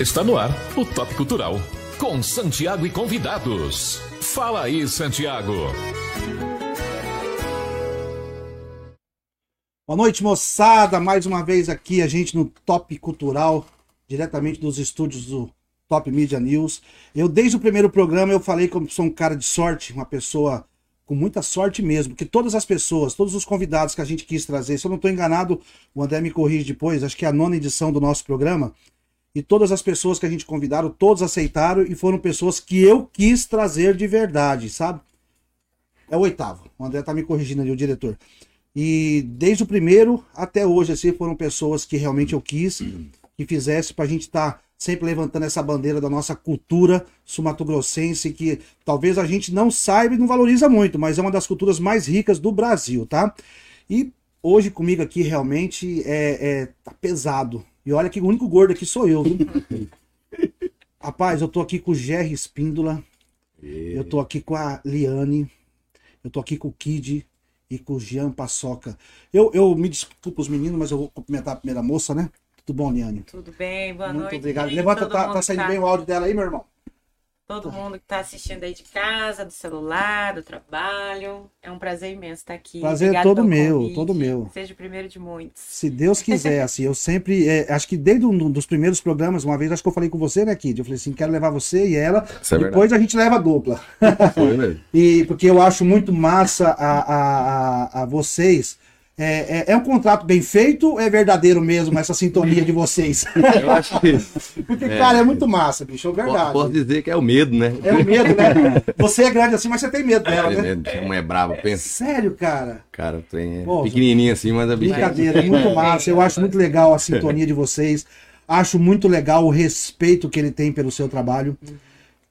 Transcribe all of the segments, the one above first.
Está no ar o Top Cultural, com Santiago e convidados. Fala aí, Santiago. Boa noite, moçada. Mais uma vez aqui a gente no Top Cultural, diretamente dos estúdios do Top Media News. Eu, desde o primeiro programa, eu falei que eu sou um cara de sorte, uma pessoa com muita sorte mesmo, que todas as pessoas, todos os convidados que a gente quis trazer, se eu não estou enganado, o André me corrige depois, acho que é a nona edição do nosso programa, e todas as pessoas que a gente convidaram, todos aceitaram e foram pessoas que eu quis trazer de verdade, sabe? É o oitavo. O André tá me corrigindo ali, o diretor. E desde o primeiro até hoje, assim, foram pessoas que realmente eu quis que fizesse pra gente estar tá sempre levantando essa bandeira da nossa cultura sumatogrossense, que talvez a gente não saiba e não valoriza muito, mas é uma das culturas mais ricas do Brasil, tá? E hoje comigo aqui realmente é, é tá pesado e olha que o único gordo aqui sou eu? Rapaz, eu tô aqui com o Jerry Espíndola. E... Eu tô aqui com a Liane. Eu tô aqui com o Kid e com o Jean Paçoca. Eu, eu me desculpo os meninos, mas eu vou cumprimentar a primeira moça, né? Tudo bom, Liane? Tudo bem, boa Muito noite. Muito obrigado. Levanta, tá, tá saindo tá... bem o áudio dela aí, meu irmão? Todo mundo que está assistindo aí de casa, do celular, do trabalho. É um prazer imenso estar aqui. Prazer Obrigado todo meu, convite. todo meu. Seja o primeiro de muitos. Se Deus quiser, assim, eu sempre, é, acho que desde um dos primeiros programas, uma vez, acho que eu falei com você, né, Kid? Eu falei assim, quero levar você e ela, é depois a gente leva a dupla. Foi mesmo. e porque eu acho muito massa a, a, a, a vocês é, é, é, um contrato bem feito ou é verdadeiro mesmo essa sintonia de vocês? Eu acho que. Porque, é, cara, é muito massa, bicho, é verdade. Posso dizer que é o medo, né? É o medo, né? Você é grande assim, mas você tem medo dela, é, né? A mãe é brava, pensa. Sério, cara? Cara, tem. Pô, pequenininha assim, mas a bicha. Brincadeira, é muito massa. Eu acho muito legal a sintonia de vocês. Acho muito legal o respeito que ele tem pelo seu trabalho.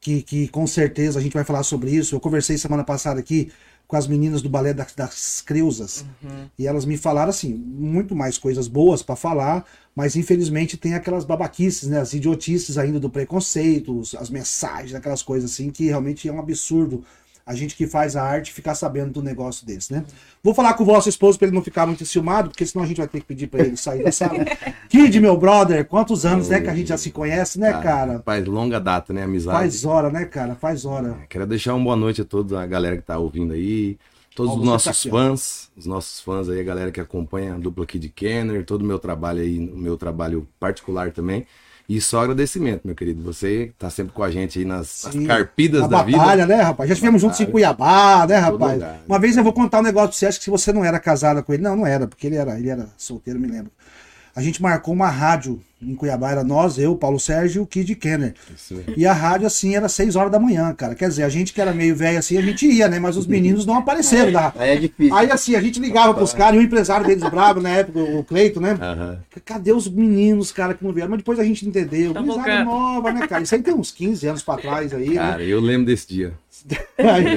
Que, que com certeza a gente vai falar sobre isso. Eu conversei semana passada aqui com as meninas do balé das, das Creusas. Uhum. E elas me falaram assim, muito mais coisas boas para falar, mas infelizmente tem aquelas babaquices, né, as idiotices ainda do preconceito, as mensagens, aquelas coisas assim que realmente é um absurdo a gente que faz a arte ficar sabendo do negócio desse, né? Vou falar com o vosso esposo para ele não ficar muito enciumado, porque senão a gente vai ter que pedir para ele sair da sala. Kid, meu brother, quantos anos, né, que a gente já se conhece, né, cara? Faz longa data, né, amizade. Faz hora, né, cara? Faz hora. É, quero deixar uma boa noite a toda a galera que tá ouvindo aí, todos os nossos tá fãs, os nossos fãs aí, a galera que acompanha a dupla Kid Kenner, todo o meu trabalho aí, o meu trabalho particular também. E só agradecimento, meu querido. Você tá sempre com a gente aí nas, nas carpidas Na da batalha, vida. né, rapaz? Já estivemos juntos em Cuiabá, né, rapaz? Lugar, Uma né? vez eu vou contar um negócio você, acho que se você não era casada com ele. Não, não era, porque ele era, ele era solteiro, me lembro. A gente marcou uma rádio em Cuiabá, era nós, eu, Paulo Sérgio e o Kid Kenner. E a rádio, assim, era 6 horas da manhã, cara. Quer dizer, a gente que era meio velho assim, a gente ia, né? Mas os meninos não apareceram. Da... Aí é difícil. Aí, assim, a gente ligava pros caras, e o empresário deles bravo na época, o Cleito, né? Uhum. Cadê os meninos, cara, que não vieram? Mas depois a gente entendeu. Tá nova, né, cara? Isso aí tem uns 15 anos pra trás aí, né? Cara, né? eu lembro desse dia.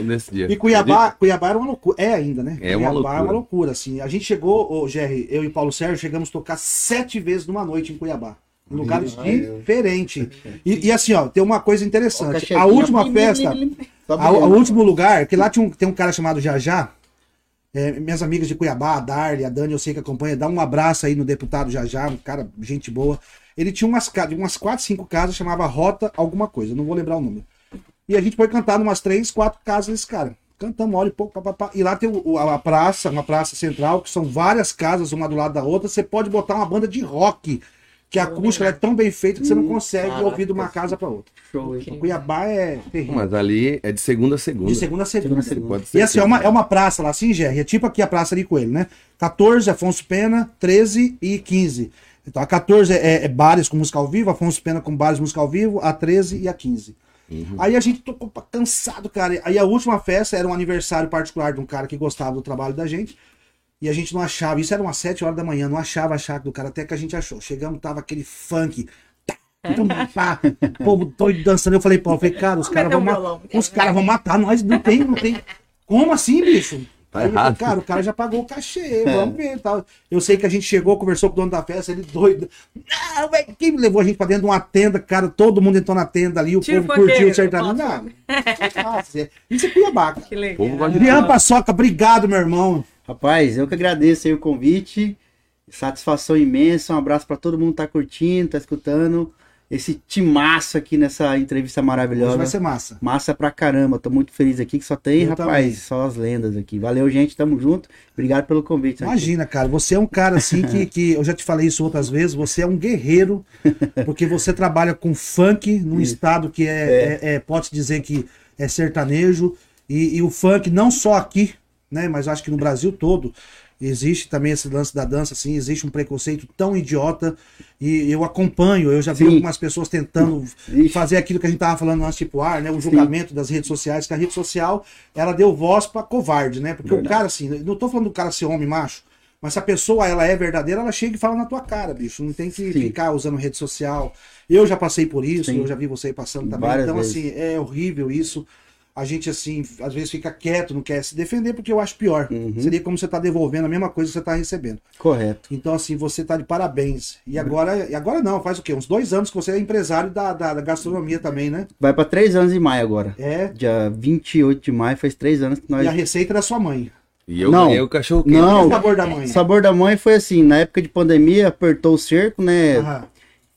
Nesse dia. E Cuiabá, Cuiabá era uma loucura. É ainda, né? É uma Cuiabá loucura. é uma loucura, assim. A gente chegou, o Jerry, eu e Paulo Sérgio, chegamos a tocar sete vezes numa noite em Cuiabá em lugares diferentes. E, e, assim, ó, tem uma coisa interessante. A última festa, o último lugar, que lá tinha um, tem um cara chamado Jajá, é, minhas amigas de Cuiabá, a Darly, a Dani, eu sei que acompanha, dá um abraço aí no deputado Jajá, um cara, gente boa. Ele tinha umas, umas quatro, cinco casas, chamava Rota alguma coisa, não vou lembrar o número. E a gente foi cantar umas três, quatro casas desse cara. Cantamos hora e pouco, papapá. E lá tem o, a, a praça, uma praça central, que são várias casas, uma do lado da outra. Você pode botar uma banda de rock que a acústica é tão bem feita que você não consegue caraca. ouvir de uma casa para outra. Show. Cuiabá é terrível. Mas ali é de segunda a segunda. De segunda a segunda. Segunda segunda. Pode ser E assim, é uma, é uma praça lá, assim, Gerry, é tipo aqui a Praça de Coelho, né? 14, Afonso Pena, 13 e 15. Então a 14 é, é bares com música ao vivo, Afonso Pena com bares com música ao vivo, a 13 e a 15. Aí a gente tocou cansado, cara. Aí a última festa era um aniversário particular de um cara que gostava do trabalho da gente. E a gente não achava, isso era umas 7 horas da manhã, não achava a chácara do cara, até que a gente achou. Chegamos, tava aquele funk. tum, pá, povo doido dançando. Eu falei, pô, eu falei, cara, os caras vão, ma- caras vão matar nós. Não tem, não tem. Como assim, bicho? Tá errado. cara, o cara já pagou o cachê, vamos ver. Tal. Eu sei que a gente chegou, conversou com o dono da festa, ele doido. Não, velho, quem levou a gente pra dentro de uma tenda, cara, todo mundo entrou na tenda ali, o Tipo povo curtiu o sertanejo. Não, nossa, é- isso é Cuiabá. Que legal. Adriano Paçoca, obrigado, meu irmão. Rapaz, eu que agradeço aí o convite. Satisfação imensa. Um abraço pra todo mundo que tá curtindo, tá escutando. Esse timaço aqui nessa entrevista Hoje maravilhosa. vai ser massa. Massa pra caramba. Tô muito feliz aqui que só tem, Eu rapaz, também. só as lendas aqui. Valeu, gente. Tamo junto. Obrigado pelo convite. Santinho. Imagina, cara, você é um cara assim que, que eu já te falei isso outras vezes, você é um guerreiro, porque você trabalha com funk num estado que é, é- é- pode-se dizer que é sertanejo, e, e o funk não só aqui, né, mas acho que no Brasil todo, existe também esse lance da dança, assim, existe um preconceito tão idiota, e eu acompanho, eu já vi Sim. algumas pessoas tentando Ixi. fazer aquilo que a gente tava falando antes, tipo, ar, né, o julgamento das redes sociais, que a rede social, ela deu voz pra covarde, né, porque o Verdade. cara, assim, não tô falando do cara ser homem macho, mas se a pessoa ela é verdadeira, ela chega e fala na tua cara, bicho. Não tem que Sim. ficar usando rede social. Eu já passei por isso, Sim. eu já vi você passando também. Várias então, vezes. assim, é horrível isso. A gente, assim, às vezes fica quieto, não quer se defender, porque eu acho pior. Uhum. Seria como você tá devolvendo a mesma coisa que você tá recebendo. Correto. Então, assim, você tá de parabéns. E agora, e agora não, faz o quê? Uns dois anos que você é empresário da, da, da gastronomia também, né? Vai pra três anos em maio agora. É. Dia 28 de maio, faz três anos que nós. E a receita é da sua mãe. E eu Não. ganhei o cachorro E Não. o sabor da mãe. O sabor da mãe foi assim, na época de pandemia, apertou o cerco, né? Aham.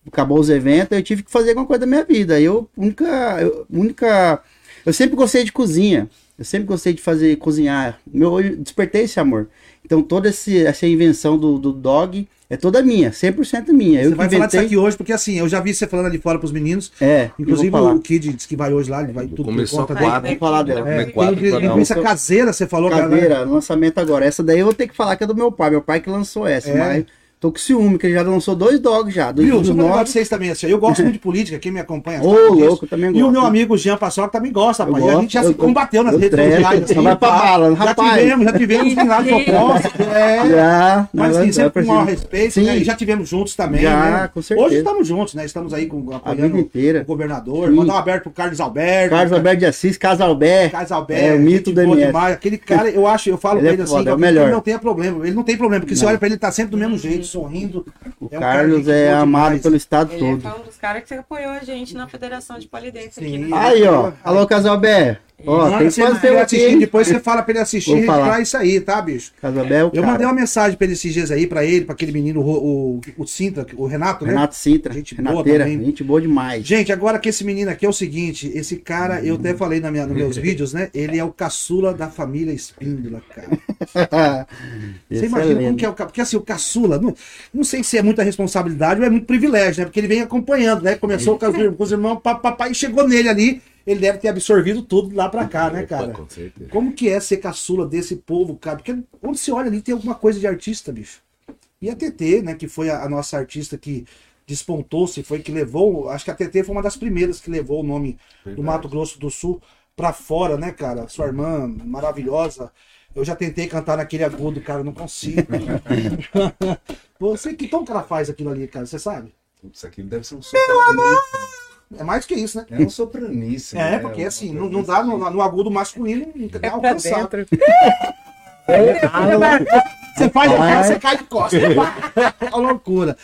acabou os eventos, eu tive que fazer alguma coisa da minha vida. Eu única, eu, única, eu sempre gostei de cozinha. Eu sempre gostei de fazer cozinhar. Meu, eu despertei esse amor. Então toda esse, essa invenção do, do dog é toda minha, 100% minha. Eu Você que vai falar disso inventei. aqui hoje, porque assim, eu já vi você falando ali fora pros meninos. É, Inclusive eu o Kid disse que vai hoje lá, ele vai tudo por Começou conta a dele. quatro. Vou falar dela. Comer É, quatro tem linguiça caseira, você falou, galera. Cadeira, lançamento agora. Essa daí eu vou ter que falar que é do meu pai. Meu pai que lançou essa, É. mas tô com ciúme, que ele já lançou dois dogs já. Viu? do eu falar pra norte. vocês também, assim, eu gosto muito de política, quem me acompanha Ô, disso. louco, também E gosto. o meu amigo Jean Paçoca também gosta, rapaz. E a gente já eu se combateu nas Eu redes sociais. só vai pra bala, já rapaz. tivemos, já tivemos um lado proposta. É. Já, Mas assim, vai sempre com o maior respeito, Sim. né? E já tivemos juntos também, Já, né? com certeza. Hoje estamos juntos, né? Estamos aí com, A apoiando vida inteira. o governador. Sim. Mandar um aberto pro Carlos Alberto. Carlos Alberto de Assis, Casa Alberto. Carlos Alberto, É, o mito do demais. Aquele cara, eu acho, eu falo Ele pra é ele assim, é ele não tem problema. Ele não tem problema, porque você olha pra ele, ele tá sempre do mesmo jeito, sorrindo. O É um Carlos é amado demais. pelo estado Ele todo. foi um dos caras que apoiou a gente na Federação de Polidense aqui. Sim. né? Aí, ó. Alô, Casalbé. Ó, tem que fazer aqui. depois você fala pra ele assistir e falar. isso aí, tá, bicho? Casalbé é o Eu cara. mandei uma mensagem pra ele esses dias aí, pra ele, pra aquele menino, o, o, o Sintra, o Renato, né? Renato Sintra. Gente boa Renateira. também. Gente boa demais. Gente, agora que esse menino aqui é o seguinte, esse cara, eu até falei na minha, nos meus vídeos, né? Ele é o caçula da família Espíndola, cara. Você imagina é como que é o Porque assim, o caçula, não, não sei se é muita responsabilidade ou é muito privilégio, né? Porque ele vem acompanhando, né? Começou com, os- com os irmãos, papai chegou nele ali, ele deve ter absorvido tudo lá pra cá, né, cara? Com certeza. Como que é ser caçula desse povo, cara? Porque onde você olha ali tem alguma coisa de artista, bicho. E a TT, né, que foi a, a nossa artista que despontou-se, foi que levou, acho que a TT foi uma das primeiras que levou o nome do Mato Grosso do Sul pra fora, né, cara? Sua irmã maravilhosa. Eu já tentei cantar naquele agudo, cara, não consigo. Você que tom que ela faz aquilo ali, cara, você sabe? Isso aqui deve ser um sopranice. É mais que isso, né? É um sopranice. É, né? porque Um assim, não, não dá no, no agudo masculino, nunca dá Pra alcançado. dentro. Você faz a cara, você cai de costas. é uma loucura.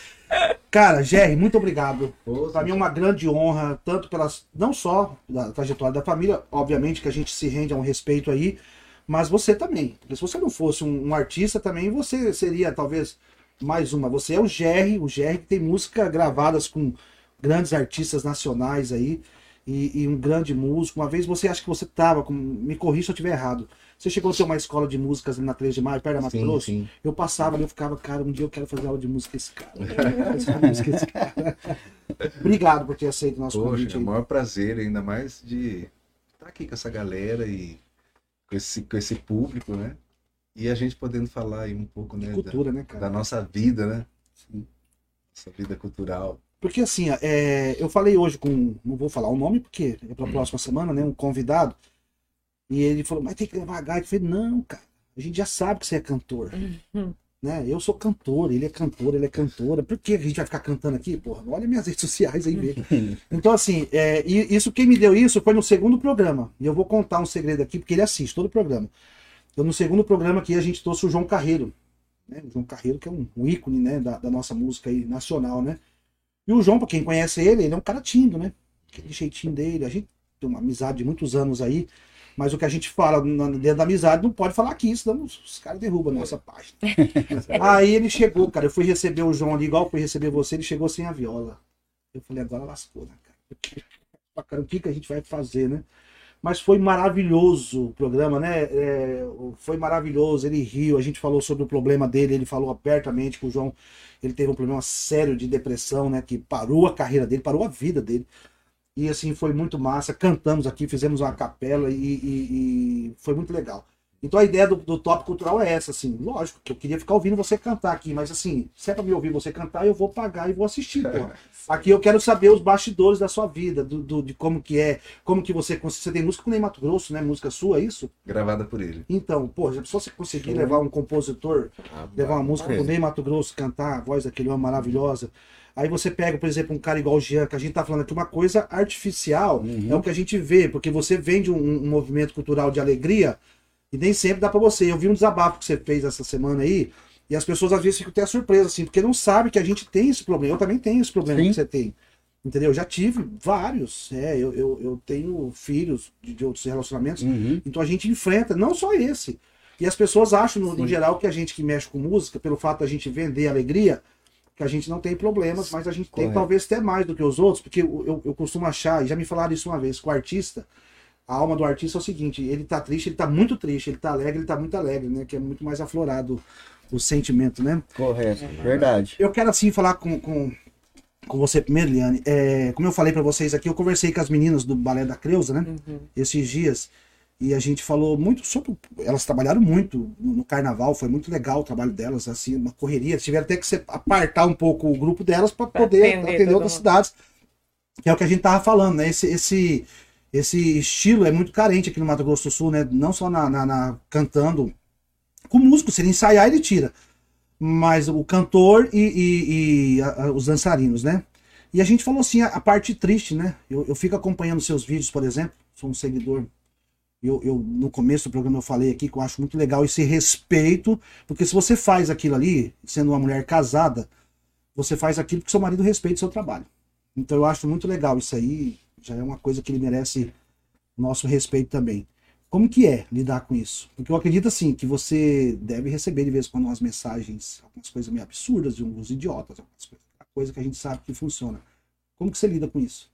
Cara, Jerry, muito obrigado. Pô, Pra mim é uma grande honra, tanto pelas. Não só da trajetória da família, obviamente que a gente se rende a um respeito aí, mas você também. Porque se você não fosse um, um artista também, você seria talvez mais uma. Você é o Jerry, o Jerry que tem música gravadas com grandes artistas nacionais aí. e, e um grande músico. Uma vez você acha que você tava, com, me corrija se eu estiver errado. Você chegou a ter uma escola de músicas na 3 de maio, perto da Mato Sim, Grosso? sim. Eu passava ali, eu ficava, cara, um dia eu quero fazer aula de música com esse cara. Eu quero fazer aula de música esse cara. Obrigado por ter aceito o nosso Poxa, convite. é o maior prazer, ainda mais de estar aqui com essa galera e com esse, com esse público, né? E a gente podendo falar aí um pouco, né? da- Cultura, né, Da, cara? nossa vida, né? Nossa vida cultural. Porque assim, é, eu falei hoje com, não vou falar o nome porque é pra próxima semana, né, um convidado, e ele falou, mas tem que levar a gaita. Eu falei, não, cara, a gente já sabe que você é cantor. Né? Eu sou cantor, ele é cantor, ele é cantora. Por que a gente vai ficar cantando aqui? Porra, olha minhas redes sociais aí, vê. Então, assim, é, e isso quem me deu isso foi no segundo programa. E eu vou contar um segredo aqui, porque ele assiste todo o programa. Eu, no segundo programa aqui, a gente trouxe o João Carreiro. Né? O João Carreiro, que é um, um ícone né, da, da nossa música aí, nacional, né? E o João, pra quem conhece ele, ele é um cara tímido, né? Aquele jeitinho dele. A gente tem uma amizade de muitos anos aí. Mas o que a gente fala dentro da amizade não pode falar aqui, senão os, caras derrubam a nossa página. aí ele chegou, cara. Eu fui receber o João ali, igual fui receber você, ele chegou sem a viola. Eu falei, agora lascou, né, cara? Bacana, O que, que a gente vai fazer, né? Mas foi maravilhoso o programa, né? É, foi maravilhoso. Ele riu, a gente falou sobre o problema dele, ele falou abertamente que o João ele teve um problema sério de depressão, né? Que parou a carreira dele, parou a vida dele. E assim, foi muito massa. Cantamos aqui, fizemos uma capela e, e- e foi muito legal. Então a ideia do, do Top Cultural é essa, assim. Lógico que eu queria ficar ouvindo você cantar aqui, mas assim, se é pra me ouvir você cantar, eu vou pagar e vou assistir, pô. Aqui eu quero saber os bastidores da sua vida, do, do- de como que é, como que você... Você tem música com o Ney Mato Grosso, né? Música sua, é isso? Gravada por ele. Então, pô, já você conseguir levar um compositor levar uma música pro Ney Mato Grosso, cantar a voz daquele homem maravilhosa. Aí você pega, por exemplo, um cara igual o Jean, que a gente tá falando aqui, uma coisa artificial, é o que a gente vê, porque você vende um, um movimento cultural de alegria e nem sempre dá pra você. Eu vi um desabafo que você fez essa semana aí, e as pessoas às vezes ficam até surpresas, assim, porque não sabem que a gente tem esse problema. Eu também tenho esse problema Sim. que você tem. Entendeu? Eu já tive vários. É, eu, eu, eu tenho filhos de, de outros relacionamentos. Uhum. Então a gente enfrenta, não só esse. E as pessoas acham, no, no geral, que a gente que mexe com música, pelo fato da gente vender alegria, que a gente não tem problemas, mas a gente tem Correto. talvez até mais do que os outros, porque eu, eu, eu costumo achar, e já me falaram isso uma vez, que o artista, a alma do artista é o seguinte, ele tá triste, ele tá muito triste, ele tá alegre, ele tá muito alegre, né? Que é muito mais aflorado o sentimento, né? Correto, verdade. Eu quero assim falar com, com, com você primeiro, Liane. É, como eu falei pra vocês aqui, eu conversei com as meninas do Balé da Creuza, né? Esses dias. E a gente falou muito sobre. Elas trabalharam muito no, no carnaval, foi muito legal o trabalho delas, assim, uma correria. Tiveram até que se apartar um pouco o grupo delas para Pra poder atender atender outras mundo. cidades. Que é o que a gente tava falando, né? Esse, esse, esse estilo é muito carente aqui no Mato Grosso do Sul, né? Não só na, na- na- cantando com músico, se ele ensaiar, ele tira. Mas o cantor e, e- e a- a- os dançarinos, né? E a gente falou assim, a, a parte triste, né? Eu, eu fico acompanhando seus vídeos, por exemplo, sou um seguidor. Eu, eu, no começo do programa eu falei aqui que eu acho muito legal esse respeito, porque se você faz aquilo ali, sendo uma mulher casada, você faz aquilo porque seu marido respeita o seu trabalho. Então eu acho muito legal isso aí, já é uma coisa que ele merece nosso respeito também. Como que é lidar com isso? Porque eu acredito assim, que você deve receber de vez em quando umas mensagens, algumas coisas meio absurdas de uns idiotas, algumas coisas, coisa que a gente sabe que funciona. Como que você lida com isso?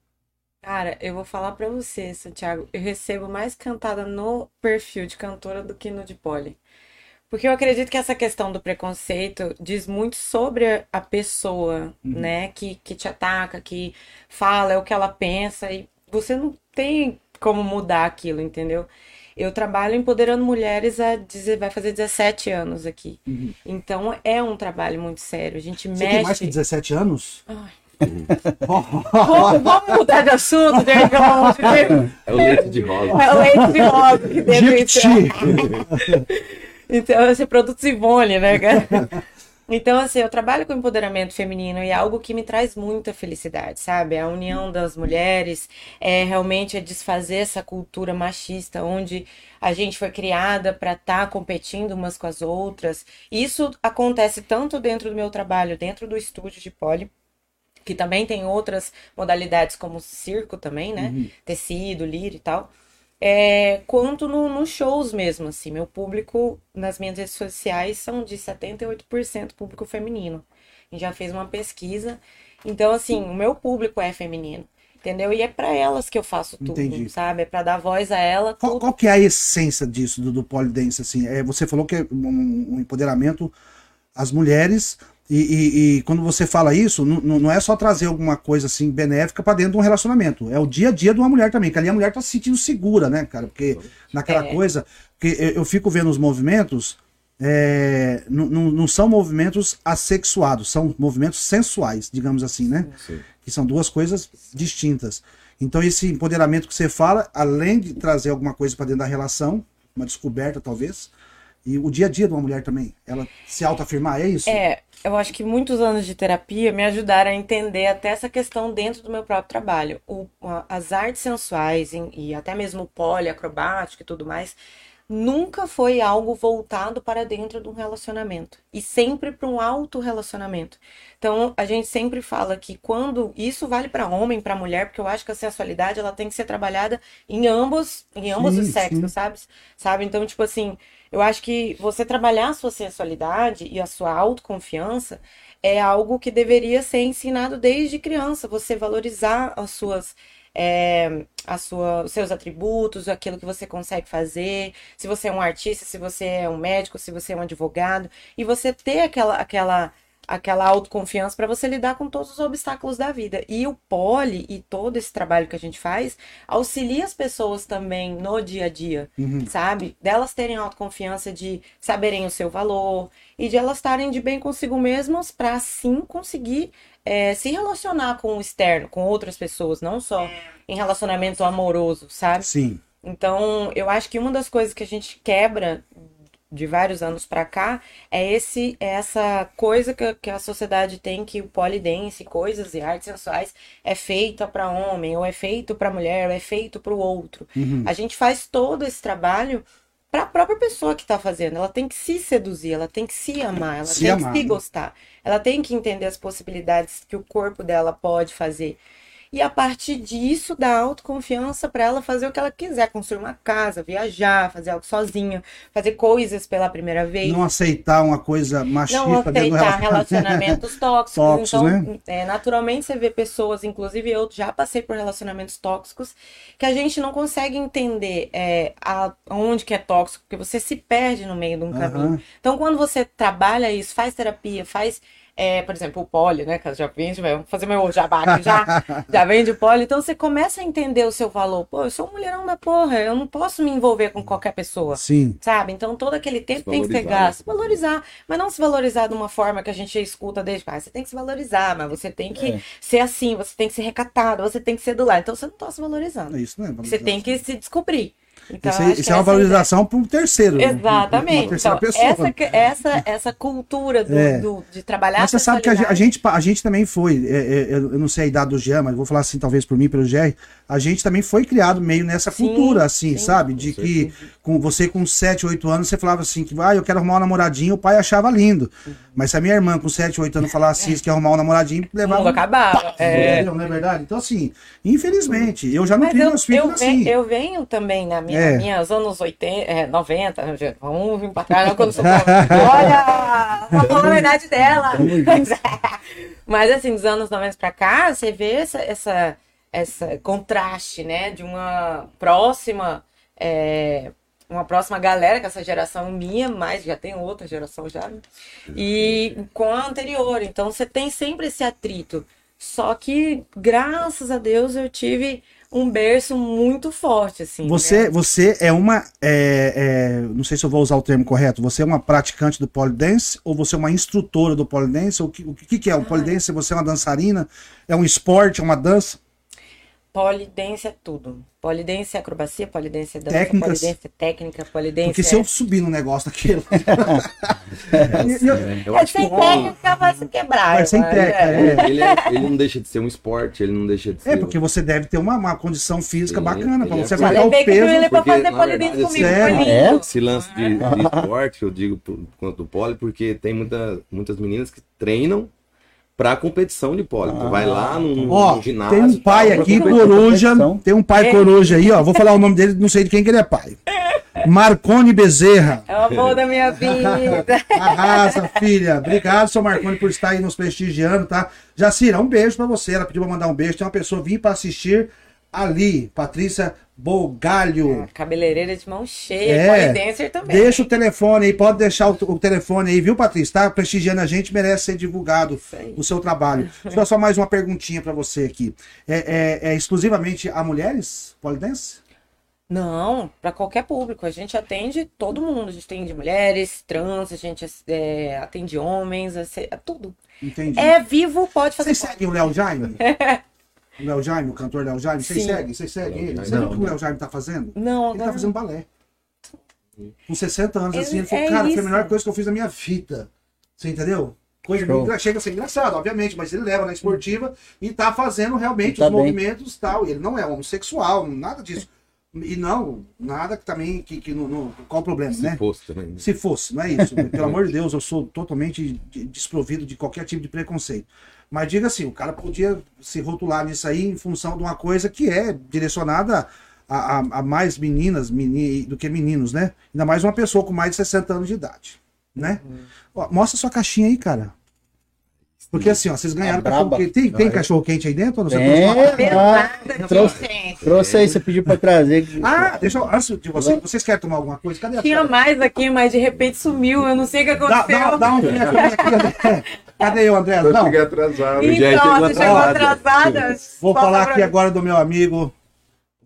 Cara, eu vou falar pra você, Santiago, eu recebo mais cantada no perfil de cantora do que no de pole. Porque eu acredito que essa questão do preconceito diz muito sobre a pessoa, né, que, que te ataca, que fala é o que ela pensa e você não tem como mudar aquilo, entendeu? Eu trabalho empoderando mulheres há, vai fazer 17 anos aqui. Então é um trabalho muito sério. A gente Você mexe. tem mais que 17 anos? Ai. Ó, Vamos, vamos mudar de assunto, gente, pelo amor de Deus. É o leite de rosa. É o leite de rosa que deve Jequiti. Então, esse é produto Simone, né, cara? Então, assim, eu trabalho com empoderamento feminino e é algo que me traz muita felicidade, sabe? A união das mulheres é realmente é desfazer essa cultura machista onde a gente foi criada para estar competindo umas com as outras. Isso acontece tanto dentro do meu trabalho, dentro do estúdio de pole, que também tem outras modalidades como circo também, né? Tecido, lira e tal. É, quanto no, nos shows mesmo, assim. Meu público nas minhas redes sociais são de 78% público feminino. A gente já fez uma pesquisa. Então, assim, o meu público é feminino. Entendeu? E é para elas que eu faço tudo, Entendi. sabe? É para dar voz a ela. Qual, qual que é a essência disso, do, do polidense, assim? É, você falou que é um, um empoderamento às mulheres, e, e- e quando você fala isso, não- é só trazer alguma coisa, assim, benéfica pra dentro de um relacionamento. É o dia a dia de uma mulher também, que ali a mulher tá se sentindo segura, né, cara? Porque naquela É. coisa... Porque eu, eu fico vendo os movimentos, é, não, não- não são movimentos assexuados, são movimentos sensuais, digamos assim, né? Sim. que são duas coisas distintas. Então esse empoderamento que você fala, além de trazer alguma coisa para dentro da relação, uma descoberta talvez, e o dia a dia de uma mulher também, ela se autoafirmar, é isso? É, eu acho que muitos anos de terapia me ajudaram a entender até essa questão dentro do meu próprio trabalho. O- as artes sensuais e até mesmo o pole, acrobático e tudo mais, nunca foi algo voltado para dentro de um relacionamento. E sempre para um autorrelacionamento. Então, a gente sempre fala que quando isso vale para homem, para mulher, porque eu acho que a sensualidade ela tem que ser trabalhada em ambos, em ambos Sim, os sexos, sim. sabe? Sabe? Então, tipo assim, eu acho que você trabalhar a sua sensualidade e a sua autoconfiança é algo que deveria ser ensinado desde criança. Você valorizar as suas, é, a sua, os seus atributos, aquilo que você consegue fazer. Se você é um artista, se você é um médico, se você é um advogado, e você ter aquela, aquela aquela autoconfiança para você lidar com todos os obstáculos da vida. E o pole e todo esse trabalho que a gente faz auxilia as pessoas também no dia a dia, sabe? Delas terem autoconfiança de saberem o seu valor e de elas estarem de bem consigo mesmas para assim conseguir é, se relacionar com o externo, com outras pessoas, não só em relacionamento amoroso, sabe? Sim. Então, eu acho que uma das coisas que a gente quebra de vários anos pra cá é esse é essa coisa que, a- que a sociedade tem que o polidense, coisas e artes sensuais é feita pra homem, ou é feito pra mulher, ou é feito pro outro. A gente faz todo esse trabalho para a própria pessoa que tá fazendo. Ela tem que se seduzir, ela tem que se amar, ela Se tem amar, que se né? gostar. Ela tem que entender as possibilidades que o corpo dela pode fazer. E a partir disso, dar autoconfiança para ela fazer o que ela quiser, construir uma casa, viajar, fazer algo sozinha, fazer coisas pela primeira vez. Não aceitar uma coisa machista Não aceitar relacionamento. relacionamentos tóxicos. Tóxicos, então, né? é, naturalmente você vê pessoas, inclusive eu já passei por relacionamentos tóxicos, que a gente não consegue entender é, a- onde que é tóxico, porque você se perde no meio de um caminho. Aham. Então, quando você trabalha isso, faz terapia, faz, é, por exemplo, o pole, né? Que já vende, vou fazer meu jabá aqui já, já vende o pole. Então, você começa a entender o seu valor. Pô, eu sou um mulherão da porra, eu não posso me envolver com qualquer pessoa. Sim. Sabe? Então todo aquele tempo tem que ser valorizar, gasto. Valorizar. Mas não se valorizar de uma forma que a gente escuta desde ah, você tem que se valorizar, mas você tem que É. ser assim, você tem que ser recatado, você tem que ser do lado. Então você não tá se valorizando. É isso, né? Você tem que se descobrir. Então, Isso, isso é uma ideia. valorização para um terceiro. né? Uma Exatamente. terceira Então, pessoa. essa, essa, essa cultura do, É. do- de trabalhar Mas você sabe que a, gente, a gente também foi, é, é, eu eu não sei a idade do Jean, mas vou falar assim, talvez por mim, pelo Jerry, a gente também foi criado meio nessa Sim, cultura, assim, sim. sabe? De que com você com 7, 8 anos, você falava assim, que ah, eu quero arrumar um namoradinho, o pai achava lindo. Mas se a minha irmã com 7, 8 anos falasse isso, que arrumar um namoradinho, o levava. mundo acabava. É. Entendeu? Não é verdade? Então, assim, infelizmente, eu já não Mas crio eu, meus filhos eu, assim. venho, eu venho também na minha, É. minhas anos 80, é, 90, né, gente? vamos vir pra não, quando sou Olha! Falar a verdade dela! Mas assim, dos anos 90 pra cá, você vê essa, essa, essa contraste, né? De uma próxima. é, uma próxima galera, com essa geração minha, mas já tem outra geração já, né? E com a anterior. Então você tem sempre esse atrito. Só que, graças a Deus, eu tive um berço muito forte, assim. Você, né? você é uma. é, é, não sei se eu vou usar o termo correto. Você é uma praticante do polidense ou você é uma instrutora do polidense? O que, o que, que é o polidense? Você é uma dançarina? É um esporte? É uma dança? Polidense é tudo. Polidense é acrobacia, polidense é dança, Técnicas. polidense é técnica, polidense Porque é... se eu subir no negócio daquele. E eu- Eu É que sem técnica vai se quebrar. Vai sem mas, técnica, é. é. ele, é- ele não deixa de ser um esporte, ele não deixa de ser. É, porque você deve ter uma, uma condição física Sim, bacana para ele é você aguentar o peso. ele pra porque, fazer verdade, comigo, É? Esse lance de, de esporte, eu digo por- quanto do pole, porque tem muita, muitas meninas que treinam pra competição de pole. Tu vai lá no, Ó, no ginásio. tem um pai tal, aqui, coruja. Tem um pai É. coruja aí, ó. Vou falar o nome dele, não sei de quem que ele é pai. Marcone Bezerra. É o amor da minha vida. Arrasa, filha. Obrigado, seu Marconi, por estar aí nos prestigiando, tá? Jacira, um beijo pra você. Ela pediu pra mandar um beijo. Tem uma pessoa vir pra assistir ali. Patrícia Bogalho. Cabeleireira de mão cheia, É. polidancer também. Deixa o telefone aí, pode deixar o, o telefone aí, viu, Patrícia? Tá prestigiando a gente, merece ser divulgado o seu trabalho. Eu só mais uma perguntinha pra você aqui. É, é- é exclusivamente a mulheres polidense? Não, para qualquer público. A gente atende todo mundo. A gente atende mulheres, trans, a gente é, atende homens, é tudo. Entendi. É vivo, pode fazer. Vocês seguem o Léo Jaime? o Léo Jaime, o cantor Léo Jaime? Vocês Sim. seguem? Vocês seguem ele? Você viu o que o Léo Jaime tá fazendo? Não, Ele tá agora. fazendo balé. Com 60 anos, assim, Ele- ele falou, é cara, foi a isso. melhor coisa que eu fiz na minha vida. Você entendeu? Coisa engra- chega a ser engraçado, obviamente, mas ele leva na esportiva e tá fazendo realmente Tá os bem. movimentos e tal. Ele não é homossexual, nada disso. E não, nada que também, que, que não, não- qual o problema, Se né? fosse também. Se fosse, não é isso. Pelo amor de Deus, eu sou totalmente de- desprovido de qualquer tipo de preconceito. Mas diga assim, o cara podia se rotular nisso aí em função de uma coisa que é direcionada a, a- a mais meninas meni- do que meninos, né? Ainda mais uma pessoa com mais de 60 anos de idade, né? Ó, mostra sua caixinha aí, cara. Porque assim, ó, vocês ganharam Tá cachorro quente. Tem, tem cachorro quente aí dentro? Ou você É, trouxe uma- Pesada, trouxe, trouxe aí, você pediu pra trazer. Ah, deixa eu. Antes de vocês, vocês querem tomar alguma coisa? Cadê a Tinha mais aqui, mas de repente sumiu. Eu não sei o que Dá, aconteceu. dá, dá um aqui, aqui. Cadê eu, André? Eu Não. cheguei atrasado. Então, chegou você chegou atrasado. atrasada. Vou falar aqui mim. agora do meu amigo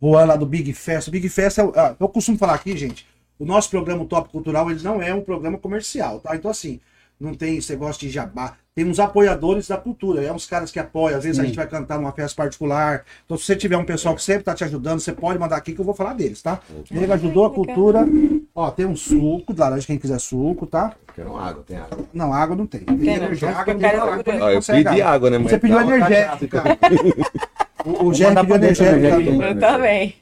Juan lá do Big Fest. O Big Fest é, o- ah, eu costumo falar aqui, gente, o nosso programa o Top Cultural, ele não é um programa comercial, tá? Então assim, não tem esse negócio de jabá. Tem uns apoiadores da cultura, é uns caras que apoiam, às vezes a Sim. gente vai cantar numa festa particular. Então se você tiver um pessoal que sempre tá te ajudando, você pode mandar aqui que eu vou falar deles, tá? Ele ajudou a cultura. Ó, tem um suco de laranja, quem quiser suco, tá? Quero água, tem água. Não, água não tem. Tem, energia, Então, água eu tem água, água. Ó, eu pedi água, né? Você mas pediu tá energético, cachaça. cara. O, o Jerry pediu tá? Eu também.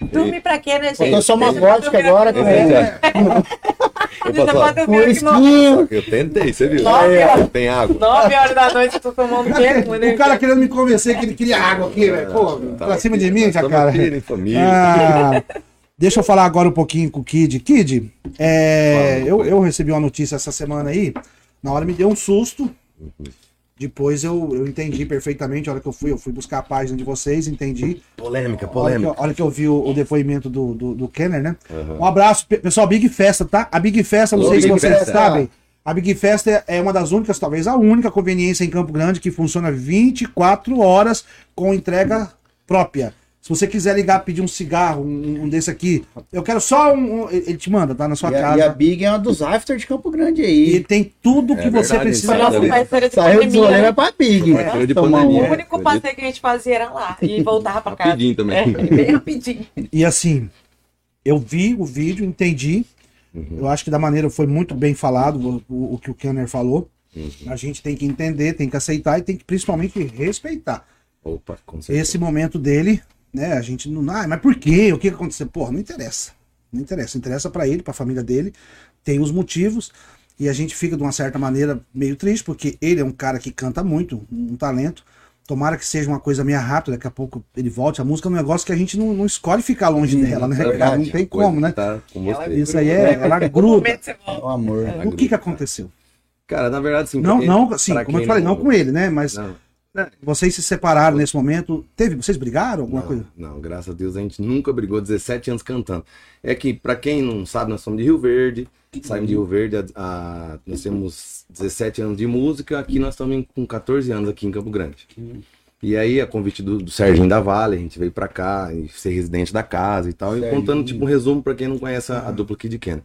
Dormir pra quê, né, gente? Faltou só uma vodka agora com no ele. Deixa eu esquinho. Eu tentei, você viu? Nove horas. Tem água. Nove horas da noite eu tô tomando o quê? Com O cara querendo me convencer que ele queria água aqui, velho. Pô, pra cima de mim, já, cara. família. Ah, deixa eu falar agora um pouquinho com o Kid. Kid, é, eu, eu recebi uma notícia essa semana aí. Na hora me deu um susto. Depois eu, eu entendi perfeitamente. A hora que eu fui, eu fui buscar a página de vocês, entendi. Polêmica, A hora que, polêmica. a hora que eu vi o, o depoimento do, do, do Kenner, né? Um abraço, pe- pessoal. Big Festa, tá? A Big Festa, não Ô, sei se vocês Festa. sabem. A Big Festa é- é uma das únicas, talvez a única conveniência em Campo Grande que funciona 24 horas com entrega própria. Se você quiser ligar, pedir um cigarro, um, um desse aqui, eu quero só um. um- ele te manda, tá na sua E a, casa. e a Big é uma dos after de Campo Grande E aí. ele tem tudo que É você verdade, precisa. A nosso ver. parceiro de Saiu pandemia. vai pra Big. Parceiro de pandemia. O único passeio que a gente fazia era lá. E voltava pra casa. Rapidinho também. É, bem rapidinho. E assim, eu vi o vídeo, entendi. Eu acho que da maneira foi muito bem falado o, o- o que o Kenner falou. A gente tem que entender, tem que aceitar e tem que principalmente respeitar. Opa. Esse momento dele, né? A gente não. Ah, mas por quê? O que aconteceu? Porra, não interessa. Não interessa. Interessa pra ele, pra família dele. Tem os motivos. E a gente fica de uma certa maneira meio triste, porque ele é um cara que canta muito, um talento. Tomara que seja uma coisa meio rápida, daqui a pouco ele volte. A música é um negócio que a gente não, não escolhe ficar longe dela, né? É cara? Não verdade, tem a como, né? Tá com. Isso aí é, ela gruda. O amor. O que que aconteceu? Cara, na verdade, sim. Não, não, assim, como eu te falei, não com ele, né? Mas Não, vocês se separaram nesse momento. Teve, vocês brigaram? Alguma não, coisa? não, graças a Deus a gente nunca brigou 17 anos cantando. É que, pra quem não sabe, nós somos de Rio Verde. Saímos de Rio Verde, a, a- nós temos 17 anos de música. Aqui nós estamos com 14 anos aqui em Campo Grande. E aí, a convite do, do Serginho da Vale, a gente veio pra cá e ser residente da casa e tal. E Serginho. contando, tipo, um resumo pra quem não conhece a, a dupla Kid Ken.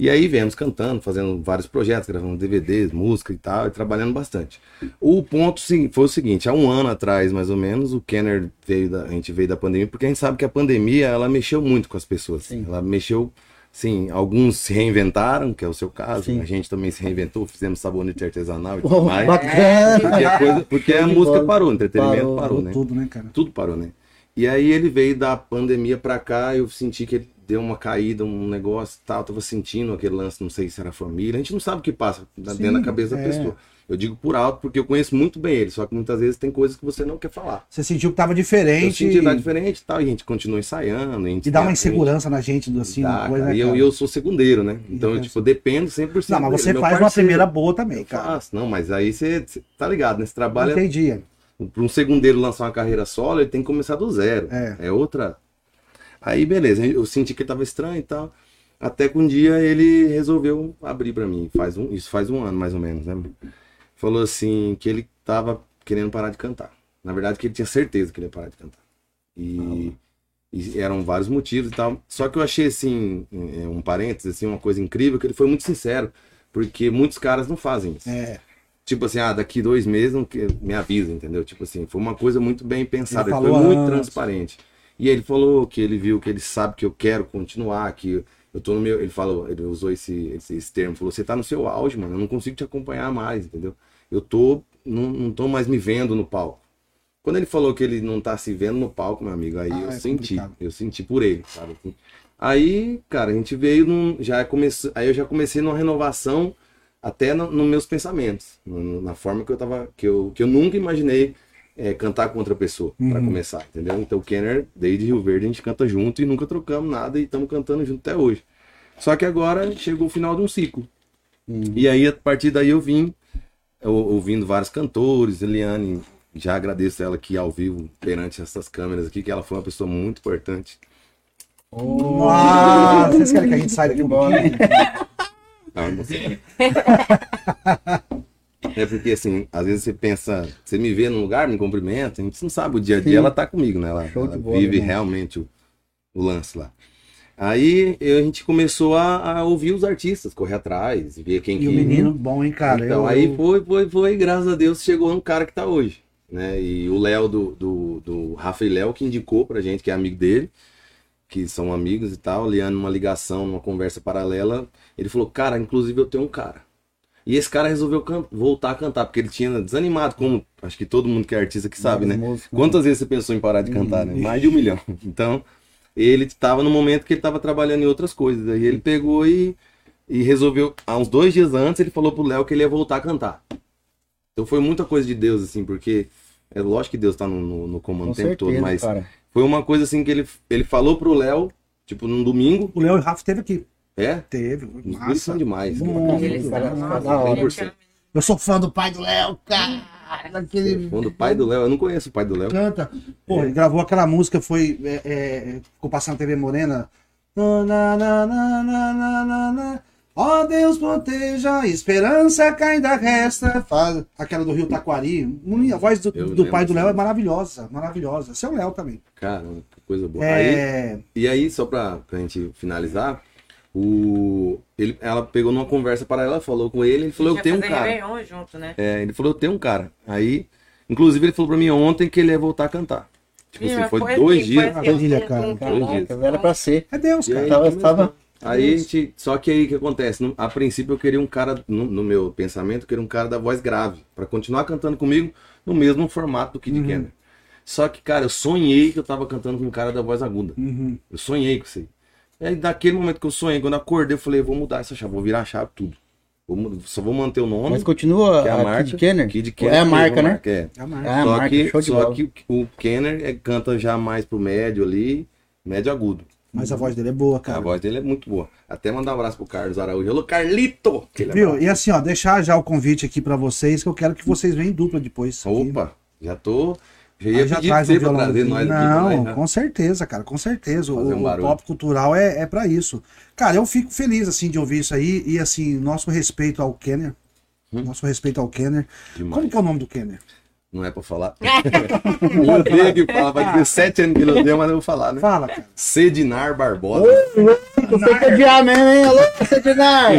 E aí viemos cantando, fazendo vários projetos, gravando DVDs, música e tal, e trabalhando bastante. O ponto sim, foi o seguinte, há um ano atrás, mais ou menos, o Kenner veio da, a gente veio da pandemia, porque a gente sabe que a pandemia, ela mexeu muito com as pessoas. Sim. Ela mexeu, sim, alguns se reinventaram, que é o seu caso, Sim. a gente também se reinventou, fizemos sabonete artesanal e tudo mais. bacana. Porque a, coisa- porque a música bola. parou, o entretenimento Parou, parou, né? Tudo, né, cara? tudo parou, né? E aí ele veio da pandemia pra cá, eu senti que ele deu uma caída, um negócio e tal, tava sentindo aquele lance, não sei se era família. A gente não sabe o que passa dentro da cabeça da é. pessoa. Eu digo por alto porque eu conheço muito bem ele, só que muitas vezes tem coisas que você não quer falar. Você sentiu que tava Eu diferente. senti que tá diferente e tal, e a gente continua ensaiando. Gente E dá uma insegurança na gente, assim, Dá, coisa, cara. né, E eu, e eu sou segundeiro, né? Então, eu, Então, tipo, dependo 100% Não, mas você faz uma primeira boa também, Eu cara. faço, não, mas aí você, você tá ligado, nesse trabalho, Entendi. para um segundeiro lançar uma carreira solo, ele tem que começar do zero. É. outra. Aí, beleza, eu senti que ele tava estranho e tal. Até que um dia ele resolveu abrir pra mim. Faz um, isso faz um ano, mais ou menos, né? Falou assim que ele tava querendo parar de cantar. Na verdade, que ele tinha certeza que ele ia parar de cantar. E, e eram vários motivos e tal. Só que eu achei, assim, é, um parênteses, assim, uma coisa incrível, que ele foi muito sincero. Porque muitos caras não fazem isso. É. Tipo assim, ah, daqui dois meses não que- me avisa, entendeu? Tipo assim, foi uma coisa muito bem pensada, Ele ele foi muito antes. transparente. E ele falou que ele viu que ele sabe que eu quero continuar, que eu tô no meu. Ele falou, ele usou esse, esse, esse termo, falou, você tá no seu auge, mano, eu não consigo te acompanhar mais, entendeu? Eu tô. Não, não tô mais me vendo no palco. Quando ele falou que ele não tá se vendo no palco, meu amigo, aí Ah, eu é senti. complicado. Eu senti por ele, sabe? assim. Aí, cara, a gente veio num. Já comece, aí eu já comecei numa renovação até nos no meus pensamentos, no- na forma que eu tava. Que eu, que eu nunca imaginei é, cantar com outra pessoa, pra começar, entendeu? Então o Kenner, desde Rio Verde, a gente canta junto e nunca trocamos nada e estamos cantando junto até hoje. Só que agora chegou o final de um ciclo. E aí, a partir daí, eu vim eu- ouvindo vários cantores, Eliane, já agradeço ela aqui ao vivo, perante essas câmeras aqui, que ela foi uma pessoa muito importante. Ah, vocês querem que a gente saia daqui um pouquinho? Ah, você- É porque assim, às vezes você pensa, você me vê num lugar, me cumprimenta, a gente não sabe o dia a dia, Sim. ela tá comigo, né? Ela, ela bola, vive irmão. realmente o, o lance lá. Aí eu- a gente começou a, a ouvir os artistas, correr atrás, ver quem E que. o menino, bom, hein, cara? então Eu- aí foi, foi, foi, graças a Deus chegou um cara que tá hoje. Né? E o Léo do, do, do Rafa e Léo que indicou pra gente, que é amigo dele, que são amigos e tal, Liane numa ligação, numa conversa paralela, ele falou, cara, inclusive eu tenho um cara. E esse cara resolveu voltar a cantar, porque ele tinha desanimado, como acho que todo mundo que é artista que sabe, né? Várias músicas, Quantas vezes você pensou em parar de cantar, né? Mais de um milhão. Então, ele estava no momento que ele estava trabalhando em outras coisas. Aí ele pegou e, e resolveu, há uns dois dias antes, ele falou pro Léo que ele ia voltar a cantar. Então foi muita coisa de Deus, assim, porque é lógico que Deus tá no, no, no comando Com o tempo certeza, todo, mas cara. foi uma coisa assim que ele, ele falou pro Léo, tipo, num domingo, O Léo e o Rafa teve aqui. É? Teve. Os dois Massa. são demais. Eles cara, cara, nossa, hora. ama. Eu sou fã do pai do Léo, cara. Daquele... Quando o pai do Léo, eu não conheço o pai do Léo. Canta. Pô, ele gravou aquela música, foi. É, é, ficou passando TV Morena. Na, na, na, na, na, na, na, na. Ó Deus proteja, a esperança que ainda resta. Faz aquela do Rio Taquari. A voz do, do pai do Léo é maravilhosa, maravilhosa. É o Léo também. Caramba, que coisa boa. Aí, É, E aí, só pra, pra gente finalizar, o, ele, ela pegou numa conversa paralela, falou com ele, ele falou, eu tenho um cara. Junto, né? É, ele falou, eu tenho um cara. Aí, inclusive, ele falou pra mim ontem que ele ia voltar a cantar. Tipo Ih, assim, foi foi dois assim, dias. foi assim, um- cara. Dois dias. Era pra ser. é Deus, cara. aí, Tava- tava- Aí a gente. Só que aí o que acontece? No- a princípio eu queria um cara, no, no meu pensamento, eu queria um cara da voz grave. Pra continuar cantando comigo no mesmo formato do Kid Uhum. Kenner. Só que, cara, eu sonhei que eu tava cantando com um cara da voz aguda. Uhum. Eu sonhei com isso aí. E aí, daquele momento que eu sonhei, quando eu acordei, eu falei, vou mudar essa chave, vou virar a chave tudo. Vou só vou manter o nome. Mas continua que é a a marca. Kid Kenner? Kid Kenner É a marca, né? É. É a marca. É a só marca, que, só que o Kenner é- canta já mais pro médio ali, médio agudo. Mas a voz dele é boa, A cara. voz dele é muito boa. Até mandar um abraço pro Carlos Araújo. Alô, Carlito! Viu? E assim, ó, deixar já o convite aqui pra vocês, que eu quero que vocês venham em dupla depois. aqui. Opa, já tô. Já ia já traz um pra trazer nós Não, né? com certeza, cara, com certeza. Fazer O, um o pop cultural é, é para isso. Cara, eu fico feliz assim de ouvir isso aí e assim, nosso respeito ao Kenner. Nosso respeito ao Kenner. Hum? Demais. Como que é o nome do Kenner? Não é pra falar. eu tenho que falar, vai ter sete anos que ele odeia, mas eu vou falar, né? Fala, cara. Sedinar Barbosa. Você quer adiar mesmo, hein? Alô, Sedinar!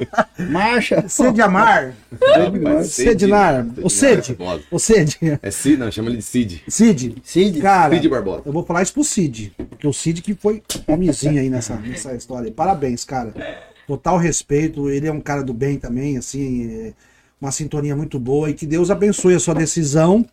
Marcha! Sede Amar. Rapaz, Sedinar. O Sede. Barbosa. O Sede. É Cid, não, chama ele de Cid. Cid. Cid. Cara, Cid Barbosa. eu vou falar isso pro Cid. Porque o Cid que foi homenzinho aí nessa, nessa história. Parabéns, cara. Total respeito. Ele é um cara do bem também, assim. é uma sintonia muito boa. E que Deus abençoe a sua decisão.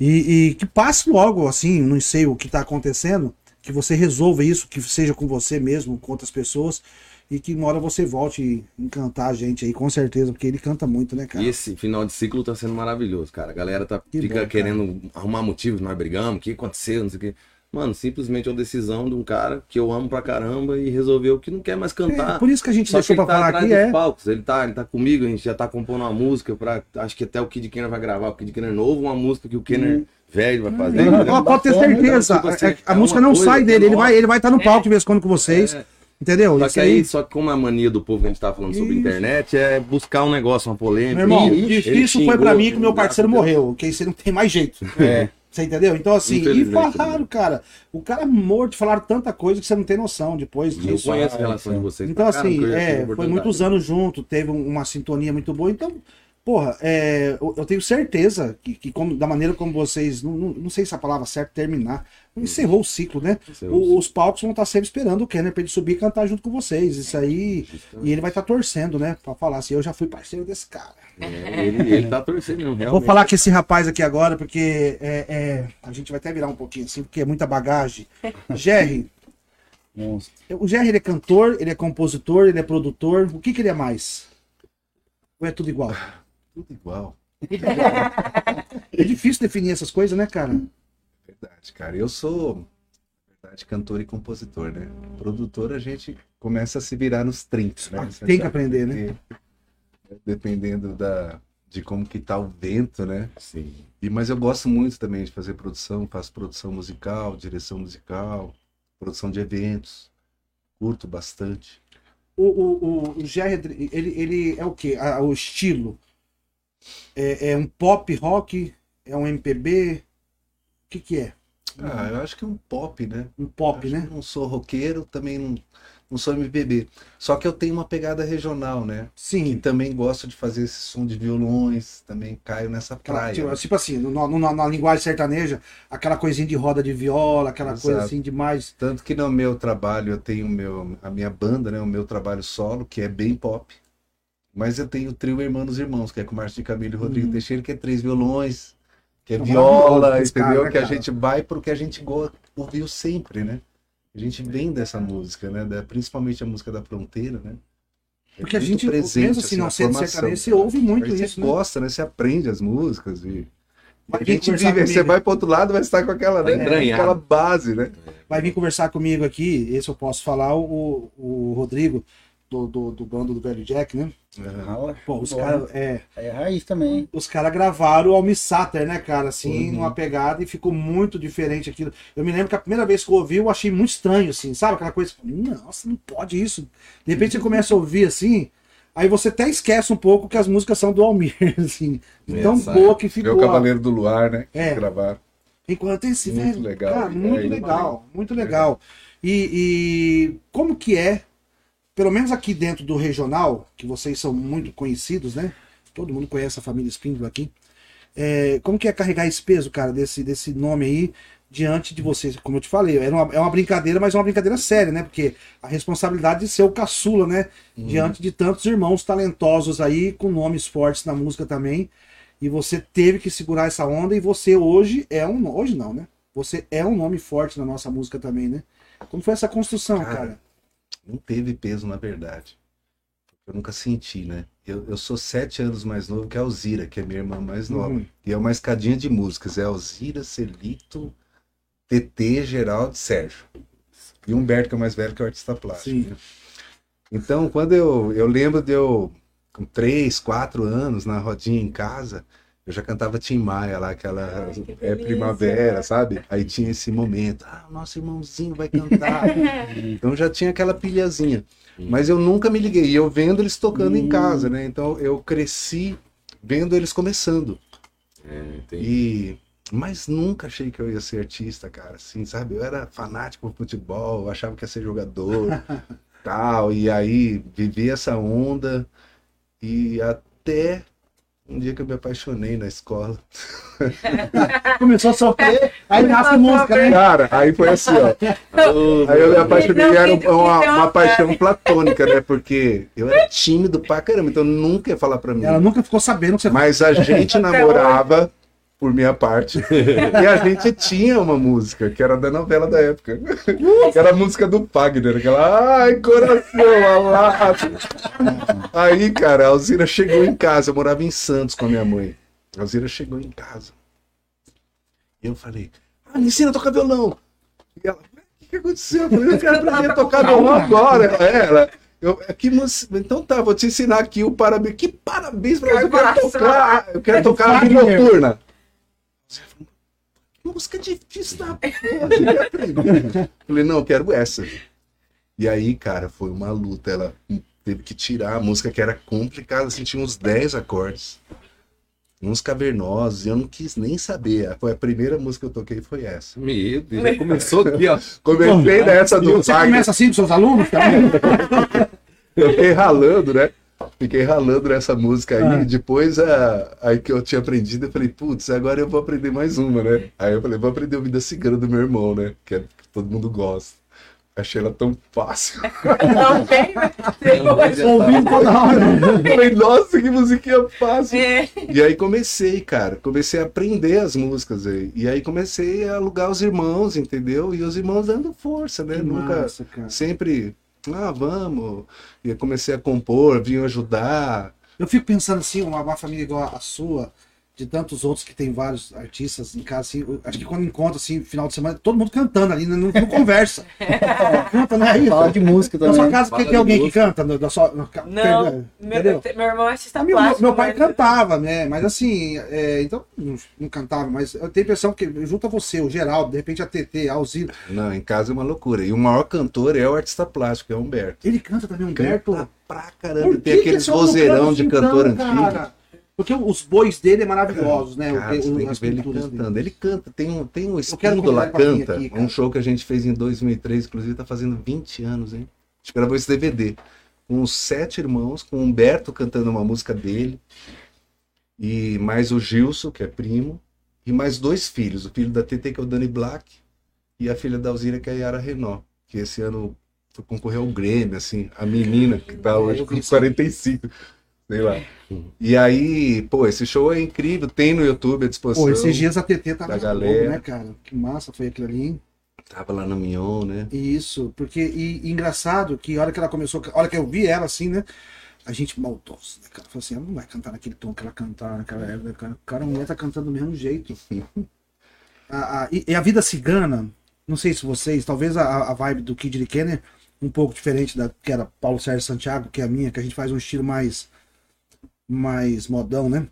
E, e que passe logo, assim, não sei o que tá acontecendo. que você resolva isso, que seja com você mesmo, com outras pessoas, e que uma hora você volte encantar a gente aí, com certeza, porque ele canta muito, né, cara? E esse final de ciclo tá sendo maravilhoso, cara. A galera tá, Que fica bom, querendo arrumar motivos, nós brigamos, o que aconteceu, não sei o que. Mano, simplesmente é uma decisão de um cara que eu amo pra caramba e resolveu que não quer mais cantar. É, por isso que a gente Só deixou pra tá falar aqui, é. palcos. Ele tá, ele tá comigo, a gente já tá compondo uma música pra. Acho que até o Kid Kenner vai gravar, o Kid Kenner novo, uma música que o Kenner velho vai fazer. Não, entendeu? pode ter certeza. então, tipo assim, a a é música não sai dele, ele vai, ele vai estar no palco de vez em quando com vocês. É. Entendeu? Só Isso que aí, só que como a mania do povo que a gente tá falando sobre Isso. internet é buscar um negócio, uma polêmica. Meu irmão, difícil foi pra mim que meu parceiro morreu, que você não tem mais jeito. É. Você entendeu? Então, assim, e Infelizmente, falaram, né? cara, o cara morto, falaram tanta coisa que você não tem noção depois Eu disso. conheço a Ah, relação de então. vocês. Então, assim, eu é, foi muitos anos junto, teve um- uma sintonia muito boa. Então, porra, é, eu eu tenho certeza que, que como- da maneira como vocês, não, não, não sei se a palavra certa é terminar, encerrou o ciclo, né? O- os palcos vão estar sempre esperando o Kenner pra ele subir e cantar junto com vocês. Isso aí. E ele vai estar torcendo, né? Pra falar assim, eu já fui parceiro desse cara. É, ele, ele tá torcendo mesmo, Vou realmente. falar com esse rapaz aqui agora, porque é, é, a gente vai até virar um pouquinho assim, porque é muita bagagem. Jerry, o Jerry ele é cantor, ele é compositor, ele é produtor. O que, que ele é mais? Ou é tudo igual? Tudo igual. É difícil definir essas coisas, né, cara? Verdade, cara. Eu sou, na verdade, cantor e compositor, né? Produtor, a gente começa a se virar nos 30, né? Ah, tem que aprender, né? Dependendo da, de como que tá o vento, né? Sim. E, mas eu gosto muito também de fazer produção, faço produção musical, direção musical, produção de eventos. Curto bastante. O, o, o, o ele, ele é o quê? O estilo? É, é um pop rock? É um MPB? O que, que é? Ah, eu acho que é um pop, né? Um pop, né? Não sou roqueiro, também não, não sou MPB. Só que eu tenho uma pegada regional, né? E Sim. também gosto de fazer esse som de violões, também caio nessa Aquela, praia. tipo, né? tipo assim, no- no- na, na linguagem sertaneja, aquela coisinha de roda de viola, aquela coisa Exato. assim demais. Tanto que no meu trabalho eu tenho meu, a minha banda, né? O meu trabalho solo, que é bem pop. Mas eu tenho o trio Irmãos Irmãos, que é com Márcio de Camilo e Rodrigo Teixeira, que é três violões, que é São viola, entendeu? cara, né, que a cara? gente vai pro que a gente ouviu sempre, né? A gente vem dessa música, né? Da- principalmente a música da fronteira, né? É Porque a gente, presente, mesmo assim, não sendo sertanejo, você ouve muito Aí isso, você né? gosta, né? Você aprende as músicas e Vai a gente vive, você comigo. vai pro outro lado, vai estar com aquela, né? aquela base, né? Vai vir conversar comigo aqui, esse eu posso falar, o, o Rodrigo, do, do, do bando do Velho Jack, né? Fala. Pô, os caras é, É raiz também. os cara gravaram o Almissater, né, cara? Assim, Uhum. numa pegada e ficou muito diferente aquilo. Eu me lembro que a primeira vez que eu ouvi, eu achei muito estranho, assim, sabe? Aquela coisa, nossa, não pode isso. De repente você começa a ouvir assim, aí você até esquece um pouco que as músicas são do Almir, assim. de Tão boa que É ficou. o Cavaleiro do Luar, né? É. Gravaram. Enquanto esse Muito velho. legal. Cara, É, muito ele legal, muito legal. E, e como que é, pelo menos aqui dentro do regional, que vocês são muito conhecidos, né? Todo mundo conhece a família Espíndola aqui. É, como que é carregar esse peso, cara, desse, desse nome aí diante de vocês? Como eu te falei, é uma, é uma brincadeira, mas é uma brincadeira séria, né? Porque a responsabilidade de ser o caçula, né? Diante de tantos irmãos talentosos aí, com nomes fortes na música também. E você teve que segurar essa onda e você hoje é um. Hoje não, né? Você é um nome forte na nossa música também, né? Como foi essa construção, Cara, cara? Não teve peso, na verdade. Eu nunca senti, né? Eu, eu sou sete anos mais novo que a Alzira, que é minha irmã mais nova. Uhum. E é uma escadinha de músicas. É Alzira, Celito, TT, Geraldo e Sérgio. E Humberto, que é o mais velho, que é o artista plástico. Né? Então, quando eu, eu lembro de eu, com três, quatro anos, na rodinha em casa, eu já cantava Tim Maia lá, aquela Ai, é primavera, sabe? Aí tinha esse momento, ah, o nosso irmãozinho vai cantar. então já tinha aquela pilhazinha. Mas eu nunca me liguei. E eu vendo eles tocando em casa, né? Então eu cresci vendo eles começando. É. E mas nunca achei que eu ia ser artista, cara. Assim, sabe? Eu era fanático por futebol, eu achava que ia ser jogador, tal. E aí vivi essa onda e até um dia que eu me apaixonei na escola. Começou a sofrer, aí nasce música, né? Cara, aí foi assim, ó. Aí eu me apaixonei, Não, era então, uma, então, uma paixão platônica, né? Porque eu era tímido pra caramba, então nunca ia falar pra mim. Ela nunca ficou sabendo que você Mas a gente namorava por minha parte. e a gente tinha uma música que era da novela da época. que era a música do Fagner, aquela Ai, coração alado. Aí, cara, a Alzira chegou em casa, eu morava em Santos com a minha mãe. A Alzira chegou em casa. E eu falei, ah, me ensina a tocar violão. E ela, o que, que aconteceu? Eu falei, eu quero aprender a tocar violão agora. É, ela, eu, é que, então tá, vou te ensinar aqui o parabéns. Que parabéns pra você, eu quero tocar. Eu quero tocar a noturna. Você falou, que música difícil da porra. Falei, não, eu quero essa. E aí, cara, foi uma luta. Ela teve que tirar a música que era complicada, assim, tinha uns 10 acordes. Uns cavernosos, e eu não quis nem saber. Foi a primeira música que eu toquei foi essa. Meu Deus, já começou aqui, ó. Comecei nessa do Você começa assim com seus alunos também? Eu fiquei ralando, né? Fiquei ralando nessa música aí. Ah. Depois, a, aí que eu tinha aprendido, eu falei, putz, agora eu vou aprender mais uma, né? Aí eu falei, vou aprender o Vida Cigana do meu irmão, né? Que, é, que todo mundo gosta. Achei ela tão fácil. Não tem, né? Ouvindo toda hora. falei, nossa, que musiquinha fácil. É. E aí comecei, cara. Comecei a aprender as músicas aí. E aí comecei a alugar os irmãos, entendeu? E os irmãos dando força, né? Que Nunca. massa, cara. Sempre. Ah, vamos. E aí comecei a compor, vinham ajudar. Eu fico pensando assim, uma, uma família igual a sua, de tantos outros que tem vários artistas em casa, assim, acho que quando encontra, assim, final de semana, todo mundo cantando ali, né? não, não conversa. Canta, né? Aí, Fala de música Na sua também. casa, Fala tem, tem alguém de que música. canta? No- Da sua, no, ca- Não, meu, meu irmão é artista Meu, plástico. meu pai mas- cantava, né? Mas assim, é, então, não, não cantava, mas eu tenho a impressão que junto a você, o Geraldo, de repente a TT, a Alzira, Não, em casa é uma loucura. E o maior cantor é o artista plástico, é o Humberto. ele canta também, Humberto. Canta pra caramba. que Tem que aqueles vozeirão de assim cantor tanto, antigo. cara? Porque os bois dele é maravilhosos, né? Cara, O- tem que ver ele pinturas dele. cantando. Ele canta, tem um, tem um pra vir Canta, aqui, um show que a gente fez em 2003, inclusive tá fazendo 20 anos, hein? A gente gravou esse DVD. Com os sete irmãos, com o Humberto cantando uma música dele, e mais o Gilson, que é primo, e mais dois filhos. O filho da TT, que é o Dani Black, e a filha da Alzira, que é a Yara Renó, que esse ano foi concorrer ao Grêmio, assim, a menina que tá hoje com isso. 45, sei lá. E aí, pô, esse show é incrível, tem no YouTube à disposição. Pô, esses dias a TT tava da na galera. Né, cara? Que massa foi aquilo ali, hein? Tava lá no Mion, né? Isso, porque, e, e engraçado que a hora que ela começou, a hora que eu vi ela assim, né? A gente maldoso, né, cara? Falou assim, ela não vai cantar naquele tom que ela cantava naquela época, cara. Cara, a mulher tá cantando do mesmo jeito. a, a- e, e a vida cigana, não sei se vocês, talvez a, a vibe do Kid Kenner um pouco diferente da que era Paulo Sérgio Santiago, que é a minha, que a gente faz um estilo mais mais modão, né?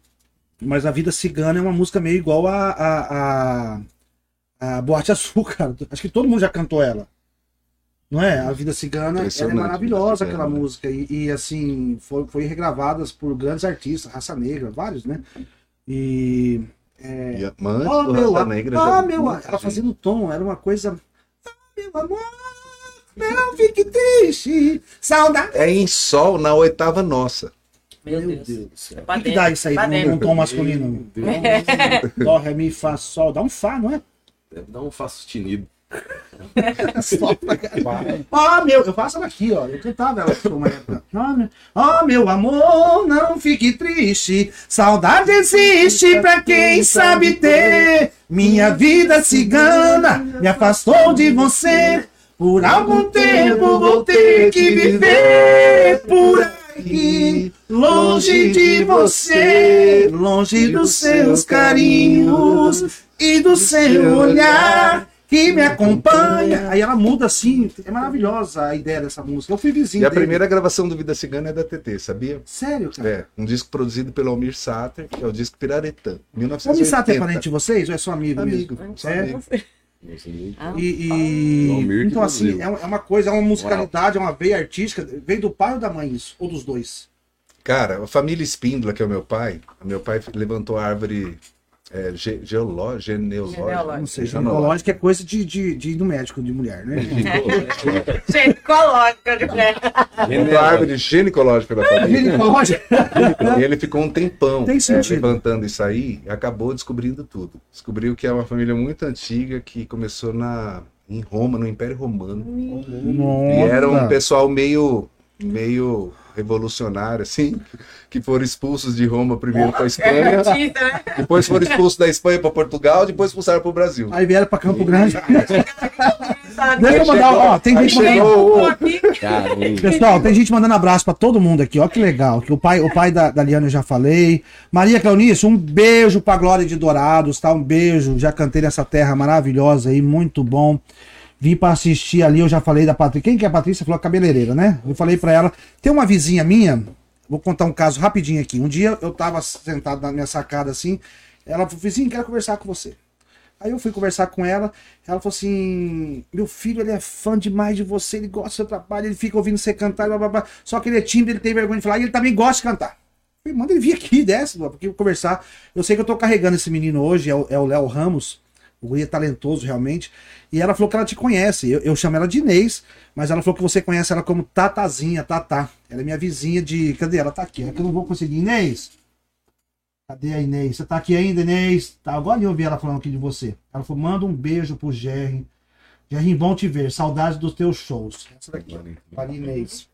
Mas a vida cigana é uma música meio igual a, a, a, a Boate Azul, cara. Acho que todo mundo já cantou ela. Não é? A Vida Cigana é maravilhosa, aquela Cigana. música. E, e, assim, foi, foi regravadas por grandes artistas, Raça Negra, vários, né? E. É... E a mãe Oh, do meu, Raça Negra ah, já- meu, Muita ela gente. fazendo tom, era uma coisa. Ah, meu amor, não fique triste, saudade. É em sol na oitava nossa. Meu Meu Deus. Deus do céu. É O que, dá isso aí pra num, tom masculino? Dó, ré, mi, fá, sol. Dá um fá, não é? Deve dar um sustenido. Só pra caralho. Ó, meu, eu faço ela aqui, ó. Eu cantava ela por uma época. Ó, meu, ó, meu amor, não fique triste. Saudade existe pra quem sabe ter. Minha vida cigana me afastou de você. Por algum tempo vou ter que viver por aqui, longe de você, longe dos seus carinhos e do seu olhar que me acompanha. Aí ela muda assim, é maravilhosa a ideia dessa música. Eu fui vizinho E a dele. primeira gravação do Vida Cigana é da TT, sabia? Sério, cara? É, um disco produzido pelo Almir Sater, que é o disco Piraretã, O 1980. Missato é parente de vocês ou é seu amigo, Amigo, mesmo? só É? amigo. Ah, E, e- Almir então assim, é uma- é uma coisa, é uma musicalidade, é uma veia artística. Veio do pai ou da mãe isso? Ou dos dois? Cara, a família Espíndola, que é o meu pai, meu pai levantou a árvore é, ge geológica, genealógica. Genealógica. Não sei, Genealógica. é coisa de, de, de ir no médico de mulher, né? Gente, coloca de pé. Levantou a árvore ginecológica da família. E ele ficou um tempão Tem é, levantando isso aí e acabou descobrindo tudo. Descobriu que é uma família muito antiga que começou na, em Roma, no Império Romano. E era um Nossa. pessoal meio, meio revolucionários, assim, que foram expulsos de Roma primeiro para É Espanha, artista, né? depois foram expulsos da Espanha para Portugal, depois expulsaram para o Brasil. Aí vieram pra Campo Grande. Deixa eu mandar, ó, tem Aí gente mandando. Pessoal, tem gente mandando abraço pra todo mundo aqui, ó que legal. Que o pai, o pai da, da Liana eu já falei. Maria Cleonice, um beijo pra Glória de Dourados, tá? Um beijo. Já cantei nessa terra maravilhosa aí, muito bom. Vim pra assistir ali, eu já falei da Patrícia. Quem que é a Patrícia? Falou a cabeleireira, né? Eu falei pra ela. Tem uma vizinha minha, vou contar um caso rapidinho aqui. Um dia eu tava sentado na minha sacada assim, ela falou, vizinho, quero conversar com você. Aí eu fui conversar com ela, ela falou assim: meu filho, ele é fã demais de você, ele gosta do seu trabalho, ele fica ouvindo você cantar, blá, blá, blá. só que ele é tímido, ele tem vergonha de falar, e ele também gosta de cantar. Eu falei, manda ele vir aqui, blá, porque conversar. Eu sei que eu tô carregando esse menino hoje, é o é o Léo Ramos, o guri é talentoso realmente, e ela falou que ela te conhece, eu, eu chamo ela de Inês, mas ela falou que você conhece ela como Tatazinha, Tatá. Ela é minha vizinha de. Cadê? Ela tá aqui, é que eu não vou conseguir. Inês! Cadê a Inês? Você tá aqui ainda, Inês? Tá, agora eu ouvi ela falando aqui de você. Ela falou: manda um beijo pro Jerry. Jerry, bom te ver. Saudades dos teus shows. Essa daqui. Para Inês.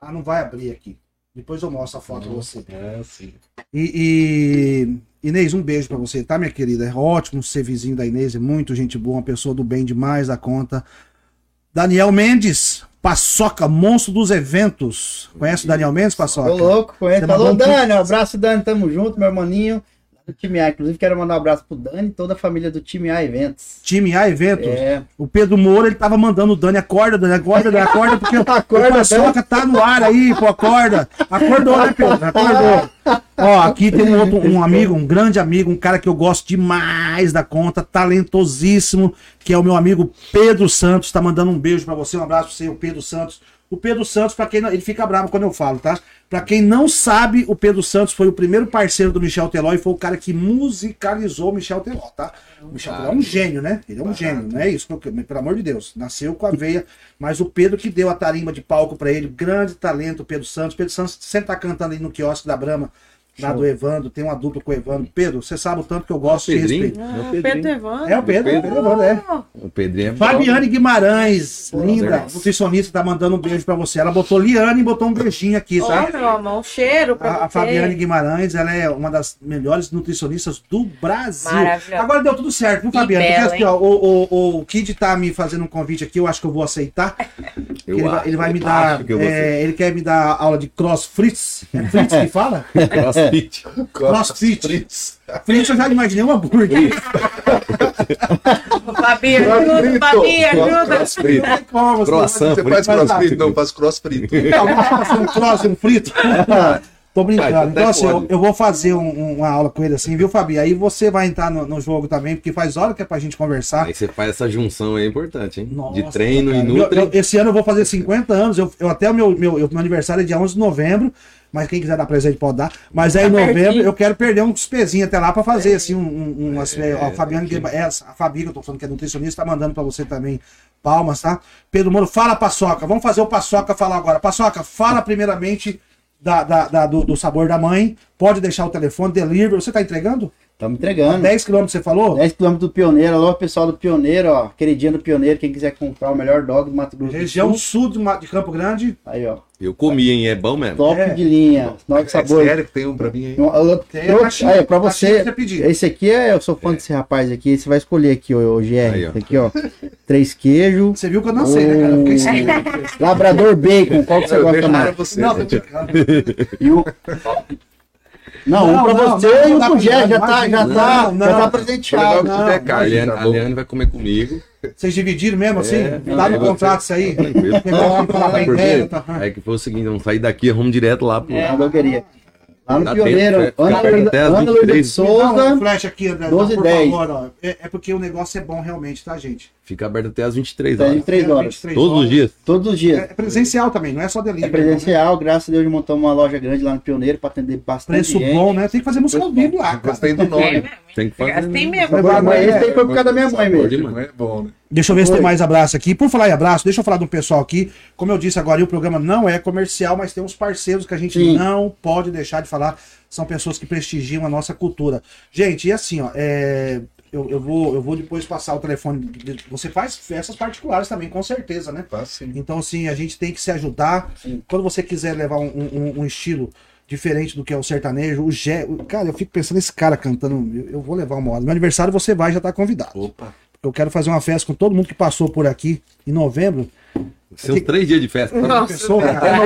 Ah, não vai abrir aqui. Depois eu mostro a foto pra você. É, sim. E, e, Inês, um beijo pra você, tá, minha querida? É ótimo ser vizinho da Inês, é muito gente boa, uma pessoa do bem demais da conta. Daniel Mendes, Paçoca, monstro dos eventos. Conhece o Daniel Mendes, Paçoca? Tô louco, conhece. Você Falou, um Dani, um abraço, Dani, tamo junto, meu irmãozinho. Do time A, inclusive quero mandar um abraço pro Dani e toda a família do time A Eventos. Time A Eventos. É, O Pedro Moura, ele tava mandando o Dani, acorda, Dani, acorda, Dani, acorda, porque Acorda, o Paçoca tá no ar aí, pô, acorda. Acordou, né, Pedro? Acordou. Ó, aqui tem um outro, um amigo, um grande amigo, um cara que eu gosto demais da conta, talentosíssimo, que é o meu amigo Pedro Santos, tá mandando um beijo pra você, um abraço pra você, o Pedro Santos. O Pedro Santos, pra quem não, ele fica bravo quando eu falo, tá? Pra quem não sabe, o Pedro Santos foi o primeiro parceiro do Michel Teló e foi o cara que musicalizou o Michel Teló, tá? O Michel Teló é um gênio, né? Ele é um gênio, não é isso? Pelo amor de Deus. Nasceu com a veia, mas o Pedro que deu a tarimba de palco pra ele, grande talento, o Pedro Santos. Pedro Santos sempre tá cantando aí no quiosque da Brama, lá do Evandro, tem uma dupla com o Evandro. Pedro, você sabe o tanto que eu gosto de respeito. É o Ah. Pedro Evandro. É o Pedro, o Pedro Evandro, é. O Pedrinho é bom. Fabiane Guimarães, linda, Deus. nutricionista, tá mandando um beijo pra você. Ela botou Liane e botou um beijinho aqui, tá? Ô, meu amor, um cheiro pra A, a você. Fabiane Guimarães, ela é uma das melhores nutricionistas do Brasil. Maravilhosa. Agora deu tudo certo, viu, Fabiane? bela, Porque assim, ó, o, o, o Kid tá me fazendo um convite aqui, eu acho que eu vou aceitar. Eu ele, vai, acho- ele vai me eu dar. que é, ele quer me dar aula de crossfit. É fritz que fala? Crossfit. Crossfit. Fritz eu já imaginei um hambúrguer. Ô, Fabi, ajuda, Fabi, ajuda. Crossfit. Como, você Croissant. Você vai- faz Mas tá. crossfit? Não, eu faço cross frito. Não, vamos fazer um cross um frito. Tô brincando. então assim, eu, eu vou fazer um- um- uma aula com ele assim, viu, Fabi? Aí você vai entrar no, no jogo também, porque faz hora que é pra gente conversar. Aí você faz essa junção aí, é importante, hein? Nossa, de treino cara. e nutri. esse ano eu vou fazer 50 anos. Eu, eu até o meu, meu, eu- meu aniversário é dia 11 de novembro. Mas quem quiser dar presente pode dar. Mas aí em Tá novembro pertinho. eu quero perder uns pezinhos até lá pra fazer assim um. um, um assim, ó, a Fabiana, Guima- é, a Fabi, que eu tô falando que é nutricionista, tá mandando pra você também palmas, tá? Pedro Moro, fala paçoca. Vamos fazer o paçoca falar agora. Paçoca, fala primeiramente da, da- da- do, do sabor da mãe. Pode deixar o telefone, delivery. Você tá entregando? Estamos entregando. 10 quilômetros você falou? 10 km do Pioneiro. Alô, pessoal do Pioneiro, ó. Queridinha do Pioneiro. Quem quiser comprar o melhor dog do Mato Grosso do Região Sul. sul de, Ma- de Campo Grande. Aí, ó. Eu comi, hein? É bom mesmo. Top É. de linha. Nove É sabores. sério que tem um pra mim aí? Um- eu- Tem eu- a caixinha, aí, pra a caixinha você, esse aqui é, eu sou fã desse rapaz aqui, você vai escolher aqui, o, o GR, Aí, ó. esse aqui, ó, três queijos, Você viu que eu não sei, né, cara? Eu fiquei sem. labrador bacon, qual que você Eu gosta pra mais? você. Não, gente. E o... Não, Não, um pra não, você não, e um pro pra GR, dar, já tá, já tá, já tá presenteado. Não, Não, é A. Liane vai comer comigo. Vocês dividiram mesmo assim? É, tá no contrato isso aí? Tá? É que foi o seguinte, vamos sair daqui, vamos direto lá pro. É, blogueirinha. Lá no Dá Pioneiro, Ana, fica perto até as Ana Luísa de 23. Dá um Souza, flash aqui, André, 12 por 10. favor, ó. É, é porque o negócio é bom realmente, tá, gente? Fica aberto até as 23 Tem horas. 3 horas. 23 Todos os horas. dias. Todos os dias. É presencial também, não é só delivery. É presencial, graças a Deus montamos uma loja grande lá no Pioneiro para atender né? bastante Preço gente. bom, né? Tem que fazer música ao vivo lá. Gostei do É nome. Tem que fazer. Né? mesmo. Agora, Mas é, esse aí foi por causa da minha mãe mesmo. de- É bom, né? Deixa eu ver se tem mais abraço aqui. Por falar em abraço, deixa eu falar de um pessoal aqui. Como eu disse agora, o programa não é comercial, mas tem uns parceiros que a gente Sim. não pode deixar de falar. São pessoas que prestigiam a nossa cultura. Gente, e assim, ó, é, eu, eu, vou, eu vou depois passar o telefone. Você faz festas particulares também, com certeza, né? Faz sim. Então, assim, a gente tem que se ajudar. Sim. Quando você quiser levar um, um- um estilo diferente do que é o sertanejo, o Gé. Cara, eu fico pensando nesse cara cantando. Eu, eu vou levar uma hora. No meu aniversário você vai já tá convidado. Opa. Eu quero fazer uma festa com todo mundo que passou por aqui em novembro. Seus três dias de festa. Nossa, Pessoa, cara.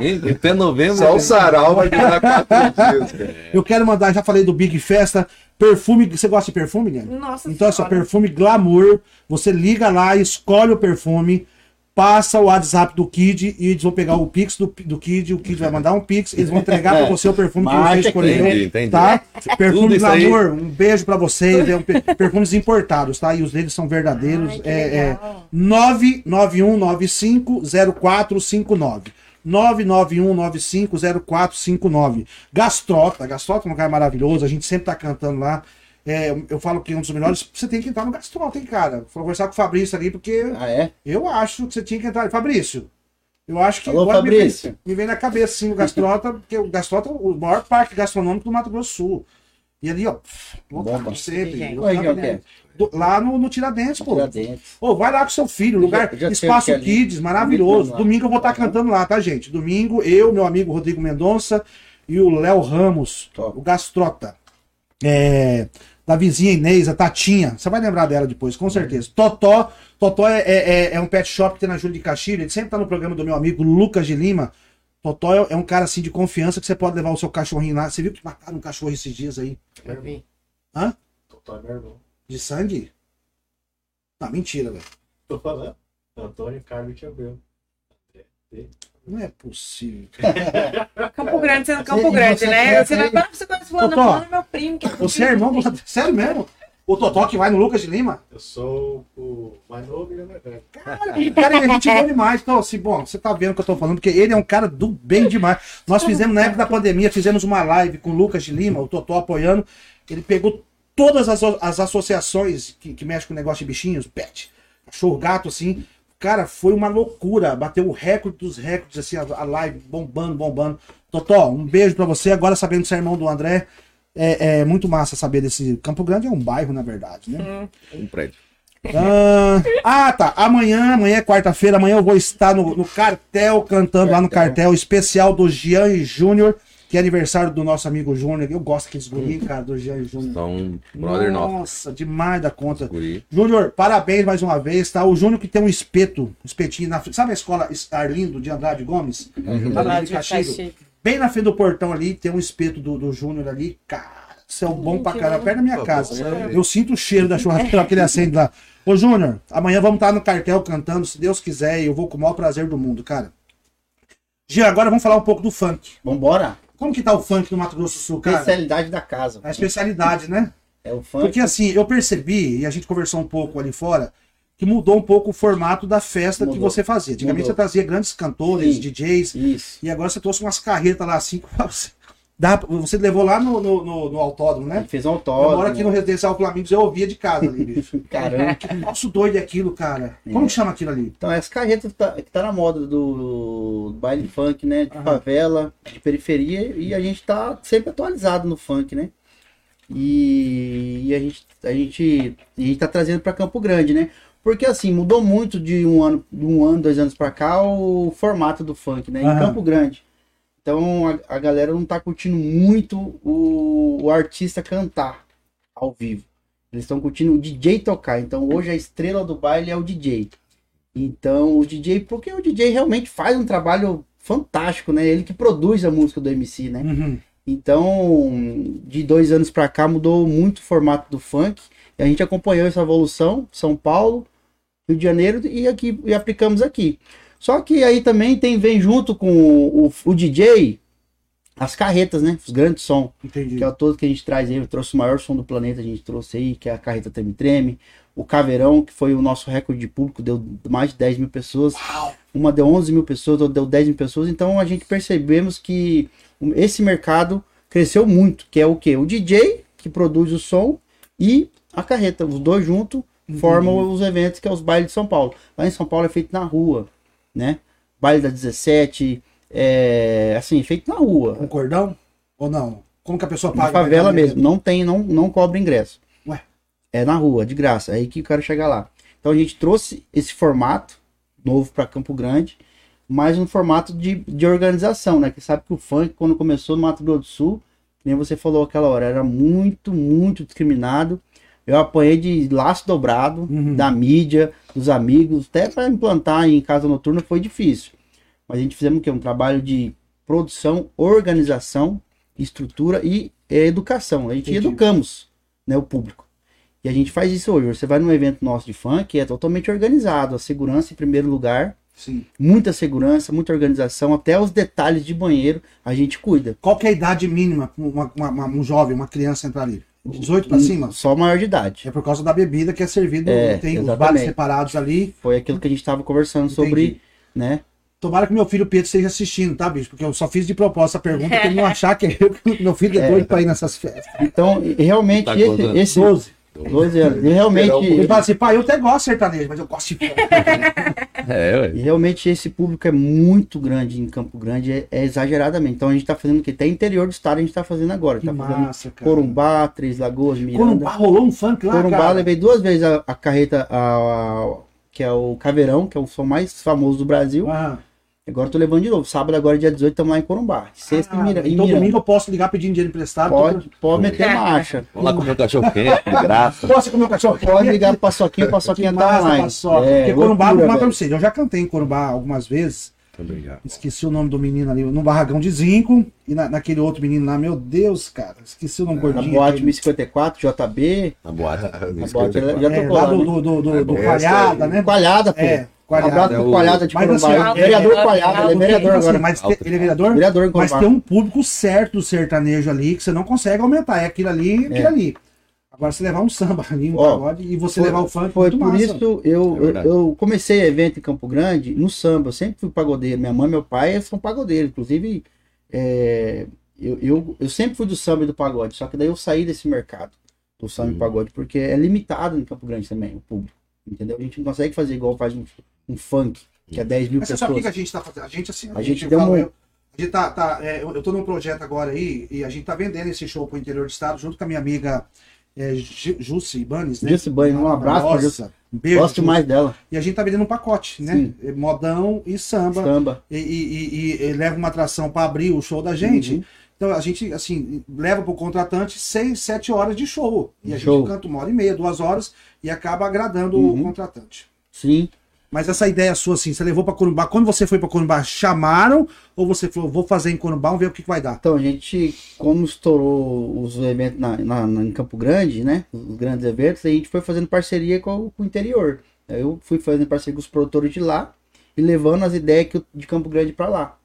Hein? Até novembro. Só o sarau vai durar quatro dias, cara. Eu quero mandar, já falei do Big Festa, perfume. Você gosta de perfume, Guilherme? Nossa Então, é só perfume glamour. Você liga lá, escolhe o perfume, passa o WhatsApp do Kid e eles vão pegar o Pix do, do Kid. O Kid vai mandar um Pix, eles vão entregar pra você o perfume que você escolheu. Entendi, entendi. Tá? Perfume aí. glamour, um beijo pra vocês. É um pe- perfumes importados, tá? E os deles são verdadeiros. Ai, é, é legal. 991950459. 991950459. Gastrota, Gastrota é um lugar maravilhoso, a gente sempre tá cantando lá. É, eu falo que é um dos melhores, você tem que entrar no Gastrota, hein, cara? Vou conversar com o Fabrício ali, porque Ah, é? eu acho que você tinha que entrar. Fabrício, eu acho que Alô, agora me Fabrício. vem, me vem na cabeça sim o Gastrota, porque o Gastrota é o maior parque gastronômico do Mato Grosso do Sul. E ali, ó, lotado sempre. Lá no, no Tiradentes, pô. Tiradentes. Ô, vai lá com seu filho, lugar, já- já espaço é ali. Kids, maravilhoso. Lá. Domingo eu vou estar cantando lá, tá, gente? Domingo, eu, meu amigo Rodrigo Mendonça e o Léo Ramos, Top. o Gastrota. É, da vizinha Inês, a Tatinha. Você vai lembrar dela depois, com certeza. Totó. Totó é, é- é- é um pet shop que tem na Júlia de Castilho. Ele sempre tá no programa do meu amigo Lucas de Lima. Totó é, é um cara assim de confiança que você pode levar o seu cachorrinho lá. Você viu que mataram um cachorro esses dias aí? Eu vi. Hã? Tô meu irmão. De sangue? Não, mentira, velho. Tô falando. Antônio Carlos te abriu. Não é possível. Campo Grande sendo Campo Você- Grande, você né? conhece Você vai falar, você conhece fulano, Totó, fulano é meu primo. que Você é irmão do... Sério mesmo? O Totó que vai no Lucas de Lima? Eu sou o mais novo e ele é mais velho. Cara, ele é gente boa demais. Então, assim, bom, você tá vendo o que eu tô falando, porque ele é um cara do bem demais. Nós fizemos, na época da pandemia, fizemos uma live com o Lucas de Lima, o Totó apoiando. Ele pegou todas as, as associações que, que mexem com negócio de bichinhos, pet, cachorro, gato, assim. Cara, foi uma loucura. Bateu o recorde dos recordes, assim, a, a live bombando, bombando. Totó, um beijo pra você. Agora, sabendo que você é irmão do André, é, é muito massa saber desse. Campo Grande é um bairro, na verdade, né? Um prédio. Ah, ah, tá. Amanhã, amanhã é quarta-feira, amanhã eu vou estar no, no cartel, cantando lá no cartel especial do Jean e Júnior, que é aniversário do nosso amigo Júnior. Eu gosto daqueles gurinhos, cara, do Jean e Júnior. São um brother nosso. Nossa, demais da conta. Guri. Júnior, parabéns mais uma vez, tá? O Júnior que tem um espeto, um espetinho na frente. Sabe a escola Arlindo de Andrade Gomes? Lá Lá no de Caxias? Bem na frente do portão ali, tem um espeto do, do Júnior ali. Cara, céu bom pra caramba, perto da minha casa. Eu sinto o cheiro da churrasqueira que ele acende lá. Ô, Júnior, amanhã vamos estar no cartel cantando, se Deus quiser, e eu vou com o maior prazer do mundo, cara. Gia, agora vamos falar um pouco do funk. Vambora. Como que tá o funk no Mato Grosso do Sul, cara? Especialidade da casa. A especialidade, né? É o funk. Porque assim, eu percebi, e a gente conversou um pouco ali fora, que mudou um pouco o formato da festa que Mudou. você fazia. Antigamente Mudou. você trazia grandes cantores, Sim. DJs, Isso. e agora você trouxe umas carretas lá assim. Você, dá, você levou lá no, no, no- no autódromo, né? Ele fez um Eu autódromo. moro aqui no Residencial Flamingos, eu ouvia de casa ali, bicho. Caramba. Que nosso doido é aquilo, cara. Como que chama aquilo ali? Então, essa carreta que tá, que tá na moda do, do baile funk, né? De Aham. favela, de periferia, e a gente tá sempre atualizado no funk, né? E, e a, gente, a, gente, a gente tá trazendo para Campo Grande, né? Porque assim, mudou muito de um ano, de um ano, dois anos para cá o formato do funk, né? Em Aham. Campo Grande. Então a, a galera não tá curtindo muito o, o artista cantar ao vivo. Eles estão curtindo o DJ tocar. Então hoje a estrela do baile é o DJ. Então o DJ, porque o DJ realmente faz um trabalho fantástico, né? Ele que produz a música do MC, né? Uhum. Então, de dois anos pra cá mudou muito o formato do funk. E a gente acompanhou essa evolução, São Paulo, Rio de Janeiro e aqui e aplicamos aqui. Só que aí também tem vem junto com o, o DJ as carretas, né? Os grandes som, Entendi. que é o todo que a gente traz aí. Eu trouxe o maior som do planeta, a gente trouxe aí, que é a carreta Treme Treme. O Caveirão, que foi o nosso recorde de público, deu mais de 10 mil pessoas. Uma deu 11 mil pessoas, outra deu 10 mil pessoas. Então a gente percebemos que esse mercado cresceu muito, que é o que? O DJ, que produz o som, e a carreta. Os dois juntos formam os eventos, que é os bailes de São Paulo. Lá em São Paulo é feito na rua, né? Baile da 17, é, assim, feito na rua. Com cordão? Ou não? Como que a pessoa Na paga? favela mesmo, não tem, não, não cobra ingresso. Ué. é na rua, de graça. É aí que eu quero chegar lá. Então a gente trouxe esse formato novo para Campo Grande, mas um formato de, de organização, né? Que sabe que o funk, quando começou no Mato Grosso do Sul, nem você falou aquela hora, era muito, muito discriminado. Eu apanhei de laço dobrado, Uhum. da mídia, dos amigos, até para implantar em casa noturna foi difícil. Mas a gente fizemos o quê? Um trabalho de produção, organização, estrutura e eh, educação. A gente Entendi. educamos né, o público. E a gente faz isso hoje. Você vai num evento nosso de funk, é totalmente organizado. A segurança em primeiro lugar, Sim. muita segurança, muita organização, até os detalhes de banheiro a gente cuida. Qual que é a idade mínima para um jovem, uma criança entrar ali? 18 para cima? Só maior de idade. É por causa da bebida que é servido, É, tem os exatamente. bares separados ali. Foi aquilo que a gente estava conversando sobre, Entendi. né? Tomara que meu filho Pedro esteja assistindo, tá, bicho? Porque eu só fiz de propósito a pergunta pra ele não achar que é eu que meu filho é doido pra ir nessas festas. Então, realmente, Tá esse, esse 12. 12 anos. E realmente, Ele fala assim, pai, eu até gosto de sertanejo, mas eu gosto de. É, ué. E realmente esse público é muito grande em Campo Grande, é, é exageradamente. Então a gente tá fazendo o que? Até interior do estado a gente tá fazendo agora. Que tá fazendo massa, cara. Corumbá, Três Lagoas, Miranda. Corumbá rolou um funk lá, Corumbá, cara. levei duas vezes a, a carreta, a- a- que é o Caveirão, que é o som mais famoso do Brasil. Ah, Agora eu tô levando de novo. Sábado, agora dia 18, estamos lá em Corumbá. Sexta ah, em, então Miranda. domingo eu posso ligar pedindo dinheiro emprestado. Pode, pode meter marcha. Vamos lá comer um cachorro quente, de graça. Posso comer o cachorro? Pode ligar pro Paçoquinha, o Paçoquinha tá massa, online. paçoca. É, Porque Corumbá, loucura, vou falar pra vocês, eu já cantei em Corumbá algumas vezes. Obrigado. Esqueci o nome do menino ali, no barragão de zinco. E na- naquele outro menino lá, meu Deus, cara. Esqueci o nome Na gordinho. boate aquele. 1054, JB. Na boate. Na boate, já, já É, tocou lá do, do, do, do, do Coalhada, aí. né? Coalhada, pô. É, Um Coalhada. abraço É pro Coalhada de Mas Corumbá. assim, é vereador Coalhada, ele é vereador assim, agora. Mas te- ele é vereador? Vereador em Mas Corumbá. tem um público certo do sertanejo ali que você não consegue aumentar. É aquilo ali e aquilo É. ali. Agora, você levar um samba ali, um pagode, e você foi- levar o funk, Foi muito por massa. isso eu, É eu, comecei evento em Campo Grande no samba. Eu sempre fui pagodeiro. Minha mãe e meu pai são pagodeiros. Inclusive, é, eu, eu, eu sempre fui do samba e do pagode. Só que daí eu saí desse mercado do samba e Hum. pagode, porque é limitado em Campo Grande também, o público. Entendeu? A gente não consegue fazer igual faz um, um funk, que é 10 mil Mas você sabe o que pessoas. a gente tá fazendo? A gente, assim, A gente deu fala, um- eu, a gente tá, tá, é, eu tô num projeto agora aí, e a gente tá vendendo esse show pro interior do estado, junto com a minha amiga é, Ju- Jussi Ibanes, né? Jussi Ibanes, um abraço pra Nossa, Jussi. um beijo. Gosto Jussi. mais dela. E a gente tá vendendo um pacote, né? Sim. É, Modão e samba. Samba. E, e- e- e leva uma atração para abrir o show da gente. Uhum. Então a gente, assim, leva pro contratante seis, sete horas de show. E a Show. gente canta uma hora e meia, duas horas, e acaba agradando Uhum. o contratante. Sim. Mas essa ideia sua, assim, você levou para Corumbá. Quando você foi para Corumbá, chamaram? Ou você falou, vou fazer em Corumbá, vamos ver o que, que vai dar? Então, a gente, como estourou os eventos na, na- na- em Campo Grande, né? Os grandes eventos, a gente foi fazendo parceria com, o- com o interior. Eu fui fazendo parceria com os produtores de lá e levando as ideias que de Campo Grande para lá.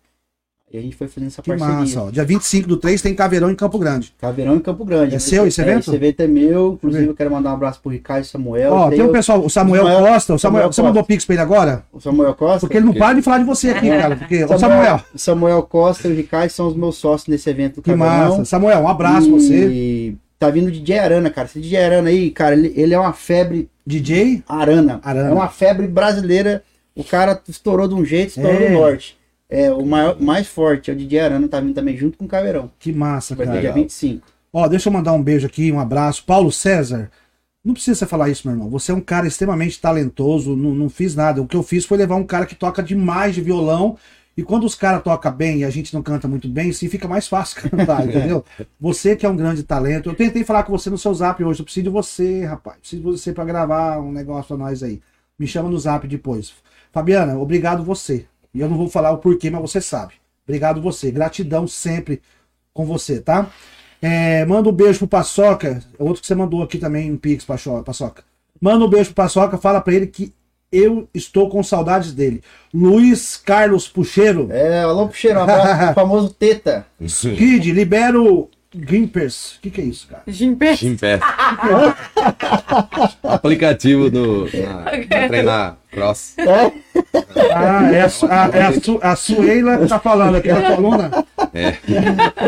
E a gente foi fazendo essa Que parceria. massa, ó. Dia 25 do 3 tem Caveirão em Campo Grande. Caveirão em Campo Grande. É seu esse evento? esse evento é meu. Inclusive, eu quero mandar um abraço pro Ricardo e Samuel. Ó, tem eu- o pessoal, o Samuel, Samuel- Costa. O Samuel, Samuel você Costa. mandou pix pra ele agora? O Samuel Costa. Porque ele não para de falar de você aqui, cara. Porque, ô, Samuel, Samuel Costa e o Ricardo são os meus sócios nesse evento do que Caveirão. massa. Samuel, um abraço pra você. E tá vindo DJ Arana, cara. Esse DJ Arana aí, cara, ele, ele é uma febre DJ, Arana. Arana. É uma febre brasileira. O cara estourou de um jeito, estourou É. do norte. É, o maior, mais forte é o DJ Arana, tá vindo também junto com o Caveirão. que massa, Vai ter cara. dia 25. Ó, deixa eu mandar um beijo aqui, um abraço. Paulo César. Não precisa você falar isso, meu irmão. Você é um cara extremamente talentoso. Não, não fiz nada. O que eu fiz foi levar um cara que toca demais de violão. E quando os caras tocam bem e a gente não canta muito bem, sim, fica mais fácil cantar, entendeu? Você que é um grande talento. Eu tentei falar com você no seu zap hoje. Eu preciso de você, rapaz. Preciso de você pra gravar um negócio pra nós aí. Me chama no zap depois. Fabiana, obrigado você. E eu não vou falar o porquê, mas você sabe. Obrigado você. Gratidão sempre com você, tá? É, manda um beijo pro Paçoca. É outro que você mandou aqui também, um Pix, Paço- Paçoca. Manda um beijo pro Paçoca, fala pra ele que eu estou com saudades dele. Luiz Carlos Pucheiro. É, alô, Puxeiro, um abraço pro famoso Teta. Kid, libera o Gimpers. O que, que é isso, cara? Gimpé. Gimpé. Aplicativo do, na, pra treinar cross. Ah, é a, a, é a, Su- a Sueila que tá falando aqui, a coluna. É.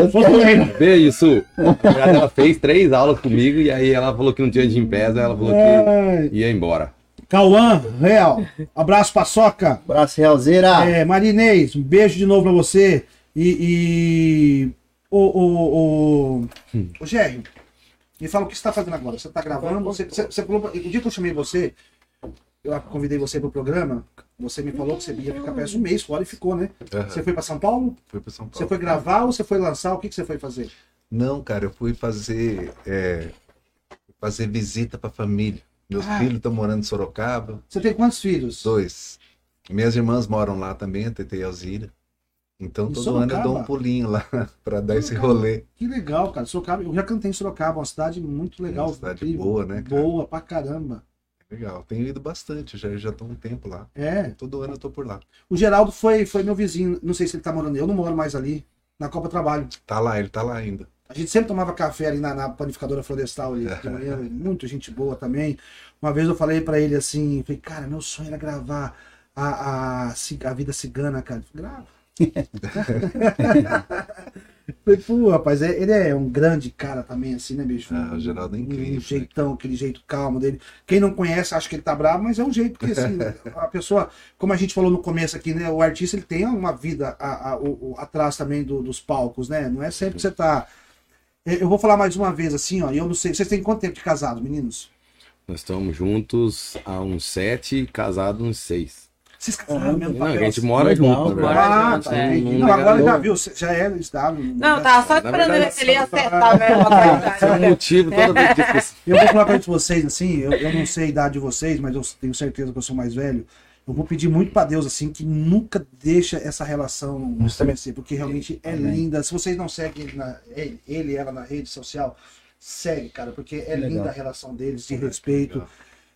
Ô, Sueila. Beijo, Su. Ela fez três aulas comigo e aí ela falou que não tinha Gimpés, aí ela falou que Ai. ia embora. Cauã, Real. Abraço, Paçoca. Abraço, Realzeira. É, Marinês, um beijo de novo pra você. E. e... O, o, o, o Gérrio, Me fala o que você tá fazendo agora. Você tá gravando? Você, você, você falou, o dia que eu chamei você, eu convidei você pro programa, você me falou que você ia ficar parece um mês fora e ficou, né? Aham. Você foi pra São Paulo? Fui pra São Paulo. Você foi gravar ou você foi lançar? O que, que você foi fazer? Não, cara, eu fui fazer é, fazer visita pra família. Meus Ah. filhos estão morando em Sorocaba, Você tem quantos filhos? dois. Minhas irmãs moram lá também, a Tete e a Alzira. Então Em todo ano eu dou Sorocaba? um pulinho lá pra dar esse Sorocaba. rolê. Que legal, cara. Sorocaba, eu já cantei em Sorocaba, uma cidade muito legal. uma cidade incrível. boa, né, cara? Boa pra caramba. Legal, tenho ido bastante, já já tô um tempo lá. É. Todo ano eu tô por lá. O Geraldo foi, foi meu vizinho. Não sei se ele tá morando. Eu não moro mais ali. Na Copa Trabalho. Tá lá, ele tá lá ainda. A gente sempre tomava café ali na, na panificadora florestal ali de manhã, muito gente boa também. Uma vez eu falei pra ele assim, falei, cara, meu sonho era gravar a, a, ci- a vida cigana, cara. Grava. falei, pô, rapaz, é- ele é um grande cara também, assim, né, bicho? Ah, o Geraldo é incrível, Um né? jeitão, aquele jeito calmo dele. Quem não conhece acha que ele tá bravo, mas é um jeito, porque assim, a pessoa, como a gente falou no começo aqui, né, o artista ele tem uma vida a- a- o- o- atrás também do- dos palcos, né? Não é sempre que você tá. Eu eu vou falar mais uma vez assim, ó, e eu não sei, vocês têm quanto tempo de casado, meninos? Nós estamos juntos há uns sete, casados uns seis. Vocês casaram mesmo? Não, a gente mora junto. Ah, tá. é. entendi. Não Não, agora legal. já viu, você já é estável. Não, tava só esperando verdade, ver se ele acertar Esse é o motivo toda vez. Eu vou falar pra vocês, assim, eu, eu não sei a idade de vocês, mas eu tenho certeza que eu sou mais velho. Eu vou pedir muito pra Deus, assim, que nunca deixa essa relação estabelecer, porque realmente é linda. Se vocês não seguem na- ele, ele, ela na rede social, segue, cara, porque é Legal. linda a relação deles, de respeito. Legal.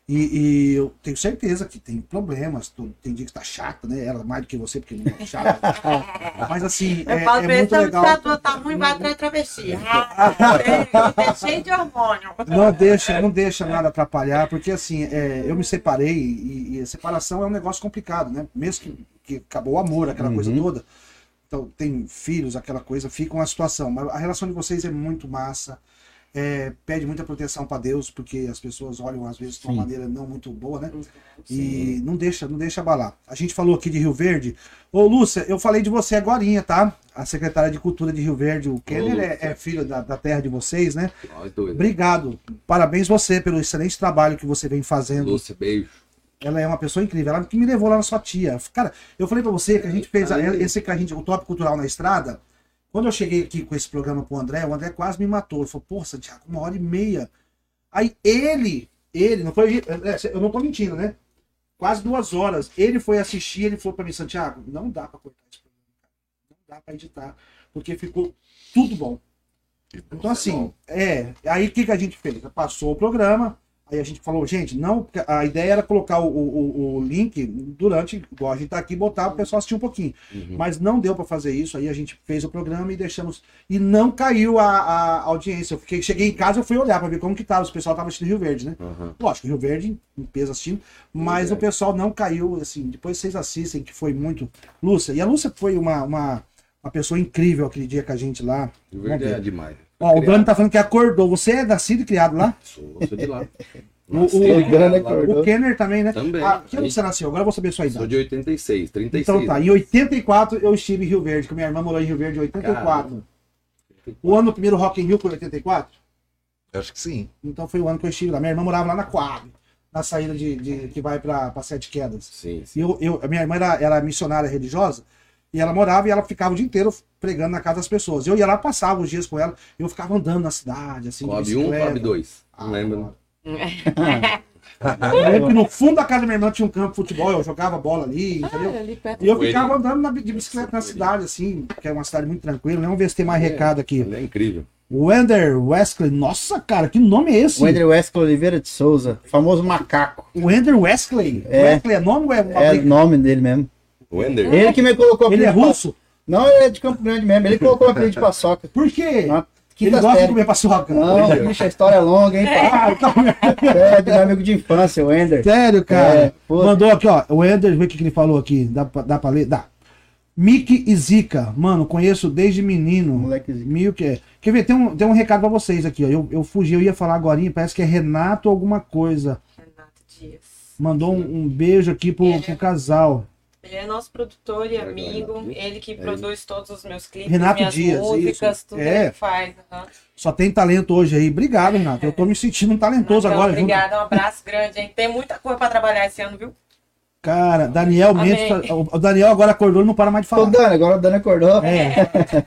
E, e eu tenho certeza que tem problemas, tem dia que tá chata, né? Ela mais do que você, porque não é chata. Mas assim, Eu é, falo é pra ele, muito a legal. ditadura tá ruim, vai atrás travesti. Ah, é cheio de hormônio. Não deixa, não deixa nada atrapalhar, porque assim, é, eu me separei e, e a separação é um negócio complicado, né? Mesmo que, que acabou o amor, aquela coisa toda. Então, tem filhos, aquela coisa, fica uma situação. Mas a relação de vocês é muito massa. É, pede muita proteção para Deus, porque as pessoas olham às vezes de uma Sim. maneira não muito boa, né? E não deixa, não deixa abalar. A gente falou aqui de Rio Verde. Ô, Lúcia, eu falei de você agorinha, tá? A secretária de Cultura de Rio Verde, o Kenner, é, é filho da, da terra de vocês, né? Nós dois. Obrigado. Parabéns você pelo excelente trabalho que você vem fazendo. Lúcia, beijo. Ela é uma pessoa incrível. Ela que me levou lá na sua tia. Cara, eu falei pra você que a gente fez a- esse que a gente, o Top Cultural na Estrada. Quando eu cheguei aqui com esse programa pro André, o André quase me matou. Ele falou, pô, Santiago, uma hora e meia. Aí ele, ele, não foi. é, Eu não tô mentindo, né? Quase duas horas. Ele foi assistir, ele falou pra mim, Santiago, não dá pra cortar esse programa, cara. Não dá pra editar. Porque ficou tudo bom. Então, assim, é. Aí o que, que a gente fez? Passou o programa, aí a gente falou, gente, não. A ideia era colocar o, o, o link durante, igual a gente tá aqui, botar o pessoal assistir um pouquinho. Mas não deu para fazer isso, aí a gente fez o programa e deixamos. E não caiu a, a audiência. Eu fiquei, cheguei em casa, eu fui olhar para ver como que tava. Os pessoal tava assistindo Rio Verde, né? Aham. Lógico, Rio Verde, em peso assistindo, mas o pessoal não caiu, assim, depois vocês assistem, que foi muito. Lúcia, e a Lúcia foi uma, uma, uma pessoa incrível aquele dia com a gente lá. O Vamos verde ver. é demais. Ó, o Dani tá falando que acordou. Você é nascido e criado lá? Sou, sou de lá. O- Nasci o- e o acordou. O Kenner também, né? Também. Ah, que ano você nasceu? Agora eu vou saber a sua Sou idade. de 86, 36. Então tá, em 84 eu estive em Rio Verde, que minha irmã morou em Rio Verde em 84. Caramba. O ano do primeiro Rock in Rio foi 84? Acho que sim. Então foi o ano que eu estive lá. Minha irmã morava lá na Coab, na saída de, de- que vai pra, pra Sete Quedas. Sim, E sim. eu, eu, a minha irmã era, era missionária religiosa, e ela morava e ela ficava o dia inteiro pregando na casa das pessoas. Eu ia lá, passava os dias com ela, eu ficava andando na cidade, assim, de Coab 1, bicicleta. Coab 2. Ah, Não lembro. Eu lembro que no fundo da casa da minha irmã tinha um campo de futebol, eu jogava bola ali, entendeu? Ah, ali perto. E eu ficava ele. andando na- de bicicleta na cidade, assim, que é uma cidade muito tranquila. Vamos ver se tem mais recado aqui. Ele é incrível. Wender Wesley, nossa, cara, que nome é esse? O André Wesley Oliveira de Souza, famoso macaco. Wender Wesley? É. Wesley é nome ou é É nome dele mesmo. O Ender. Ele que me colocou Ele é de russo? pa- Não, ele é de Campo Grande mesmo. Ele colocou o apelido de paçoca. Por quê? Na Ele gosta de série. comer paçoca. Não, bicho, a história é longa, hein. É, de meu amigo de infância, o Ender. Sério, cara. É. Mandou aqui, ó. O Ender, vê o que, que ele falou aqui. Dá pra, dá pra ler? Dá. Mickey e Zica. Mano, conheço desde menino. Moleque Zica. Mil que é. Quer ver? Tem um, tem um recado pra vocês aqui, ó. Eu, eu fugi, eu ia falar agora, parece que é Renato alguma coisa. Renato Dias. Mandou um, um beijo aqui pro, pro casal. Ele é nosso produtor e Legal, amigo. Ele que É produz todos os meus clipes, Renato minhas Dias, músicas, isso. tudo É. ele faz. aham. Só tem talento hoje aí. Obrigado, Renato. Eu tô me sentindo um talentoso agora. junto. Obrigada, um abraço grande, hein? Tem muita coisa pra trabalhar esse ano, viu? Cara, Daniel. Mendes. O Daniel agora acordou e não para mais de Ô, falar. Dani, agora o Dani acordou. É,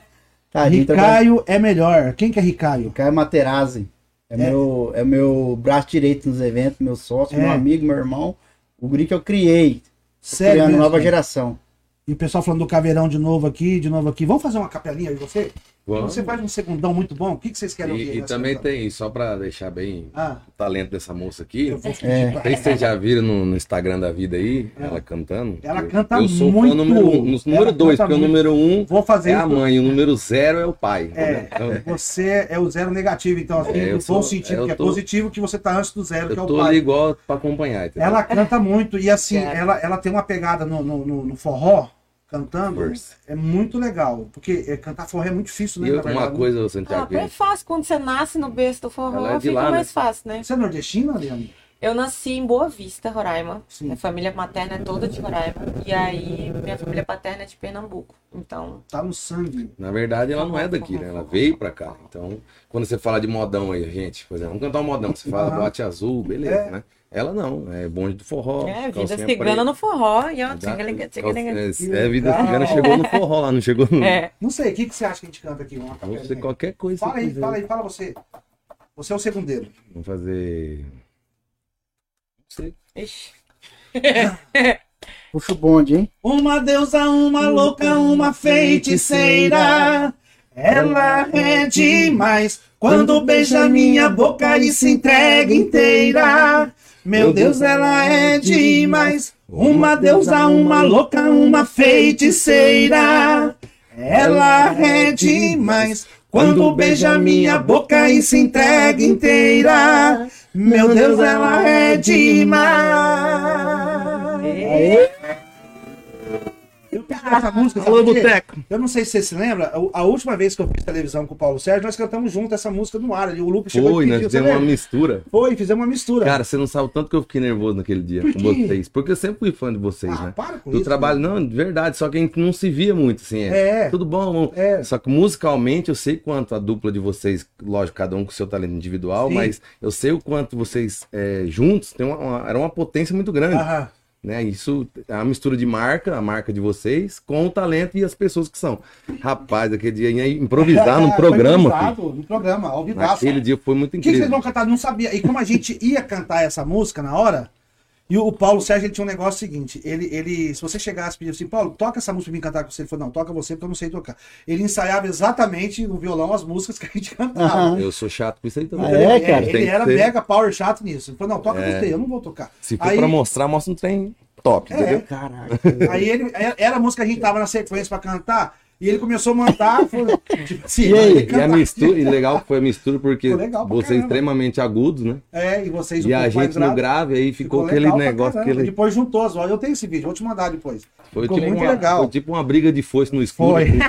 trabalha- Ricaio é melhor. Quem que é Ricaio? Caio Materazzi. É, Meu, é meu braço direito nos eventos, meu sócio, É. meu amigo, meu irmão. O guri que eu criei. Sério criando mesmo, nova cara? geração. E o pessoal falando do caveirão de novo aqui, de novo aqui. Vamos fazer uma capelinha aí, você? Vamos. Você faz um segundão muito bom. O que, que vocês querem ouvir? E, e também tem, só pra deixar bem Ah, o talento dessa moça aqui. eu vou pedir É. pra Não sei se vocês já viram no, no Instagram da vida aí, ela cantando. Ela Eu- canta eu sou muito. fã número um, número dois, porque o muito. número um Vou fazer é a mãe, o número zero é o pai. É, Então, você é o zero negativo, então, assim, É, eu no bom sentido, eu que é tô- positivo, que você tá antes do zero, que é eu o tô pai. ali igual pra acompanhar. entendeu? Ela canta muito, e assim, ela, ela tem uma pegada no, no, no- no forró, cantando, Força. é muito legal. Porque é, cantar forró é muito difícil, né? E na uma coisa, Ah, Santiago, é fácil. Quando você nasce no berço do forró, é fica lá, mais né? fácil, né? Você é nordestina, Leandro? Eu nasci em Boa Vista, Roraima. Sim. Minha família materna é toda de Roraima. E aí, minha família paterna é de Pernambuco. Então, Tá no sangue. na verdade, ela não é daqui, né? Ela veio pra cá. Então, quando você fala de modão aí, gente, por exemplo, vamos cantar um modão. Você fala boate azul, beleza, É. né? Ela não, é bonde do forró. é, vida cigana preta. no forró. E ó, tchiga-liga, tchiga-liga. É, é, vida cigana chegou no forró lá, não chegou no. É. Não sei, o que, que você acha que a gente canta aqui? Uma Vamos fazer capelinha? qualquer coisa. Fala aí, quiser. fala aí, fala você. Você é o segundeiro. Vamos fazer. Não sei. Ixi. Puxa o bonde, hein? Uma deusa, uma louca, uma feiticeira. Ela é demais quando beija minha boca e se entrega inteira. Meu Deus, ela é demais. Uma deusa, uma louca, uma feiticeira. Ela é demais quando beija minha boca e se entrega inteira. Meu Deus, ela é demais. Eu pedi essa música, Alô? Boteco. Eu não sei se você se lembra, a última vez que eu fiz televisão com o Paulo Sérgio, nós cantamos junto essa música no ar ali. O Lupe chegou Foi, e nós pediu, você fizemos uma lembra? mistura. Foi, fizemos uma mistura. Cara, você não sabe o tanto que eu fiquei nervoso naquele dia Por com vocês. Porque eu sempre fui fã de vocês, ah, né? para com Do isso. trabalho, não, de verdade, só que a gente não se via muito, assim. É. Tudo bom, É. Só que musicalmente eu sei quanto a dupla de vocês, lógico, cada um com seu talento individual, Sim. mas eu sei o quanto vocês é, juntos tem uma, uma- era uma potência muito grande. Aham. Né? Isso é uma mistura de marca, a marca de vocês, com o talento e as pessoas que são. Rapaz, aquele dia ia improvisar no Foi programa. No programa, ao vivaço. Naquele dia foi muito O que, que vocês incrível. vão cantar? Não sabia. E como a gente ia cantar essa música na hora, e o Paulo Sérgio ele tinha um negócio seguinte: ele, ele, se você chegasse e pedir assim, Paulo, toca essa música pra mim cantar com você, ele falou, não, toca você porque eu não sei tocar. Ele ensaiava exatamente no violão as músicas que a gente cantava. Aham. Eu sou chato com isso aí também. Ah, é, cara? Ele Tem que era ser. mega power chato nisso. Ele falou, não, toca É. você, eu não vou tocar. Se for Aí- pra mostrar, mostra um trem top, É. entendeu? Caraca. Aí ele, era a música que a gente tava na sequência pra cantar, e ele começou a mandar, falou, tipo assim, E aí? E a mistura, e legal que foi a mistura, porque Ficou vocês caramba. extremamente agudos, né? É, e vocês E a gente no grave. aí ficou, aquele legal pra negócio, aquele. Depois juntou as vozes. Eu tenho esse vídeo, vou te mandar depois. Foi ficou tipo, muito uma, legal. foi tipo uma briga de foice no escuro. Foi.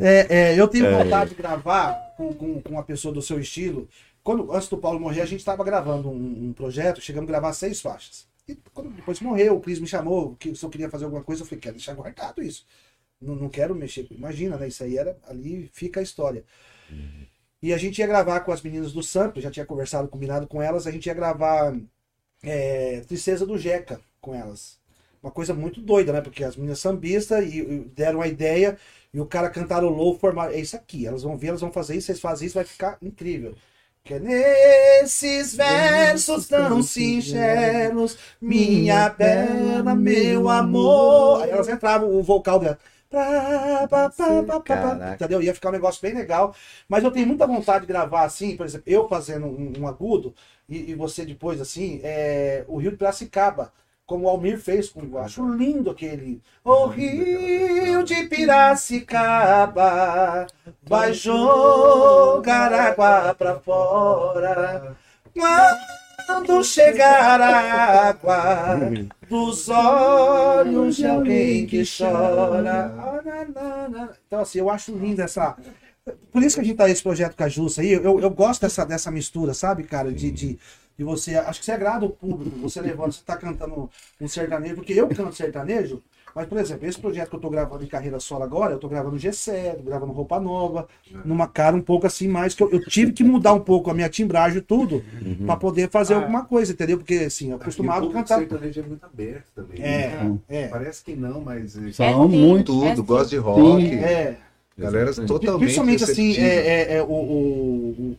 É, é, eu tenho vontade de gravar com, com, com uma pessoa do seu estilo. Quando, antes do Paulo morrer, a gente estava gravando um, um projeto, chegamos a gravar seis faixas. E quando depois morreu, o Cris me chamou, que se eu queria fazer alguma coisa, eu falei, quero deixar guardado isso. Não, não quero mexer. Imagina, né? Isso aí era. Ali fica a história. E a gente ia gravar com as meninas do Sample, já tinha conversado, combinado com elas, a gente ia gravar é, Tristeza do Jeca com elas. Uma coisa muito doida, né? Porque as meninas sambistas e, e deram a ideia e o cara cantarolou, formaram. É isso aqui, elas vão ver, elas vão fazer isso, vocês fazem isso, vai ficar incrível. Que é nesses versos tão singelos, minha bela, meu amor. Aí elas entravam, o vocal dela. Entendeu? Ia ficar um negócio bem legal. Mas eu tenho muita vontade de gravar assim, por exemplo, eu fazendo um, um agudo e, e você depois assim, é, o Rio de Piracicaba, como o Almir fez com eu acho lindo aquele. O Rio de Piracicaba vai jogar água pra fora. Quando chegar a água dos olhos de alguém que chora. Então, assim, eu acho linda essa. Por isso que a gente tá nesse projeto com a Jussa aí. Eu, eu gosto dessa, dessa mistura, sabe, cara? De, de, e você, acho que você agrada o público, você levando, você tá cantando um sertanejo, porque eu canto sertanejo, mas, por exemplo, esse projeto que eu tô gravando em carreira solo agora, eu tô gravando G7, tô gravando Roupa Nova, numa cara um pouco assim, mais que eu, eu tive que mudar um pouco a minha timbragem e tudo, pra poder fazer Ah. alguma coisa, entendeu? Porque, assim, eu acostumado a cantar... sertanejo é muito aberto também. É, é, Parece que não, mas é São sim, muito. tudo, é sim. gosta de rock. é. Galera totalmente Principalmente assim, receptiva. é, é- é o, o- o-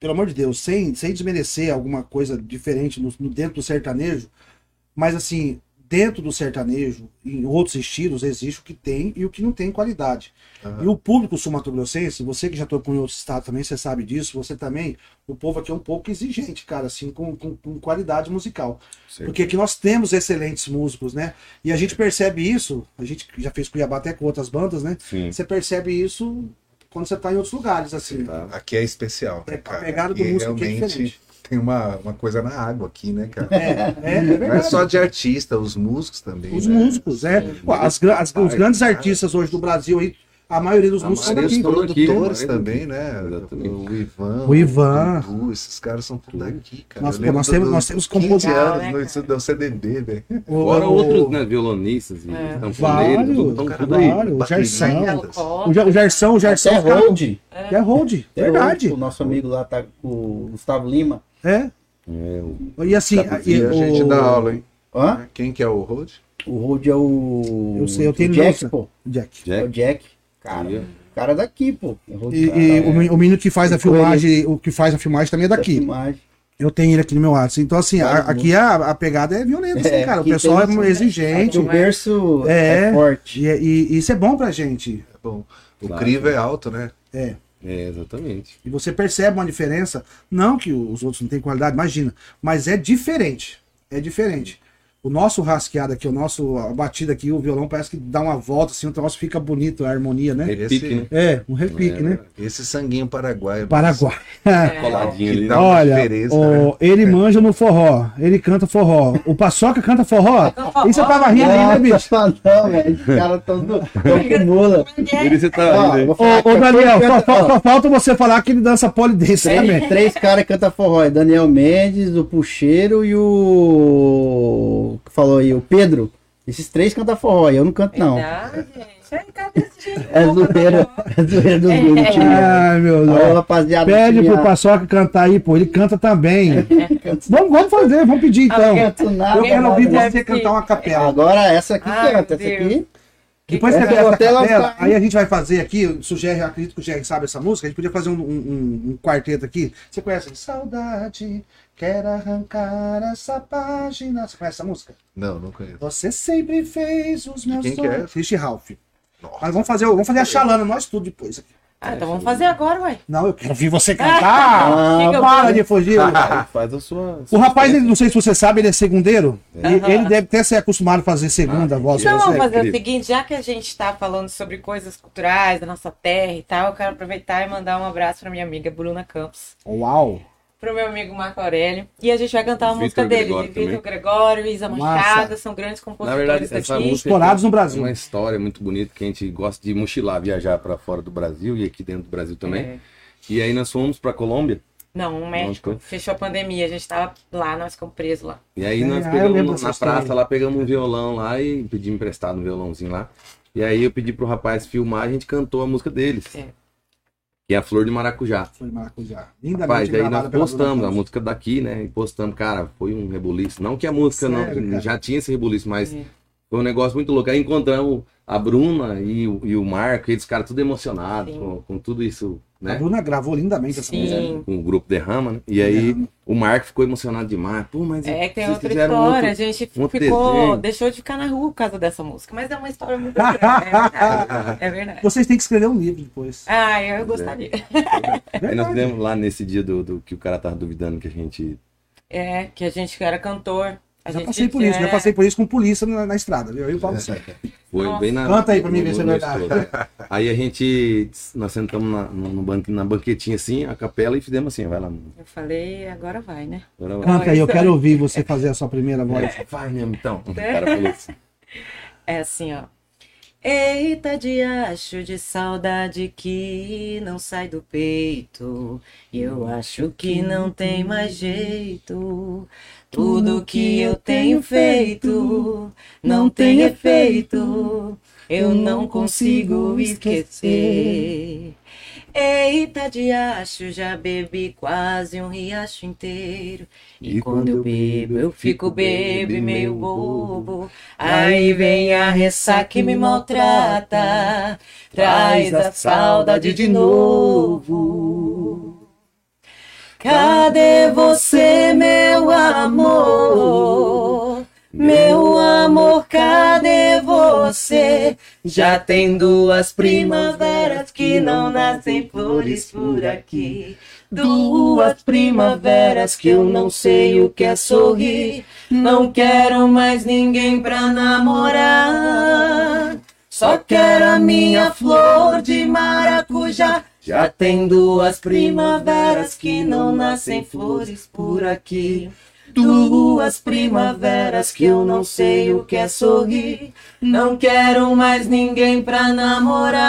Pelo amor de Deus, sem, sem desmerecer alguma coisa diferente no, no- dentro do sertanejo, mas assim, dentro do sertanejo, em outros estilos, existe o que tem e o que não tem qualidade. Aham. E o público sul-mato-grossense, você que já tocou em outros estados também, você sabe disso, você também, o povo aqui é um pouco exigente, cara, assim, com, com, com qualidade musical. Porque aqui nós temos excelentes músicos, né? E a gente percebe isso, a gente já fez Cuiabá até com outras bandas, né? Sim. Você percebe isso quando você tá em outros lugares, assim. Tá. Aqui é especial, É, né, a cara? pegada do E músico aqui é diferente. tem uma, uma coisa na água aqui, né, cara? É, é, é Não é só de artista, os músicos também. Os né? músicos, é. Pô, as as- os grandes artistas hoje do Brasil aí, a maioria dos A músicos são maioria daqui. são daqui, produtores né? também, né? Exatamente. O Ivan, O Ivan. Dudu, esses caras são tudo daqui, cara. Pô, nós do- temos- nós temos 15 compositor, anos né, do CDB, velho. O- Fora o- outros, né, violonistas e É. sanfoneiros, Vários, tudo, tudo aí. o Gerson. Baterias. O, o Gerson, o. Até os caras- hold. É hold, Até verdade. hold, O nosso amigo lá tá com o Gustavo Lima. É. É, o- E assim, E e a gente o- dá aula, hein? Hã? Quem que é o Rod? O hold é o. Eu sei, eu tenho o Jack, pô. Jack. É o Jack, Jack. Cara, ó. cara daqui, pô. É E, cara, e é o, men- o menino que faz a filmagem, o que faz a filmagem também é da daqui. filmagem. Eu tenho ele aqui no meu WhatsApp. Então, assim, a- aqui a, a pegada é violenta, assim, É, cara. O pessoal é exigente. O berço É. é, forte. E, e- e isso é bom pra gente. É bom. O Claro. crivo é alto, né? É. É, exatamente. E você percebe uma diferença. Não que os outros não têm qualidade, imagina. Mas é diferente. É diferente. O nosso rasqueado aqui, o nosso a batida aqui, o violão parece que dá uma volta, assim, o troço fica bonito, a harmonia, né? Repique, Esse- né? É, um repique, É, né? Esse sanguinho paraguaio. Paraguai. Coladinho ali, né? Olha, diferença, o- né? ele manja no forró, ele canta forró. O Paçoca canta forró. forró. Você tava rindo aí, né, bicho? Nossa, não, velho. Os caras estão com mula. Por isso você tá rindo vou aí. falar Ô, Daniel, só, só- só falta você falar que ele dança polidense Três, também. três caras que cantam forró. é Daniel Mendes, o Puxeiro e o. que falou aí? O Pedro. Esses três cantam forró. Eu não canto, não. Verdade, gente. É zoeira. É zoeira dos É. do time. Ai, meu Deus. rapaziada. Pede pro Paçoca cantar aí, pô. Ele canta também. Vamos, vamos fazer, vamos pedir então. canto nada. Eu quero ouvir você ser. cantar uma capela. Agora essa aqui Ai, canta. meu Essa aqui. Depois que Essa você eu capela, aí a gente vai fazer aqui, o Jerry, acredito que o Jerry sabe essa música, a gente podia fazer um, um- um- um quarteto aqui. Você conhece? Saudade, quero arrancar essa página. Você conhece essa música? Não, não conheço. Você sempre fez os meus Quem que é? sonhos. Christy Ralph. Nossa. Mas vamos fazer, vamos fazer a chalana, nós tudo depois. aqui. Ah, então vamos fazer agora, ué. Não, eu quero ouvir você cantar. Ah, Fica Para de fugir. Faz a sua. O rapaz, ele- não sei se você sabe, ele é segundeiro. E Aham. Ele deve até ser acostumado a fazer segunda voz. Então pra vamos fazer o incrível. seguinte, já que a gente está falando sobre coisas culturais da nossa terra e tal, eu quero aproveitar e mandar um abraço para minha amiga Bruna Campos, Uau. Para o meu amigo Marco Aurélio, e a gente vai cantar uma Vitor música dele, Gregório de Vitor. Gregório, Isa Massa. Machado, são grandes Na compositores verdade, essa daqui. música Estourados no Brasil. uma história muito bonita que a gente gosta de mochilar, viajar para fora do Brasil e aqui dentro do Brasil também. É. E aí nós fomos para Colômbia. Não, o México. Não, Fechou a pandemia, a gente tava lá, nós ficamos presos lá. E aí É, nós eu pegamos na praça lá, pegamos um violão lá e pedimos emprestado um violãozinho lá. E aí eu pedi pro rapaz filmar, a gente cantou a música deles. É. Que é a Flor de Maracujá. Foi maracujá. Lindamente Rapaz, aí gravada nós postamos a música daqui, né? E postamos, cara, foi um rebuliço. Não que a música Sério, não cara? já tinha esse rebuliço, mas É. foi um negócio muito louco. Aí encontramos a Bruna e o, e o Marco, eles caras tudo emocionados com, com tudo isso, A né? Bruna gravou lindamente essa música. Com o grupo Derrama, né? E aí o Marco ficou emocionado demais. Pô, mas É que tem outra história, outro- a gente um ficou, desenho. deixou de ficar na rua por causa dessa música, mas é uma história muito grande, é verdade. É verdade. Vocês têm que escrever um livro depois. Ah, eu gostaria. Aí nós fizemos lá nesse dia do, do que o cara tava duvidando que a gente. É, que a gente era cantor. A Já passei por isso, é- já passei por isso com polícia na, na estrada, viu? Eu falo sério. Foi Nossa. bem na. Canta aí pra mim ver se é verdade. Aí a gente. Nós sentamos na, no, no banque, na banquetinha assim, a capela, e fizemos assim, vai lá. Eu falei, agora vai, né? Agora vai. Canta aí, eu isso quero ouvir você fazer a sua primeira voz. É, vai mesmo então. O cara falou assim. É assim, ó. Eita diacho de saudade que não sai do peito. E eu acho que não tem mais jeito. Tudo que eu tenho feito não tem efeito. Eu não consigo esquecer. Eita diacho, já bebi quase um riacho inteiro. E quando eu bebo, eu fico bebo e meio bobo. Aí vem a ressaca que me maltrata, traz a saudade de novo. Cadê você, meu amor? Meu amor, cadê você? Já tem duas primaveras que não nascem flores por aqui. Duas primaveras que eu não sei o que é sorrir. Não quero mais ninguém pra namorar. Só quero a minha flor de maracujá. Já tem duas primaveras que não nascem flores por aqui. Duas primaveras que eu não sei o que é sorrir. Não quero mais ninguém pra namorar.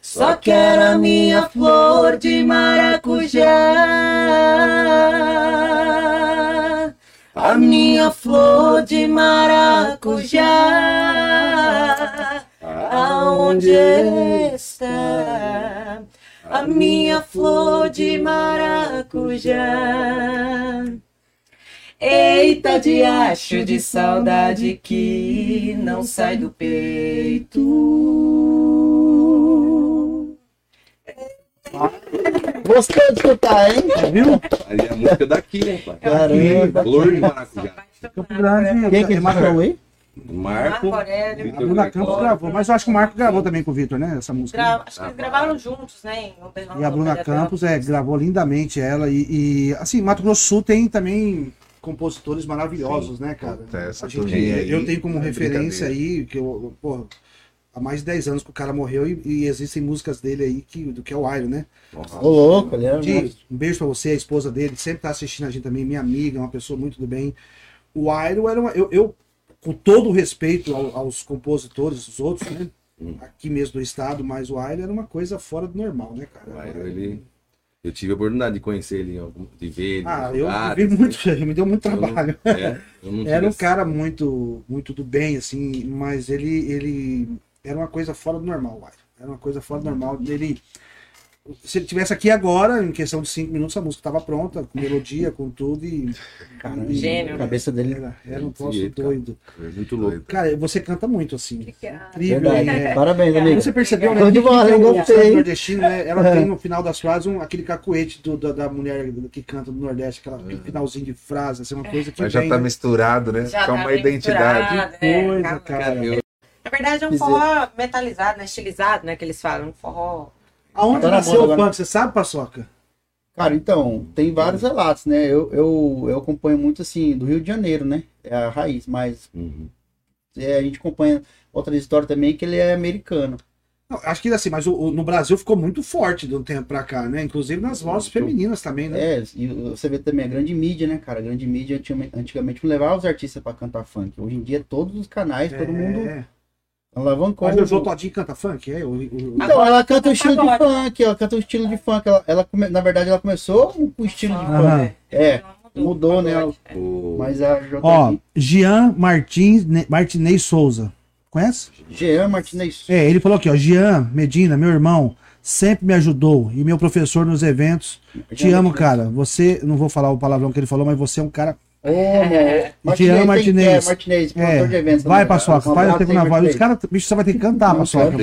Só quero a minha flor de maracujá. A minha flor de maracujá. Aonde está? A minha flor de maracujá. Eita diacho de saudade que não sai do peito. Gostou de escutar, hein? Viu? Aí é a música daqui, hein, pai? Caramba. Flor de maracujá. Quem que marcou aí? Marco. Marco Aurélio. A Bruna Campos gravou, mas eu acho que o Marco gravou também com o Vitor, né? Essa música. Gra- Acho que eles gravaram juntos, né? E a Bruna. Campos é, gravou lindamente ela. E, e, assim, Mato Grosso do Sul tem também compositores maravilhosos, né, cara? Puta, essa A gente- aí eu tenho como é referência aí, que eu, pô, há mais de 10 anos que o cara morreu e, e existem músicas dele aí que, do que é o Iron, né? Ô, louco, ele era. Di, um beijo pra você, a esposa dele, sempre tá assistindo a gente também, minha amiga, uma pessoa muito do bem. O Iron era uma. Eu, eu, com todo o respeito ao- aos compositores, os outros, né? Aqui mesmo do estado, mas o Iron era uma coisa fora do normal, né, cara? O Iron, ele... Eu tive a oportunidade de conhecer ele, de ver ele. Ah, eu vi muito, me deu muito não- trabalho. É, não tive Era um essa- cara muito, muito do bem, assim, mas ele, ele era uma coisa fora do normal, Iron. Era uma coisa fora do normal. Ele, se ele tivesse aqui agora, em questão de cinco minutos, a música estava pronta, com melodia, com tudo e. Caramba, e- Gênio. A cabeça dele. Era, era um troço cara. doido. É muito louco. Cara, você canta muito, assim. Obrigada. Incrível. Verdade. é. Parabéns, amigo. Você percebeu, né? Que- que bola, é. Santo nordestino, né? Ela tem no final das frases um, aquele cacuete do- da, da mulher que canta do Nordeste, aquela, aquele finalzinho de frase, assim, uma coisa que Mas já vem, tá né? misturado, né? Já Fica tá uma identidade. misturado, né? Coisa, cara. Eu- Na verdade é um forró metalizado, né? Estilizado, né? Que eles falam. Um forró. Aonde Tá na nasceu o funk, você sabe, Paçoca? Cara, então, tem vários relatos, né? Eu, eu, eu acompanho muito, assim, do Rio de Janeiro, né? É a raiz, mas Uhum. é, a gente acompanha outra história também, que ele é americano. Não, acho que assim, mas o, o- no Brasil ficou muito forte de um tempo pra cá, né? Inclusive nas vozes femininas também, né? É, e você vê também a grande mídia, né, cara? A grande mídia antigamente- não levava os artistas pra cantar funk. Hoje em dia, todos os canais, todo mundo É. alavancou. Mas o Todinho canta funk, é? O, o- Então, ela canta o estilo de funk, ela canta o estilo de funk. Ela, ela come- Na verdade, ela começou com o estilo de Aham. funk. É, Não mudou, né? mas a J. Ó, Jean Martins, Ne- Martinez Souza. Conhece? Jean Martinez. É, ele falou aqui, ó. Jean Medina, meu irmão, sempre me ajudou e meu professor nos eventos. Te amo, cara. Você, não vou falar o palavrão que ele falou, mas você é um cara. Ô, Martinez. Jean tem- Martinez. É, Martinez, promotor de É, eventos. vai, também. Paçoca, faz a abraço aí, segunda voz. Os caras, bicho, você vai ter que cantar, Paçoca.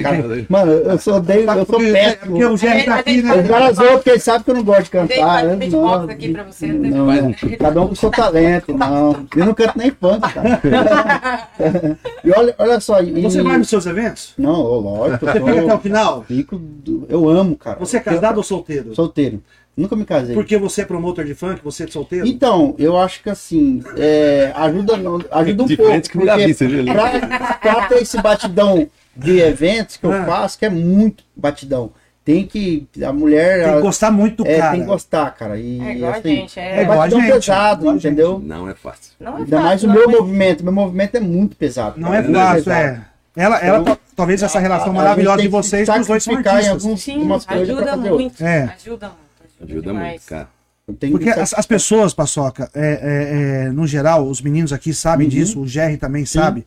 Mano, eu sou, odeio, eu sou Porque, péssimo. porque o Zé tá aqui, Os né? caras zoam porque eles sabem que eu não gosto de Dei cantar. né? beatbox Não, aqui pra você. não, não. Cada um com seu talento, não. Eu não canto nem funk, cara. e olha, olha só. E... Você vai nos seus eventos? Não, lógico. Você Eu, fica até o final? Fico eu amo, cara. Você é casado ou solteiro? Solteiro. Nunca me casei. Porque você é promotor de funk, você é solteiro? Então, eu acho que assim, é, ajuda, ajuda um De pouco. frente que me dá porque vista, viu? pra, pra ter esse batidão de eventos que eu Ah. faço, que é muito batidão. Tem que. A mulher. Tem que ela- gostar muito do é, cara. tem que gostar, cara. E, É igual a assim, gente. É É a batidão gente, pesado, a entendeu? Não é fácil. Não é Ainda mais o fácil, meu é- movimento. Meu movimento é muito pesado. Não cara, é muito fácil, é. Ela, ela ta- talvez essa relação A- a maravilhosa de vocês, os dois são em alguns- Sim, ajuda muito. É. Ajuda muito. Ajuda, Ajuda demais. muito, cara. Porque que as, as pessoas, Paçoca, é, é, é, no geral, os meninos aqui sabem Uhum. disso, o Jerry também sabe,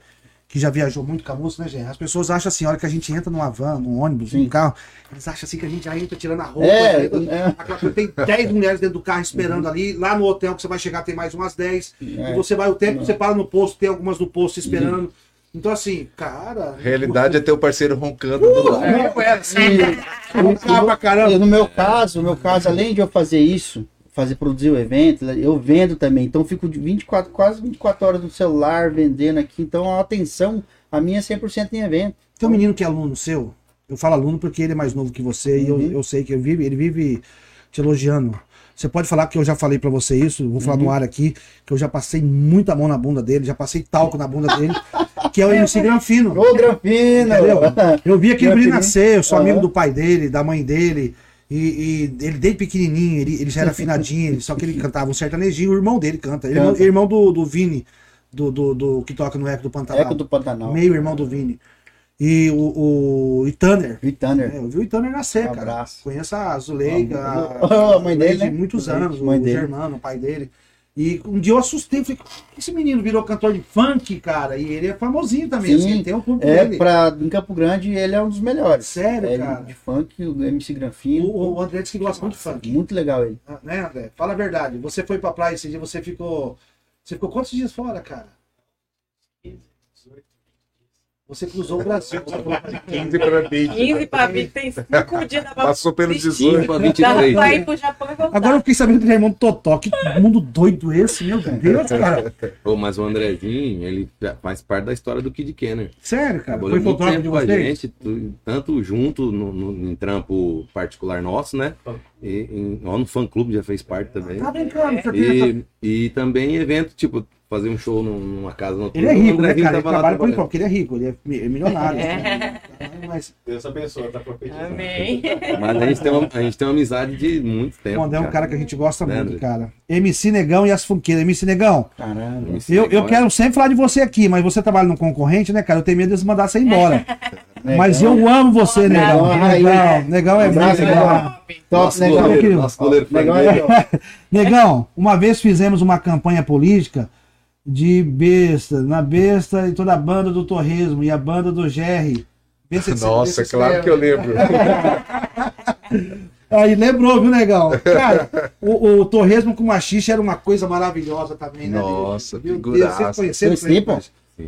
que já viajou muito com a música, né, Jerry? As pessoas acham assim, a hora que a gente entra numa van, num ônibus, Sim. num carro, eles acham assim que a gente já entra tirando a roupa. É, entra- é. Tem 10 mulheres dentro do carro esperando ali, lá no hotel que você vai chegar tem mais umas 10. É. E você vai o tempo que você para no posto, tem algumas no posto esperando. Uhum. Então, assim, cara. Realidade é ter o parceiro roncando do lado. Não é assim. Roncava pra caramba. No meu caso, no meu caso, além de eu fazer isso, fazer produzir o evento, eu vendo também. Então eu fico de 24, quase 24 horas no celular vendendo aqui. Então a atenção, a minha é 100% em evento. Tem um menino que é aluno seu, eu falo aluno porque ele é mais novo que você e eu, Uhum. eu sei que ele vive, ele vive te elogiando. Você pode falar que eu já falei pra você isso, vou falar Uhum. no ar aqui, que eu já passei muita mão na bunda dele, já passei talco na bunda dele, que é o MC Granfino. Ô, Granfino! Entendeu? Eu vi aquele menino nascer, eu sou amigo Aham. do pai dele, da mãe dele. E, e ele desde pequenininho, ele, ele já era afinadinho, só que ele cantava um sertanejinho, o irmão dele canta. Ele é irmão, Canta. irmão do, do Vini, do, do, do- que toca no Eco do Pantanal. Eco do Pantanal. Meio irmão do Vini. E o, o. E Tanner. É, eu vi o Itanner nascer, Um cara. Conheço a Zuleika, Ah, a mãe dele, né? muitos anos, mãe o dele. Germano, o pai dele. E um dia eu assustei, falei, "Por que esse menino virou cantor de funk, cara? E ele é famosinho também, Sim, assim, tem um público É, dele. pra, em Campo Grande ele é um dos melhores. Sério, é, cara? De funk, o MC Granfino. O, o André disse que gosta muito de funk. Muito legal ele. Ah, Né, André? Fala a verdade. Você foi pra praia esse dia, você ficou. Você ficou quantos dias fora, cara? Você cruzou o Brasil. 15 pra 20. 15 pra 20, tem 5 dias da Passou pelo 15 18. pra Dá 23. pra ir pro Japão e voltar. Agora eu fiquei sabendo que ele é irmão do Totó. Que mundo doido esse, meu Deus, cara. Pô, mas o Andrezinho, ele já faz parte da história do Kid Kenner. Sério, cara. Trabalhou Foi muito fotógrafo de tempo com a vocês? gente, tanto junto no, no- em trampo particular nosso, né? E, em, ó, no fã clube já fez parte também. Tá brincando, você tem E, e também evento, tipo, fazer um show num- numa casa noturna. Ele é rico, né, cara? Ele trabalha com ele trabalhando. porque ele é rico, ele é é milionário. né? Mas Deus abençoe, tá profetizando. Amém. Mas a gente, tem uma, a gente tem uma amizade de muito tempo. o André é um cara que a gente gosta Né, muito, cara. MC Negão e as Funqueiras. MC Negão, Caramba. MC eu, eu Negão é- quero sempre falar de você aqui, mas você trabalha no concorrente, né, cara? Eu tenho medo de eles mandar você embora. Mas Negão. eu amo você, Negão. Negão, Negão, Negão é muito Abraço, legal. Top, Nosso negão. goleiro, querido. nosso goleiro Negão Frank. é legal. Negão, uma vez fizemos uma campanha política de besta, na besta e toda a banda do Torresmo e a banda do Jerry. Se- Nossa, se- claro que eu lembro. Aí lembrou, viu, Negão? Cara, o, o Torresmo com machixe era uma coisa maravilhosa também, né? Nossa, Meu Deus, figuraça. vocês conheceram Conheci, pô.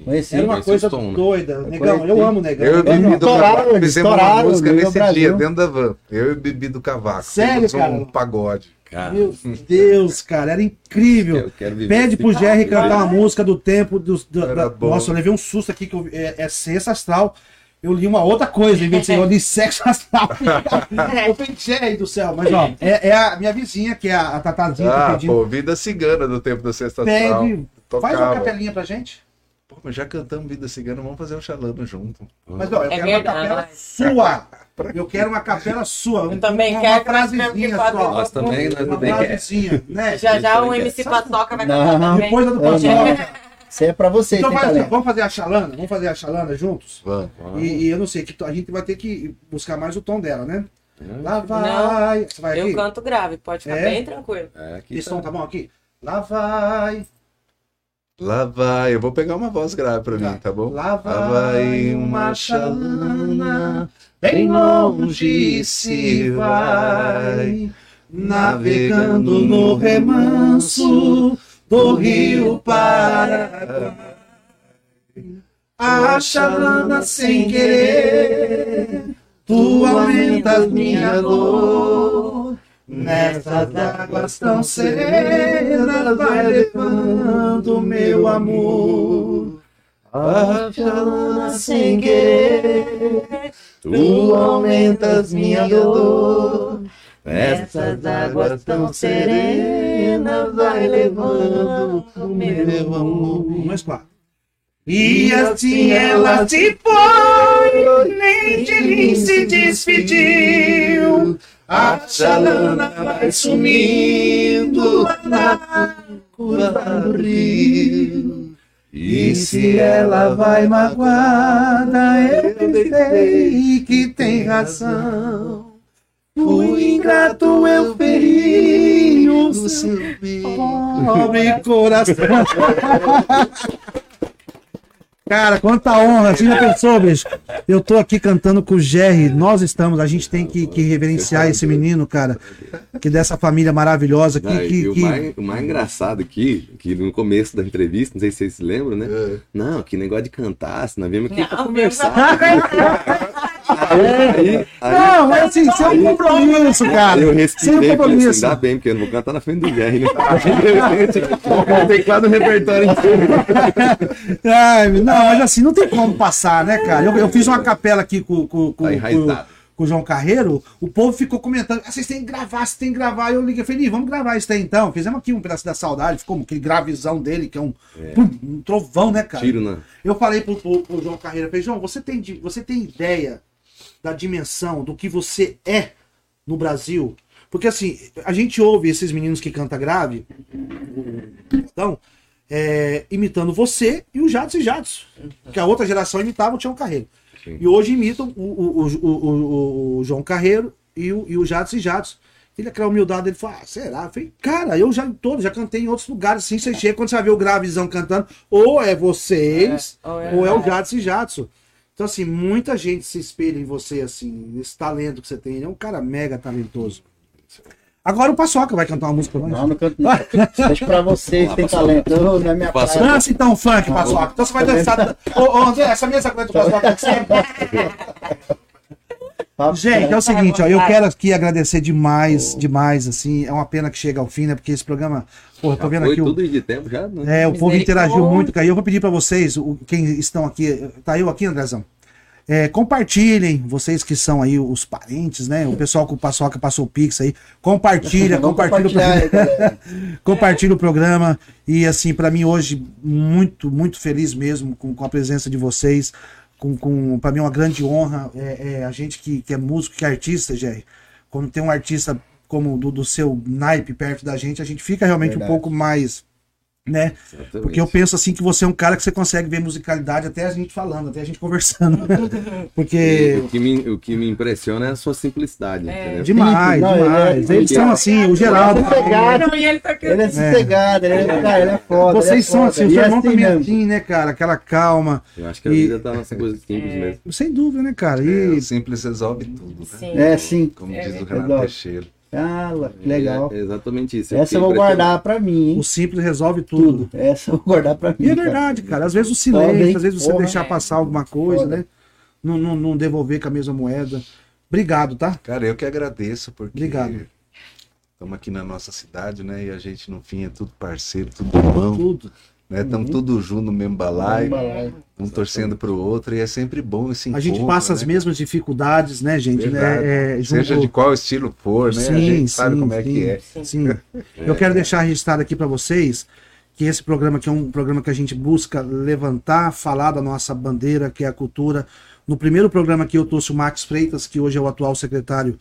Conheci. Era uma coisa Tom, né? doida. Negão, eu amo o Negão. Eu e o Bibi do Cavaco fizemos uma música nesse Brasil. dia, dentro da van. Eu e o Bibi do Cavaco. Sério, Fizemos cara? um pagode. Cara, Meu Deus, cara, era incrível. eu quero viver Pede pro Jerry de cantar uma música do tempo dos. do- da-. Nossa, eu levei um susto aqui que eu- é, é sexo astral. Eu li uma outra coisa, em vez de ser, eu li sexo astral. eu Jerry do céu, mas ó, é, é a minha vizinha, que é a, a Tatazinha, tá Ah, pedindo. pô, vida cigana do tempo da sexta astral. Pede, faz uma capelinha pra gente. Mas já cantamos Vida Cigana, vamos fazer um xalano junto. Mas ó, eu É quero verdade. uma capela sua. Eu quero uma capela sua. Eu também uma, quero, uma mas frasezinha só. Nós também, nós Uma também quer. frasezinha, né? Já já o MC Paçoca vai cantar Não, também. Depois da do Eu Paçoca. Isso é pra vocês, Então vai, assim, vamos fazer a chalana? Vamos fazer a chalana juntos? Vamos. E, e eu não sei, que a gente vai ter que buscar mais o tom dela, né? É. Lá vai. Você vai aqui? Eu canto grave, pode ficar É? bem tranquilo. É, aqui Esse tá. som tá bom aqui? Lá vai. Lá vai, eu vou pegar uma voz grave pra mim, tá bom? Lá vai, Lá vai uma chalana, bem longe se vai, Navegando no remanso do rio Paraguai. A chalana sem querer, tu aumentas minha dor. Nessas águas tão serenas vai levando meu amor. A sem querer, tu aumentas minha dor. Essas águas tão serenas vai levando meu amor. Mas claro. E assim ela se foi, nem de mim se despediu. A chalana vai sumindo na curva do rio. E se ela vai magoada, eu sei que tem razão. O ingrato eu feri o seu pobre coração. Cara, quanta honra, você já pensou, bicho? Eu tô aqui cantando com o Jerry, nós estamos, a gente tem que, que reverenciar esse menino, cara, que dessa família maravilhosa, que, Não, que, o, que- mais, o mais engraçado aqui, que no começo da entrevista, não sei se vocês se lembram, né? É. Não, que negócio de cantar, se nós viemos aqui pra Não, conversar. aí, aí, Não, mas assim, sem um compromisso, cara. eu Sem um respirei, falei assim, compromisso. ainda bem, porque eu não vou cantar na frente do Jerry, né? Tem quase um repertório inteiro. Não, mas assim, não tem como passar, né, cara? Eu, eu fiz uma capela aqui com, com, com, Tá com, o João Carreiro, o povo ficou comentando, ah, vocês têm que gravar, vocês têm que gravar. Eu liguei, falei, "Ih, vamos gravar isso aí então. Fizemos aqui um pedaço da saudade, ficou aquele gravizão dele, que é um, pum, um trovão, né, cara? Tiro na. Eu falei pro, pro, pro João Carreira, falei, João, você tem, você tem ideia da dimensão do que você é no Brasil? Porque assim, a gente ouve esses meninos que canta grave, então, é, imitando você e o Jatos e Jatos. Que a outra geração imitava o Tião Carreiro. Sim. E hoje imitam o, o, o, o, João Carreiro e o, e o Jatos e Jatos. Ele, aquela humildade dele, falou, ah, será? Eu falei, cara, eu já em todos, já cantei em outros lugares, assim, você chega, quando você vai ver o Gravizão cantando, ou é vocês, É, ou ou é- é, o Jatos e Jatson. Então, assim, muita gente se espelha em você, assim, nesse talento que você tem. Ele é um cara mega talentoso. Agora o Paçoca vai cantar uma música pra nós. Não, não canto não. Deixa pra vocês, tem talento. Eu, não é minha praia. Dança então funk, Paçoca. Então você vai dançar. Ô, ô, André, essa mesa aguenta o Paçoca sempre. Papo Gente, é o seguinte, ó, eu quero aqui agradecer demais, demais, assim. É uma pena que chega ao fim, né? Porque esse programa. Porra, tô Já vendo foi aqui o. tudo de tempo já, né? É, o povo interagiu muito, cara. E eu vou pedir pra vocês, o- quem estão aqui, tá eu aqui, Andrezão. É, compartilhem, vocês que são aí os parentes, né? O pessoal que o Paçoca passou o Pix aí. Compartilha, compartilha, o programa, galera. compartilha o programa. E assim, pra mim hoje, muito, muito feliz mesmo com, com a presença de vocês. Com, com, pra mim é uma grande honra. É, é a gente que, que é músico, que é artista, Jerry. Quando tem um artista como do, do seu naipe perto da gente, a gente fica realmente Verdade. um pouco mais, né? Exatamente. Porque eu penso assim que você é um cara que você consegue ver musicalidade até a gente falando, até a gente conversando. Porque O que, me, o que me impressiona é a sua simplicidade, É. demais, Não, ele é- demais. Eles são assim, o Geraldo. Sossegado. Ele tá Ele é sossegado, ele é, cara, ele é foda. ele é Vocês são foda. assim, o seu é irmão também é mesmo. assim, né, cara? Aquela calma. Eu acho que a E- vida tá nessa coisa simples mesmo. Sem dúvida, né, cara? É, E o simples resolve tudo, né? Sim. É, sim. Como É, diz o é Renato. Teixeira. Ah, que legal. É exatamente isso. Essa eu vou guardar pra mim, hein? o simples resolve tudo. Tudo. Essa eu vou guardar pra mim. E é verdade, cara. Às vezes o Foda, silêncio, hein? às vezes você Porra. deixar passar alguma coisa, Foda. né? Não, não, não devolver com a mesma moeda. Obrigado, tá? Cara, eu que agradeço, porque Obrigado. estamos aqui na nossa cidade, né? E a gente, no fim, é tudo parceiro, tudo irmão, Tudo. Né? Estamos tudo junto no mesmo balaio, Balaio. um torcendo pro outro, e é sempre bom esse A gente encontro, passa as né? mesmas dificuldades, né, gente? Né? É, Seja junto- de qual estilo for, né? a gente sabe como é que é. Sim. Eu quero deixar registrado aqui para vocês que esse programa aqui é um programa que a gente busca levantar, falar da nossa bandeira, que é a cultura. No primeiro programa aqui eu trouxe o Max Freitas, que hoje é o atual secretário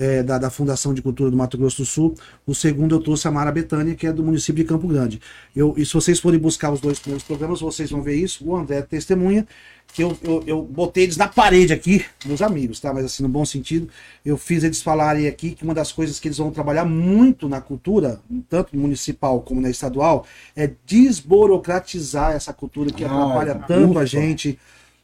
eh, da, da Fundação de Cultura do Mato Grosso do Sul. O segundo eu trouxe a Mara Betânia, que é do município de Campo Grande. Eu, e se vocês forem buscar os dois primeiros programas, vocês vão ver isso. O André é testemunha, que eu, eu, eu botei eles na parede aqui, meus amigos, tá? Mas assim, no bom sentido, eu fiz eles falarem aqui que uma das coisas que eles vão trabalhar muito na cultura, tanto municipal como na estadual, é desburocratizar essa cultura que Ah, atrapalha tanto a gente.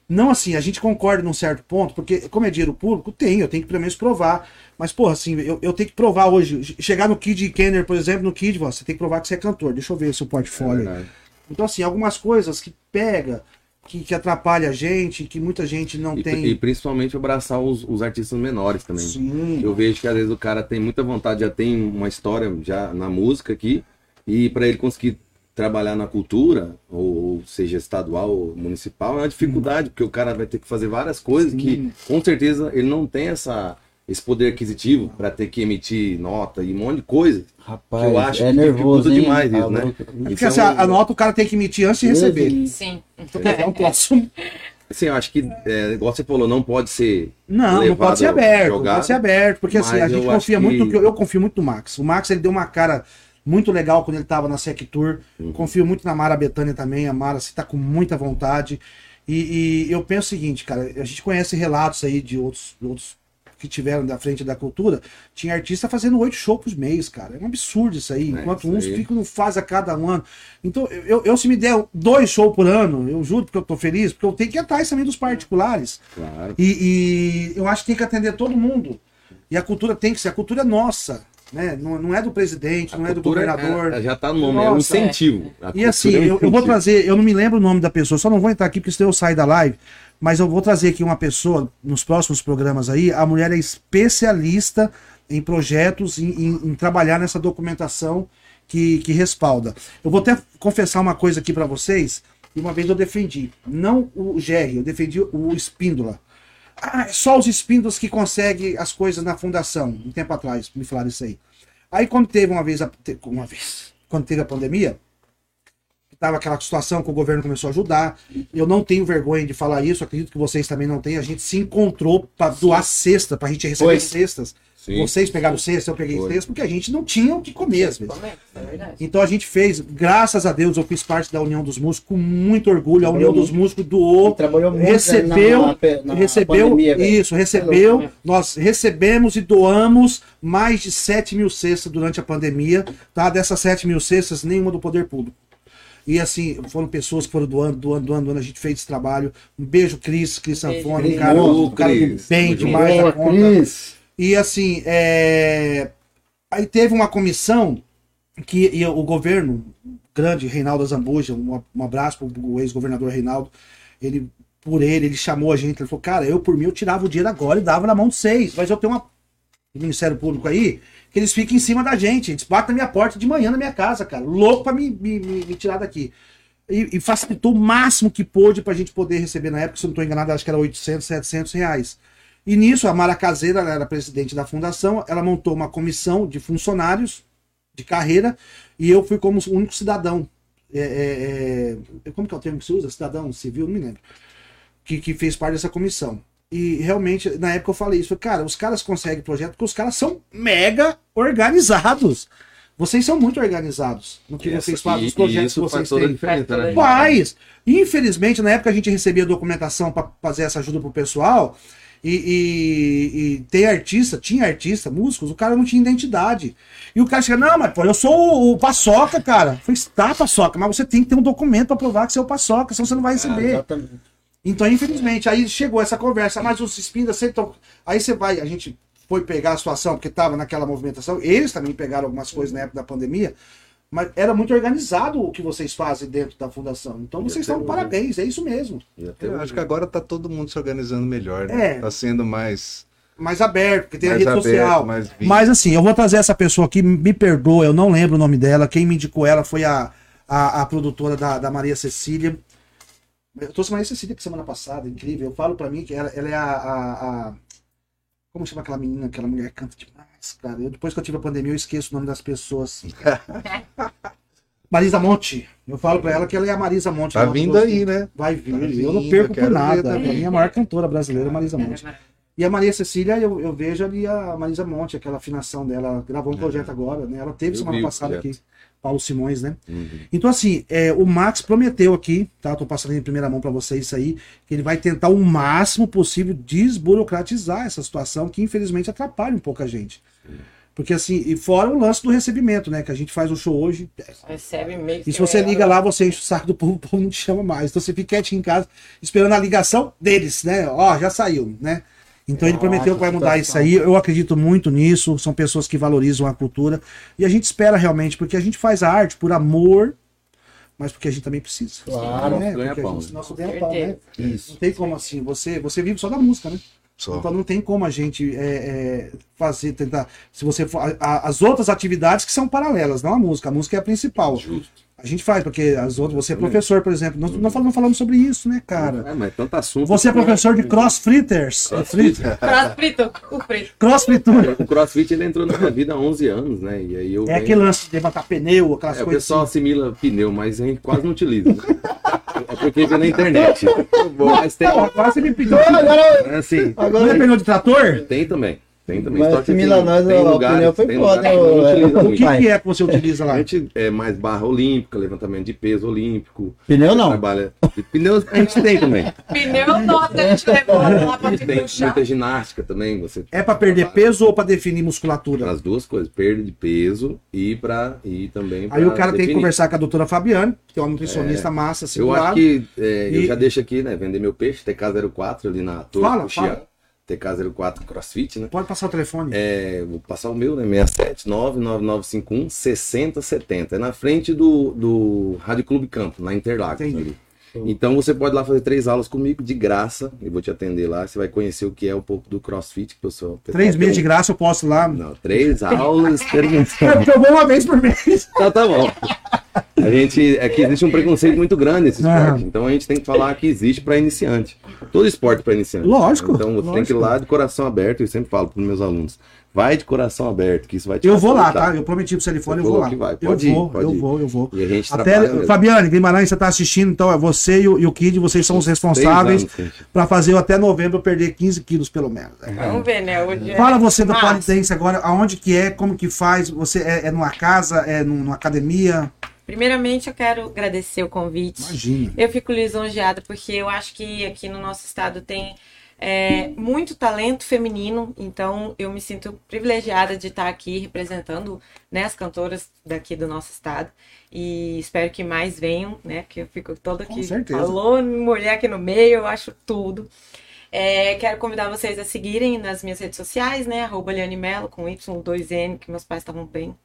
Não assim, a gente concorda num certo ponto, porque como é dinheiro público, tem, eu tenho que pelo menos provar. Mas, porra, assim, eu, eu tenho que provar hoje. Chegar no Kid Kenner, por exemplo, no Kid, você tem que provar que você é cantor. Deixa eu ver seu É portfólio. verdade. Então, assim, algumas coisas que pega, que, que atrapalha a gente, que muita gente não E, tem. e principalmente abraçar os, os artistas menores também. Sim. Eu vejo que às vezes o cara tem muita vontade, já tem uma história já na música aqui, e para ele conseguir trabalhar na cultura, ou, seja estadual ou municipal, é uma dificuldade, porque o cara vai ter que fazer várias coisas que com certeza ele não tem essa, esse poder aquisitivo para ter que emitir nota e um monte de coisa. Rapaz, Que eu acho é que nervoso, hein? demais isso, Ah, né? Porque Então, assim, a, a nota o cara tem que emitir antes de receber. Sim. É um troço. Assim, eu acho que, é, igual você falou, não pode ser. Não, não pode ser aberto. Não jogado. pode ser aberto. Porque assim, a gente confia que- muito no que eu, eu confio muito no Max. O Max ele deu uma cara muito legal quando ele estava na Sec Tour. Uhum. Confio muito na Mara Betânia também. A Mara está com muita vontade. E, e eu penso o seguinte, cara, a gente conhece relatos aí de outros, outros que tiveram da frente da cultura. Tinha artista fazendo oito shows por mês, cara. É um absurdo isso aí. É, Enquanto isso uns aí. ficam faz a cada um ano. Então, eu, eu se me der dois shows por ano, eu juro que eu tô feliz, porque eu tenho que ir atrás também dos particulares. Claro. E, e eu acho que tem que atender todo mundo. E a cultura tem que ser, a cultura é nossa, né? Não, não é do presidente, A não é do cultura governador. é- já tá no nome, é um Nossa, incentivo. A E assim, é um eu, eu vou incentivo. trazer, eu não me lembro o nome da pessoa, só não vou entrar aqui porque senão eu saio da live, mas eu vou trazer aqui uma pessoa nos próximos programas aí. A mulher é especialista em projetos, em, em- em trabalhar nessa documentação que, que respalda. Eu vou até confessar uma coisa aqui pra vocês. E uma vez eu defendi, não o GR, eu defendi o Espíndola. Ah, é só os espíndolas que conseguem as coisas na fundação. Um tempo atrás, me falaram isso aí. Aí quando teve uma vez, a- uma vez, quando teve a pandemia, tava aquela situação que o governo começou a ajudar. Eu não tenho vergonha de falar isso, acredito que vocês também não têm. A gente se encontrou para doar cesta, pra gente receber Foi. cestas. Sim. Vocês pegaram cesta, eu peguei Foi. cesta, porque a gente não tinha o que comer às vezes. É. Então a gente fez, graças a Deus, eu fiz parte da União dos Músicos com muito orgulho. A União dos Músicos doou trabalhou muito recebeu, na- na- na recebeu pandemia, velho. isso, recebeu, nós recebemos e doamos mais de 7 mil cestas durante a pandemia, tá? Dessas 7 mil cestas, nenhuma do poder público. E assim, foram pessoas que foram doando, doando, doando, doando, a gente fez esse trabalho. Um beijo, Cris, Cris Sanfone, um cara, um cara bem demais da conta. Cris. E assim, é... aí teve uma comissão que e o governo, grande Reinaldo Zambuja, um, um abraço para o ex-governador Reinaldo, ele, por ele, ele chamou a gente, ele falou, cara, eu por mim eu tirava o dinheiro agora e dava na mão de vocês, mas eu tenho uma Ministério Público aí, que eles ficam em cima da gente, eles batem na minha porta de manhã na minha casa, cara, louco pra me, me, me- tirar daqui. E, e facilitou o máximo que pôde pra gente poder receber na época, se eu não tô enganado, acho que era 800, 700 reais. E nisso, a Mara Caseira, ela era presidente da fundação, ela montou uma comissão de funcionários de carreira e eu fui como o único cidadão. É, é, é, como que é o termo que se usa? Cidadão civil? Não me lembro. Que, que fez parte dessa comissão. E realmente, na época eu falei isso. Cara, os caras conseguem projeto porque os caras são mega organizados. Vocês são muito organizados no que Essa- vocês fazem, os projetos que isso vocês têm. diferença, né? Infelizmente, na época a gente recebia documentação para fazer essa ajuda pro pessoal. E, e- e tem artista, tinha artista, músicos, o cara não tinha identidade. E o cara chega, não, mas pô, eu sou o, o Paçoca, cara. Eu falei, tá, Paçoca, mas você tem que ter um documento para provar que você é o Paçoca, senão você não vai receber. Exatamente. Então, infelizmente, aí chegou essa conversa, mas os espindas sempre tão... Aí você vai, a gente foi pegar a situação, porque estava naquela movimentação, eles também pegaram algumas coisas na época da pandemia, mas era muito organizado o que vocês fazem dentro da fundação. Então vocês estão de parabéns, é isso mesmo. E até Eu acho que agora tá todo mundo se organizando melhor, né? É. Tá sendo mais. Mais aberto, porque tem Mais a rede aberto, social. mais. Mas assim, eu vou trazer essa pessoa aqui, me perdoa, eu não lembro o nome dela. Quem me indicou ela foi a, a, a produtora da, da Maria Cecília. Eu trouxe a Maria Cecília que semana passada, incrível. Eu falo pra mim que ela, ela é a, a- a- Como chama aquela menina? Aquela mulher que canta demais, cara. Eu, depois que eu tive a pandemia, eu esqueço o nome das pessoas. Marisa Monte. Eu falo pra ela que ela é a Marisa Monte. Tá vindo Grosso. aí, né? Vai vir. Tá eu não vindo, perco eu por ver nada. Pra mim, a maior cantora brasileira, Marisa Monte. E a Maria Cecília, eu, eu vejo ali a Marisa Monte, aquela afinação dela. Ela gravou um projeto agora, né? Ela teve Eu semana passada aqui. Paulo Simões, né? Uhum. Então, assim, é, o Max prometeu aqui, tá? Tô passando em primeira mão para vocês isso aí, que ele vai tentar o máximo possível desburocratizar essa situação, que infelizmente atrapalha um pouco a gente. Porque assim, e fora o lance do recebimento, né? Que a gente faz o show hoje. Recebe meio E se você liga lá, você enche o saco do povo, o povo não te chama mais. Então você fica quietinho em casa, esperando a ligação deles, né? Ó, já saiu, né? Então ele Nossa, prometeu que vai mudar isso aí. Eu acredito muito nisso. São pessoas que valorizam a cultura. E a gente espera realmente, porque a gente faz a arte por amor, mas porque a gente também precisa. Claro. né? Ganha Porque a pão, gente- né? Nosso ganha pão, né? Isso. Não tem como assim. Você, você vive só da música, né? Só. Então não tem como a gente é, é, fazer, tentar. Se você for. a- a- as outras atividades que são paralelas, não a música. A música é a principal. A gente faz, porque as outras. Você é professor, por exemplo. Nós não falamos, falamos sobre isso, né, cara? É, mas tanto assunto. Você é professor de crossfitters. Crossfit. Prato frito, o frito. Crossfitur. O CrossFit ele entrou na minha vida há 11 anos, né? E aí eu. É venho- aquele lance de levantar pneu, aquelas É, o coisas. pessoal assim. assimila pneu, mas a gente quase não utiliza. né? É porque vê na internet. Mas tem. Agora você me pediu. É assim, Não é pneu de trator? tem também. Tem também. Mas que tem- nós, tem a lugares- foi tem foda, lugares que não ô, O que, que é que você utiliza A lá? gente é mais barra olímpica, levantamento de peso olímpico. Pneu não. Trabalha. Pneus a gente tem também. Pneu nota, a gente levou lá pra A gente tem puxar. muita ginástica também. Você É pra perder peso ou pra definir musculatura? As duas coisas, perda de peso e para e também Aí pra o cara tem que definir. conversar com a doutora Fabiane, que é uma nutricionista massa, assim, Eu acho que é, E- eu já deixo aqui, né? Vender meu peixe, TK04 ali na Torre Fala, fala. TK04 CrossFit, né? Pode passar o telefone. É, vou passar o meu, né? 67 99951 6070. É na frente do, do Rádio Clube Campo, na Interlagos. Entendi. ali. Então você pode lá fazer três aulas comigo de graça. Eu vou te atender lá. Você vai conhecer o que é um pouco do CrossFit. Que eu sou, Três meses de graça eu posso lá. Não, três aulas. É eu vou uma vez por mês. Tá, tá bom. A gente. É que existe um preconceito muito grande nesse esporte. Ah. Então a gente tem que falar que existe para iniciante. Todo esporte para iniciante. Lógico, Então você tem que ir lógico. lá de coração aberto. Eu sempre falo para os meus alunos: vai de coração aberto, que isso vai te Eu vou lá, tá? Eu prometi pro telefone, eu Você vou lá. que vai. Eu Pode ir, vou, pode eu ir. vou, eu vou. E a gente Até. Fabiane, Guimarães, você tá assistindo, então é você e o, e o Kid, vocês são os responsáveis pra fazer eu até novembro eu perder 15 quilos pelo menos. Vamos ver, né? Hoje é Fala você do março. Polidense agora, aonde que é, como que faz, você é, é numa casa, é num- numa academia? Primeiramente, eu quero agradecer o convite. Imagina. Eu fico lisonjeada porque eu acho que aqui no nosso estado tem é, muito talento feminino, então eu me sinto privilegiada de estar aqui representando né, as cantoras daqui do nosso estado e espero que mais venham, né? Que eu fico toda Com aqui. certeza. Falou mulher aqui no meio, eu acho tudo. É, quero convidar vocês a seguirem nas minhas redes sociais, né? Arroba Liane Mello com Y2N, que meus pais estavam bem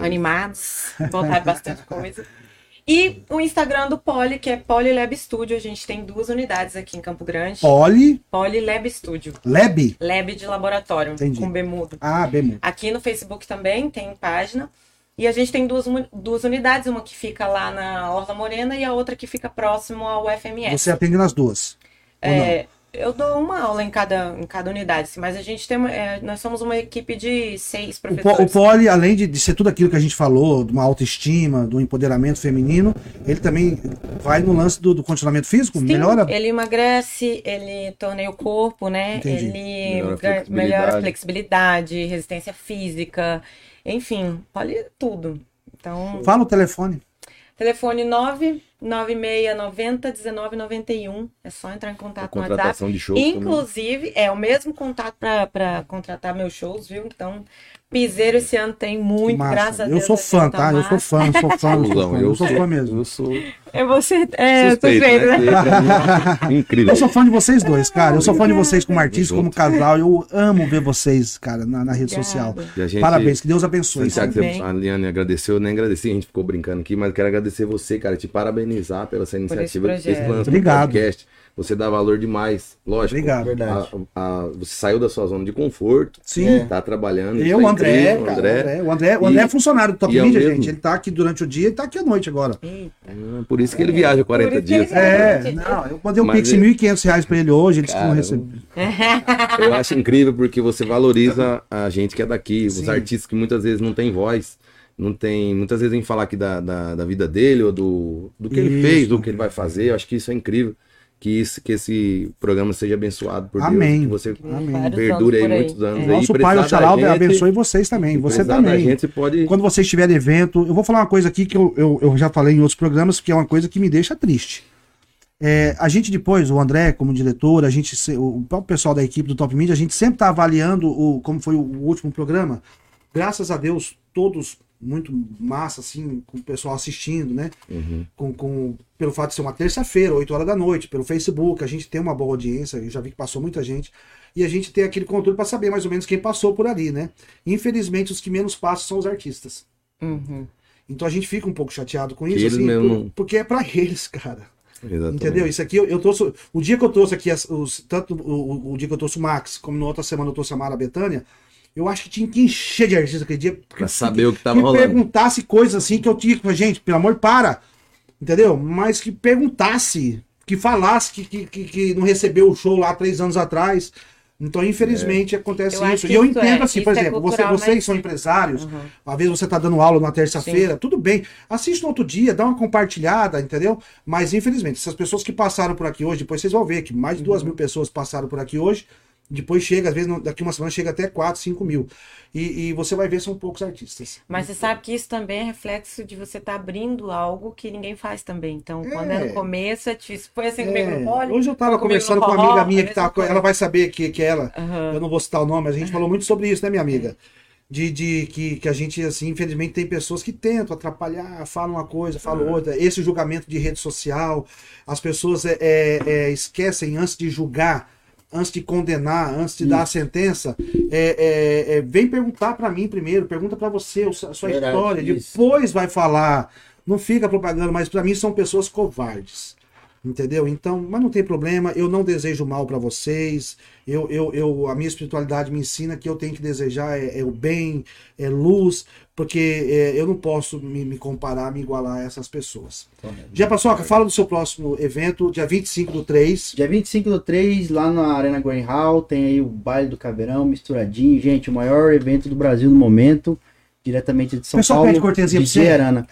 animados, botaram bastante coisa. E o Instagram do Poli, que é Poli Lab Studio. A gente tem duas unidades aqui em Campo Grande. Poli, Poli Lab Studio. Lab. Lab de laboratório, Entendi. com bemudo. Ah, bem, Aqui no Facebook também tem página. E a gente tem duas, duas unidades, uma que fica lá na Orla Morena e a outra que fica próximo ao FMS. você atende nas duas. ou não? É, eu dou uma aula em cada, em cada unidade, assim, mas a gente tem é, nós somos uma equipe de seis O, professores. o Poli, além de, de ser tudo aquilo que a gente falou, de uma autoestima, do empoderamento feminino, ele também vai no lance do, do condicionamento físico? Sim, melhora? ele emagrece, ele torneia o corpo, né? Entendi. Ele Melhora a flexibilidade. melhora a flexibilidade, resistência física, enfim, pode tudo. Então, Fala o telefone. telefone 99690 1991. É só entrar em contato no WhatsApp. de show. também. Inclusive, é o mesmo contato para contratar meus shows, viu? Então, Piseiro esse ano tem muito, Massa. graças a eu Deus. sou a fã, tá? Eu sou fã, eu sou fã, eu sou fã. Eu sou fã mesmo. Eu sou É você, é, suspeito, suspeito, né? né? Incrível. Eu sou fã de vocês dois, cara. Eu sou fã de vocês como Obrigado. artista, como casal. Eu amo ver vocês, cara, na, na rede social. Obrigada. A gente- Parabéns, que Deus abençoe. Santiago, você- a Liane agradeceu, eu nem agradeci, a gente ficou brincando aqui, mas quero agradecer você, cara, te parabenizar pela essa iniciativa, projeto. lance do Obrigado. podcast. Você dá valor demais, lógico. Obrigado. Verdade. A- a- você saiu da sua zona de conforto, Sim. tá trabalhando. Eu, tá o André, incrível, cara, André. o André, o André, o André E- é funcionário do Top é Media, mesmo. gente. Ele tá aqui durante o dia e tá aqui à noite agora. Ah, Por isso que ele viaja 40 Por isso que dias. ele- É, não, eu mandei um Mas pix de ele- 1.500 reais pra ele hoje, ele disse que não recebeu. Eu acho incrível porque você valoriza a gente que é daqui, os Sim. artistas que muitas vezes não têm voz, não tem, muitas vezes vem falar aqui da, da, da vida dele ou do, do que ele Isso. fez, do que ele vai fazer. Eu acho que isso é incrível. Que, isso, que esse programa seja abençoado por Amém. Deus. Que você Amém. Perdure aí aí. muitos anos. É. aí, Nosso pai, o precisar da Xalau, gente- abençoe vocês também. Você também. gente, você pode. Quando vocês tiverem evento, eu vou falar uma coisa aqui que eu, eu, eu já falei em outros programas, que é uma coisa que me deixa triste. É, a gente depois, o André como diretor, a gente, o próprio pessoal da equipe do Top Media, a gente sempre está avaliando o, como foi o último programa. Graças a Deus, todos muito massa, assim, com o pessoal assistindo, né? Uhum. Com, com, pelo fato de ser uma terça-feira, 8 horas da noite, pelo Facebook, a gente tem uma boa audiência, eu já vi que passou muita gente. E a gente tem aquele controle para saber mais ou menos quem passou por ali, né? Infelizmente, os que menos passam são os artistas. Uhum. Então a gente fica um pouco chateado com Que isso, eles assim, mesmo por- porque é pra eles, cara. Exatamente. Entendeu? Isso aqui eu, eu trouxe. O dia que eu trouxe aqui, as- os, tanto o, o- o dia que eu trouxe o Max, como na outra semana eu trouxe a Mara Betânia, eu acho que tinha que encher de artista aquele dia. Pra saber o que tava me rolando. perguntasse coisas assim que eu tinha que. Gente, pelo amor, para. Entendeu? Mas que perguntasse, que falasse que, que, que, que não recebeu o show lá três anos atrás. Então, infelizmente, acontece Eu isso. E eu isso entendo é- assim, por é exemplo, você- cultural, vocês mas- são empresários, Uhum. às vezes você tá dando aula na terça-feira, tudo bem. Assiste no outro dia, dá uma compartilhada, entendeu? Mas, infelizmente, essas pessoas que passaram por aqui hoje, depois vocês vão ver que mais de duas mil pessoas passaram por aqui hoje. Depois chega, às vezes, daqui uma semana chega até 4, 5 mil. E, e você vai ver, são poucos artistas. Mas você sabe que isso também é reflexo de você estar abrindo algo que ninguém faz também. Então, quando é É. no começo, é difícil. Foi assim É, comigo no pole. hoje eu tava foi comigo conversando com uma amiga minha que tá. coisa. Ela vai saber que, que é ela. Aham. Eu não vou citar o nome, mas a gente falou muito sobre isso, né, minha amiga? De, de que, que a gente, assim, infelizmente, tem pessoas que tentam atrapalhar, falam uma coisa, falam outra. Esse julgamento de rede social, as pessoas é, é, é, esquecem antes de julgar, antes de condenar, antes de dar a sentença, é, é, é, vem perguntar pra mim primeiro, pergunta pra você a sua Verdade, história, isso. depois vai falar. Não fica propagando, mas pra mim são pessoas covardes. Entendeu? Então, mas não tem problema, eu não desejo mal pra vocês. Eu, eu, eu, a minha espiritualidade me ensina que eu tenho que desejar é, é o bem, é luz, porque é, eu não posso me, me comparar, me igualar a essas pessoas. Já passou, fala do seu próximo evento, dia 25 do 3. Dia 25 do 3, lá na Arena Green Hall, tem aí o Baile do Caveirão, misturadinho. Gente, o maior evento do Brasil no momento, diretamente de São Pessoal Paulo. pede cortesia pra DJ você?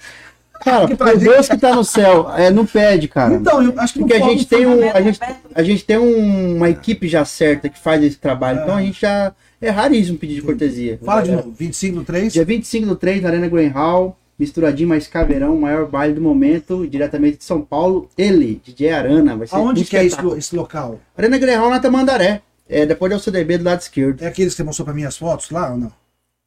Cara, Que por prazer. Deus que tá no céu, é, não pede, cara. Então, eu acho que Porque a não gente tem, um, a, gente, a gente tem um- uma equipe já certa que faz esse trabalho, então a gente já. É raríssimo pedir de cortesia. Fala de novo, 25 do 3. Dia 25 do 3, na Arena Green Hall, misturadinho mais caveirão, maior baile do momento, diretamente de São Paulo. Ele, DJ Arana, vai ser Aonde um que é esse, esse local? Arena Green Hall na Tamandaré. É, depois do CDB do lado esquerdo. É aqueles que você mostrou pra mim as fotos lá ou não?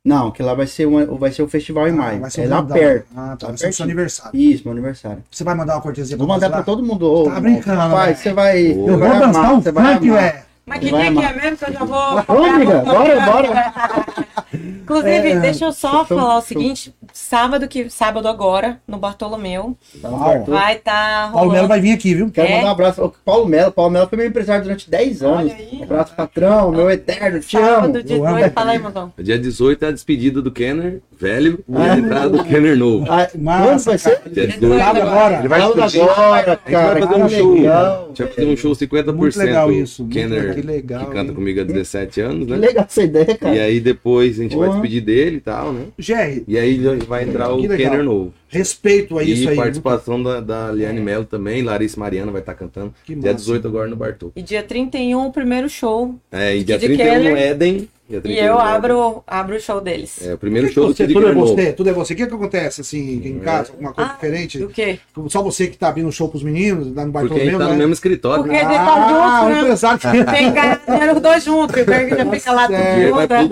Não, que lá vai ser, uma, vai ser o festival em maio. Ah, vai ser é lá perto. Ah, tá. Lá Vai ser o seu aniversário. Isso, meu aniversário. Você vai mandar uma cortesia Vou pra mandar nós pra lá? todo mundo. Ô, Tá brincando, né? você vai. Ô, Eu vai vou dançar amar, um você vai funk, ué. Mas que Vai dia que é mesmo que eu já vou. Vamos, amiga, bora, bora. Inclusive, É, deixa eu só show, falar o seguinte: sábado, que, sábado agora, no Bartolomeu, Tá no vai estar Paulo Melo vai vir aqui, viu? Quero É? mandar um abraço ao Paulo Melo. Paulo Melo foi meu empresário durante 10 anos. Olha aí. Um abraço, patrão, meu eterno, te amo. Sábado, Eu 18, amo. fala aí, Mondão. Dia 18 é a despedida do Kenner velho e a entrada do Kenner novo. Ah, quando vai ser? Dia Dezoito 18. Sabe agora? Ele vai explodir. agora, A gente cara. vai fazer que um show. legal. A gente vai fazer um show 50% Muito legal isso, o Kenner, Que legal. que canta hein? comigo há 17 anos, Que né? legal essa ideia, cara. E aí depois a gente vai despedir dele e tal, né? Jerry, E aí vai entrar o. Kenner novo. respeito a isso e aí. participação da, da Liane Mello também, Larissa Mariana vai estar cantando. Que dia massa. 18 agora no Bartô. E dia 31, o primeiro show. É, e dia Kid 31 no Kenner. Éden. E 31 eu no um abro, abro o show deles. É, o primeiro que show do você, Kid tudo é novo. você, tudo é você. O que, que acontece assim em casa, alguma coisa Ah, diferente? O quê? Só você que tá abrindo show pros meninos, lá no Porque a gente tá no né? mesmo escritório. Porque né? tá Ah, o junto, né? empresário que... Tem que dinheiro os dois juntos. O Berg já fica lá tudo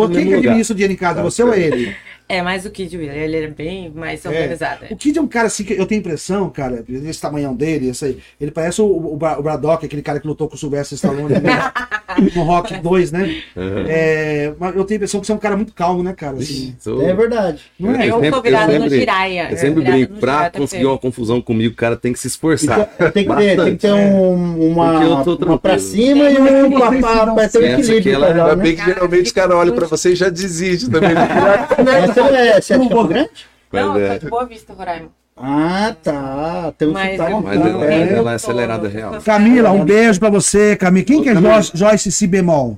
tudo- Quem que lugar. administra o dinheiro em casa? Você ou ele? É, mais o Kid Will. Ele é bem mais É. organizado. O Kid é um cara assim que eu tenho impressão, cara, esse tamanhão dele, esse aí, ele parece o, o, o Braddock, aquele cara que lutou com o Sylvester Stallone no, no Rock 2, né? Aham. É, mas eu tenho a impressão que você é um cara muito calmo, né, cara? Assim, Sou- É verdade. não é? Eu sempre- sou virada eu no sempre- Jiraya. Eu sempre Virada brinco, pra conseguir tá uma confusão comigo, o cara tem que se esforçar. Tem que ter, tem que ter um, uma, eu uma pra cima e um pra, pra, pra ter um equilíbrio. ela- legal, Ainda né? bem que geralmente os caras olham pra você e já desistem também. Essa é, você é de Campo Grande? Mas Não, eu é- sou de Boa Vista, Roraima. Ah, tá. Tem um Mas sotaque. Mas tá, ela, é. ela é acelerada real. Camila, um beijo pra você, Camila. Quem que é Joyce, Joyce Si bemol?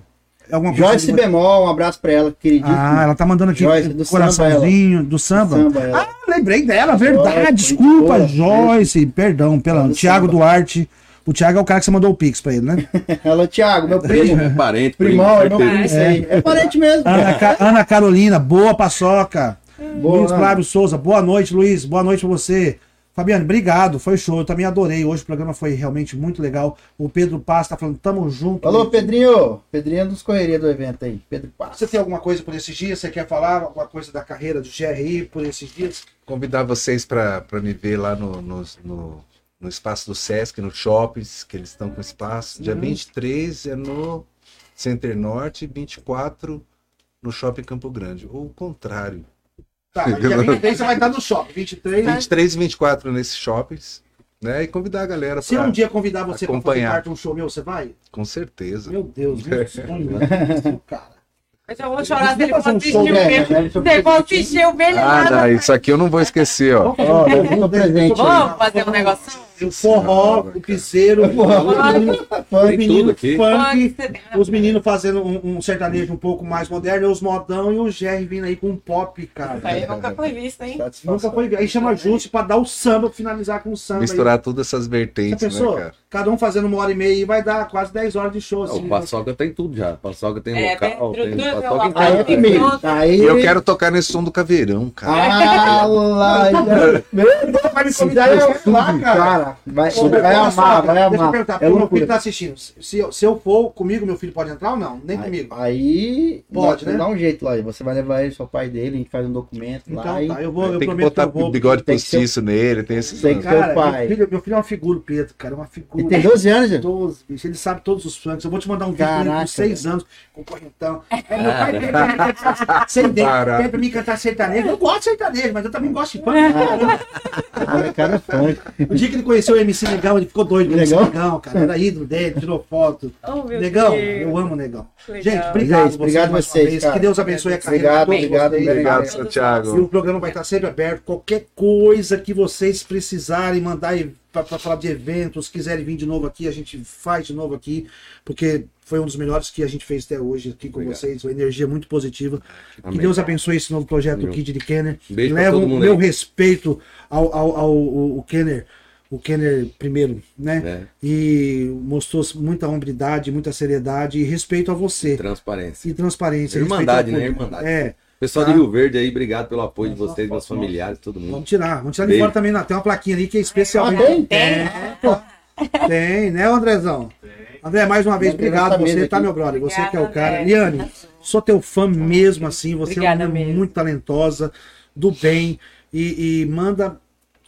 É alguma coisa Joyce assim? Bemol, um abraço pra ela, queridíssima. Ah, ela tá mandando aqui Joyce, um do coraçãozinho do samba. Samba, ela. Ah, lembrei dela, verdade. Joyce, Desculpa. Joyce. Perdão, pela. Do Tiago samba. Duarte. O Tiago é o cara que você mandou o Pix pra ele, né? Ela, Thiago, meu primo. É parente, Primão, é meu primo, isso aí. É parente mesmo. Ana, Ca- Ana Carolina, boa paçoca. Boa, Luiz. Flávio Souza, boa noite, Luiz. Boa noite pra você. Fabiano, obrigado. Foi show. Eu também adorei. Hoje o programa foi realmente muito legal. O Pedro Paz tá falando, tamo junto. Alô, Pedrinho. Pedrinho é dos correria do evento aí. Pedro Paz. Você tem alguma coisa por esses dias? Você quer falar alguma coisa da carreira do GRI por esses dias? Convidar vocês para me ver lá no, no, no, no espaço do Sesc, no Shoppings, que eles estão com espaço. Dia 23 é no Center Norte, 24 no Shopping Campo Grande. Ou o contrário. Tá, mas dia 23 você vai estar no shopping. 23. 23 e 24 nesses shoppings, né? E convidar a galera Se para um dia convidar você pra fazer parte de um show meu, você vai? Com certeza. Meu Deus, meu sonho, né? cara. Mas eu vou chorar se ele Vamos for fazer um assistir o show, mesmo. né? O mesmo. Ah, não, isso aqui eu não vou esquecer, ó. Ó, eu vou presente. Vamos fazer um negocinho? O forró, o piseiro, os Tem meninos tudo aqui. funk, os meninos fazendo um, um sertanejo um pouco mais moderno, os modão e o Jerry vindo aí com um pop, cara. Aí nunca foi visto, hein? Nunca foi. Aí chama Juste pra dar o samba, finalizar com o samba. aí. Misturar todas essas vertentes, né, pensou? cara? Cada um fazendo uma hora e meia e vai dar quase 10 horas de show. Assim, o Paçoca tem tudo já. Paçoca tem É, local, tem tem Paçoca em tem Aí comigo. Aí. E eu quero tocar nesse som do caveirão, cara. Ah, lá, meu Deus, Vai me convidar eu vou lá, cara. Cara. Vai, Ô, vai olha amar, vai Deixa eu amar. perguntar, É o meu filho tá assistindo. Se eu, se eu for comigo, meu filho pode entrar ou não? Nem comigo. Aí, Pode, dá, né? dá um jeito lá. Você vai levar ele, seu pai dele, a gente faz um documento lá. Então e... tá, eu vou, eu tem que prometo que botar eu vou. bigode postiço nele, tem esses Tem que-. Cara, Seu pai. Meu, filho, meu filho é uma figura, Pedro, cara. É uma figura. Ele tem 12 anos, já. 12, bicho. Ele sabe todos os funks. Eu vou te mandar um vídeo com 6 anos, com correntão. É, meu pai cantar sem dente, pede pra mim cantar sertanejo. Eu gosto de sertanejo, mas eu também gosto de funk. Ah, é funk. O dia que ele conheceu o MC Negão, ele ficou doido. com o MC Negão? Negão, cara. Era ídolo dele, tirou foto. Oh, meu Negão, Deus. eu amo o Negão. Legal. Gente, obrigado, Gente, obrigado vocês, vez. cara. Que Deus abençoe a carreira Obrigado, de todos obrigado, vocês. Obrigado, Obrigado. E Santiago. o programa vai estar sempre aberto. Qualquer coisa que vocês precisarem mandar para falar de eventos, quiserem vir de novo aqui, a gente faz de novo aqui, porque foi um dos melhores que a gente fez até hoje aqui com Obrigado. vocês. Uma energia muito positiva. Que Amém. Deus abençoe esse novo projeto do Amém. Kid de Kenner. Beijo Levo o meu aí. respeito ao, ao, ao, ao- ao Kenner. O Kenner primeiro, né? É. E mostrou muita hombridade, muita seriedade e respeito a você. Transparência. E transparência. Irmandade, né? Irmandade. É. Pessoal Tá. de Rio Verde aí, obrigado pelo apoio de vocês, meus familiares, todo mundo. Vamos tirar, vamos tirar de fora também. Tem uma plaquinha ali que é especial. Ah, tem? Tem, tem, né, Andrezão? André, mais uma vez, obrigado. Você tá, aqui. meu brother. Você que é o Obrigada, cara. André. Liane, sou teu fã mesmo, assim. Você Obrigada é uma mulher mesmo. muito talentosa, do bem. E, e manda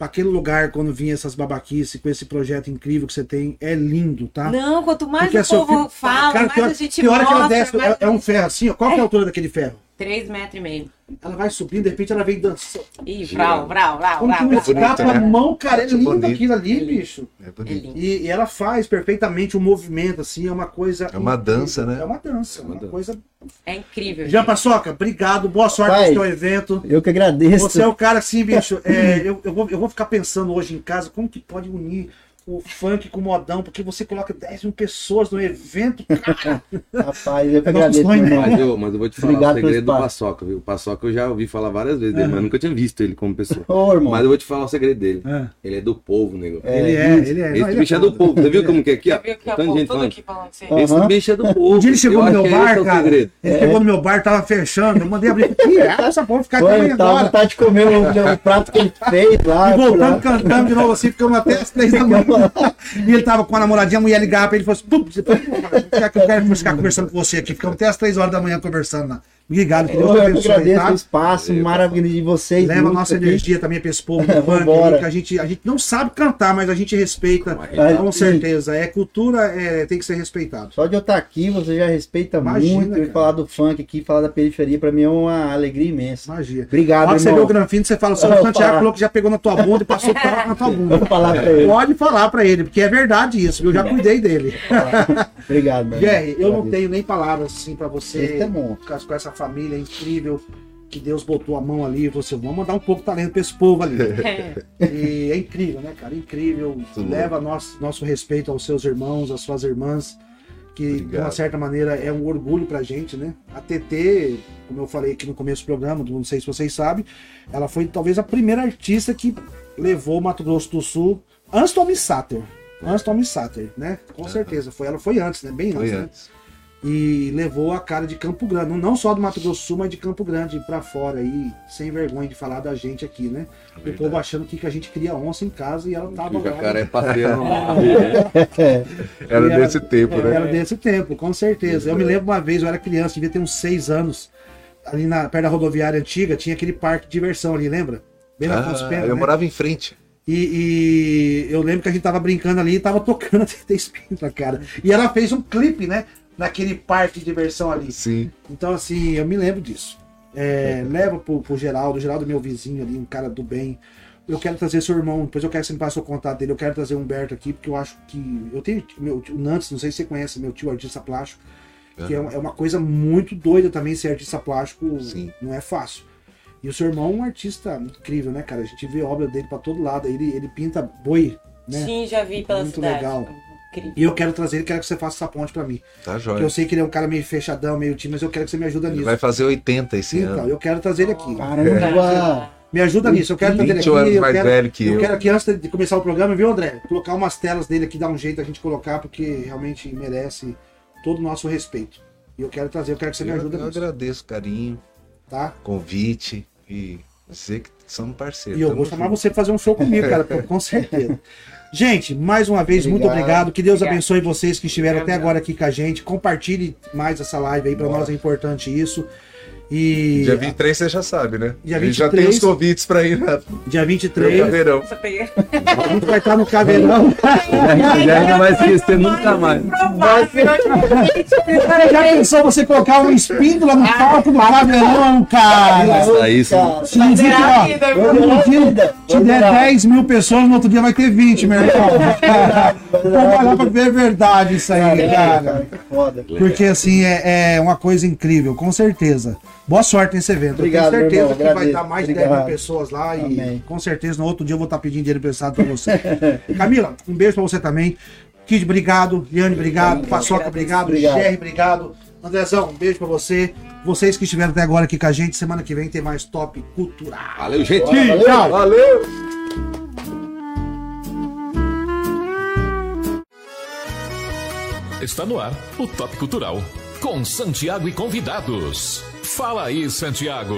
aquele lugar quando vinha essas babaquices com esse projeto incrível que você tem. É lindo, tá? Não, quanto mais Porque o é seu povo fala, Cara, mais hora- a gente que hora que ela mostra, desce, mais é, é um ferro assim, ó. Qual que é a altura daquele ferro? Três metros e meio. Ela vai subindo, de repente ela vem dançando. Ih, vrau, vrau, vrau, Como que não escapa a né? mão, cara? É lindo bonito. aquilo ali, É lindo. bicho. É É bonito. E, e ela faz perfeitamente o movimento, assim, é uma coisa. É uma incrível. dança, né? É uma dança, é uma uma dança. coisa. É incrível. Jean gente. Paçoca, obrigado, boa sorte Pai. no seu evento. Eu que agradeço. Você é o cara assim, bicho. é, eu, eu, vou, eu vou ficar pensando hoje em casa como que pode unir o funk com o modão, porque você coloca 10 mil pessoas no evento, cara. Rapaz, eu É agradeço, sonho, né? Mas eu, mas eu vou te falar Obrigado o segredo do. Paçoca, viu? O Paçoca eu já ouvi falar várias vezes dele, É. mas eu nunca tinha visto ele como pessoa. Ô, irmão. Mas eu vou te falar o segredo dele. É. Ele é do povo, nego. ele é, ele é. Esse Não, ele bicho é, do povo. Você viu como que é aqui, é gente falando. aqui falando que você... Aham. Esse bicho é do povo. Um dia ele chegou no meu bar, é cara. Ele chegou no meu bar, tava fechando. Eu mandei abrir. Que é essa porra ficar Foi, amanhã agora. vontade de comer o, prato que ele fez lá. E voltando, cantando de novo assim, ficamos até as três da manhã. E ele tava com a namoradinha, a mulher ligava pra ele e falou assim: "Pum, você pode- eu quero ficar conversando com você aqui. Ficamos até as três horas da manhã conversando lá. Obrigado, que Deus Eu abençoe, agradeço tá? o espaço maravilhoso de vocês. Leva a nossa aqui. energia também pra esse povo do funk que a gente, a gente não sabe cantar, mas a gente respeita. Ai, Com certeza. É cultura, é, tem que ser respeitado. Só de eu estar aqui, você já respeita Imagina, muito. cara. E falar do funk aqui, falar da periferia, pra mim é uma alegria imensa. Magia. Obrigado, que você vê o. Granfino, você fala, o seu Eu Santiago falou que já pegou na tua bunda e passou na tua bunda. Vou falar pra ele. Pode falar pra ele, porque é verdade isso, eu já cuidei dele. Obrigado, meu Jerry, eu não tenho nem palavras assim pra você. Esse é bom. com, com essa família incrível que Deus botou a mão ali e falou assim: vamos mandar um pouco de talento pra esse povo ali. É. e é incrível, né, cara? Incrível. Muito Leva nosso, nosso respeito aos seus irmãos, às suas irmãs, que de Obrigado. uma certa maneira é um orgulho pra gente, né? A TT, como eu falei aqui no começo do programa, não sei se vocês sabem, ela foi talvez a primeira artista que levou o Mato Grosso do Sul antes do Tommy Satter. Antes do Tommy Satter, né? Com certeza. Foi, ela foi antes, né? Bem antes, Foi né? antes. E levou a cara de Campo Grande, não só do Mato Grosso do Sul, mas de Campo Grande pra fora aí, sem vergonha de falar da gente aqui, né? O povo achando que, que a gente cria onça em casa e ela tava O lá. jacaré passeando. Era E desse tempo, né? Era desse tempo, com certeza. Eu me lembro uma vez, eu era criança, devia ter uns seis anos, ali na, perto da rodoviária antiga, tinha aquele parque de diversão ali, lembra? Bem na Ah, Pena, eu né? morava em frente. E, e eu lembro que a gente tava brincando ali e tava tocando a TT Espíndola, cara. E ela fez um clipe, né? Naquele parque de diversão ali. Sim. Então, assim, eu me lembro disso. É, leva pro, pro Geraldo, o Geraldo é meu vizinho ali, um cara do bem. Eu quero trazer seu irmão, depois eu quero que você me passe o contato dele. Eu quero trazer o Humberto aqui, porque eu acho que. Eu tenho meu, o Nantes, não sei se você conhece, meu tio artista plástico, que é, uma- é uma coisa muito doida também ser artista plástico, Sim. não é fácil. E o seu irmão é um artista incrível, né, cara? A gente vê obra dele pra todo lado. Ele, ele pinta boi né? Sim, já vi pela Muito cidade. legal. Incrível. E eu quero trazer ele, quero que você faça essa ponte pra mim. Tá Porque jóia. eu sei que ele é um cara meio fechadão, meio tímido, mas eu quero que você me ajude Ele nisso. vai fazer 80 esse Então, ano. eu quero trazer ele aqui. Caramba! Me ajuda nisso, eu quero trazer ele 20 aqui. anos Eu mais quero, velho que eu eu. quero aqui, antes de começar o programa, viu, André? Colocar umas telas dele aqui, dar um jeito a gente colocar, porque realmente merece todo o nosso respeito. E eu quero trazer, eu quero que você me Eu, ajude eu nisso, agradeço o carinho, tá? convite e dizer que somos parceiros. E eu vou chamar junto. você pra fazer um show comigo, cara, com certeza. Gente, mais uma vez, muito Obrigado. obrigado. Que Deus Obrigado. abençoe vocês que estiveram até Obrigado. agora aqui com a gente. Compartilhe mais essa live aí, pra nós é importante isso. E Dia 23 você já sabe, né? Dia A gente já 23. tem os convites pra ir na dia no 23, Caveirão. Nossa, peguei. a gente vai estar no Caveirão. Já não vai esquecer nunca mais. Já pensou você colocar uma espíndola no palco do Caveirão, cara? Isso aí, sim. Significa, Será ó, no se der 10 mil pessoas, no outro dia vai ter 20, meu irmão. Vamos olhar pra ver a verdade isso aí, cara. Porque assim, é, é uma coisa incrível, com certeza. Boa sorte nesse evento. Obrigado, eu tenho certeza irmão, que vai dar mais de 10 mil Obrigado. pessoas lá e Amém. com certeza no outro dia eu vou estar pedindo dinheiro emprestado pra você. Camila, um beijo pra você também. Kid, obrigado. Liane, obrigado. Paçoca, obrigado. Obrigado. Jerry, obrigado. Andrezão, um beijo pra você. Vocês que estiveram até agora aqui com a gente, semana que vem tem mais Top Cultural. Valeu, gente. Tchau. Valeu! Está no ar o Top Cultural com Santiago e convidados. Fala aí, Santiago.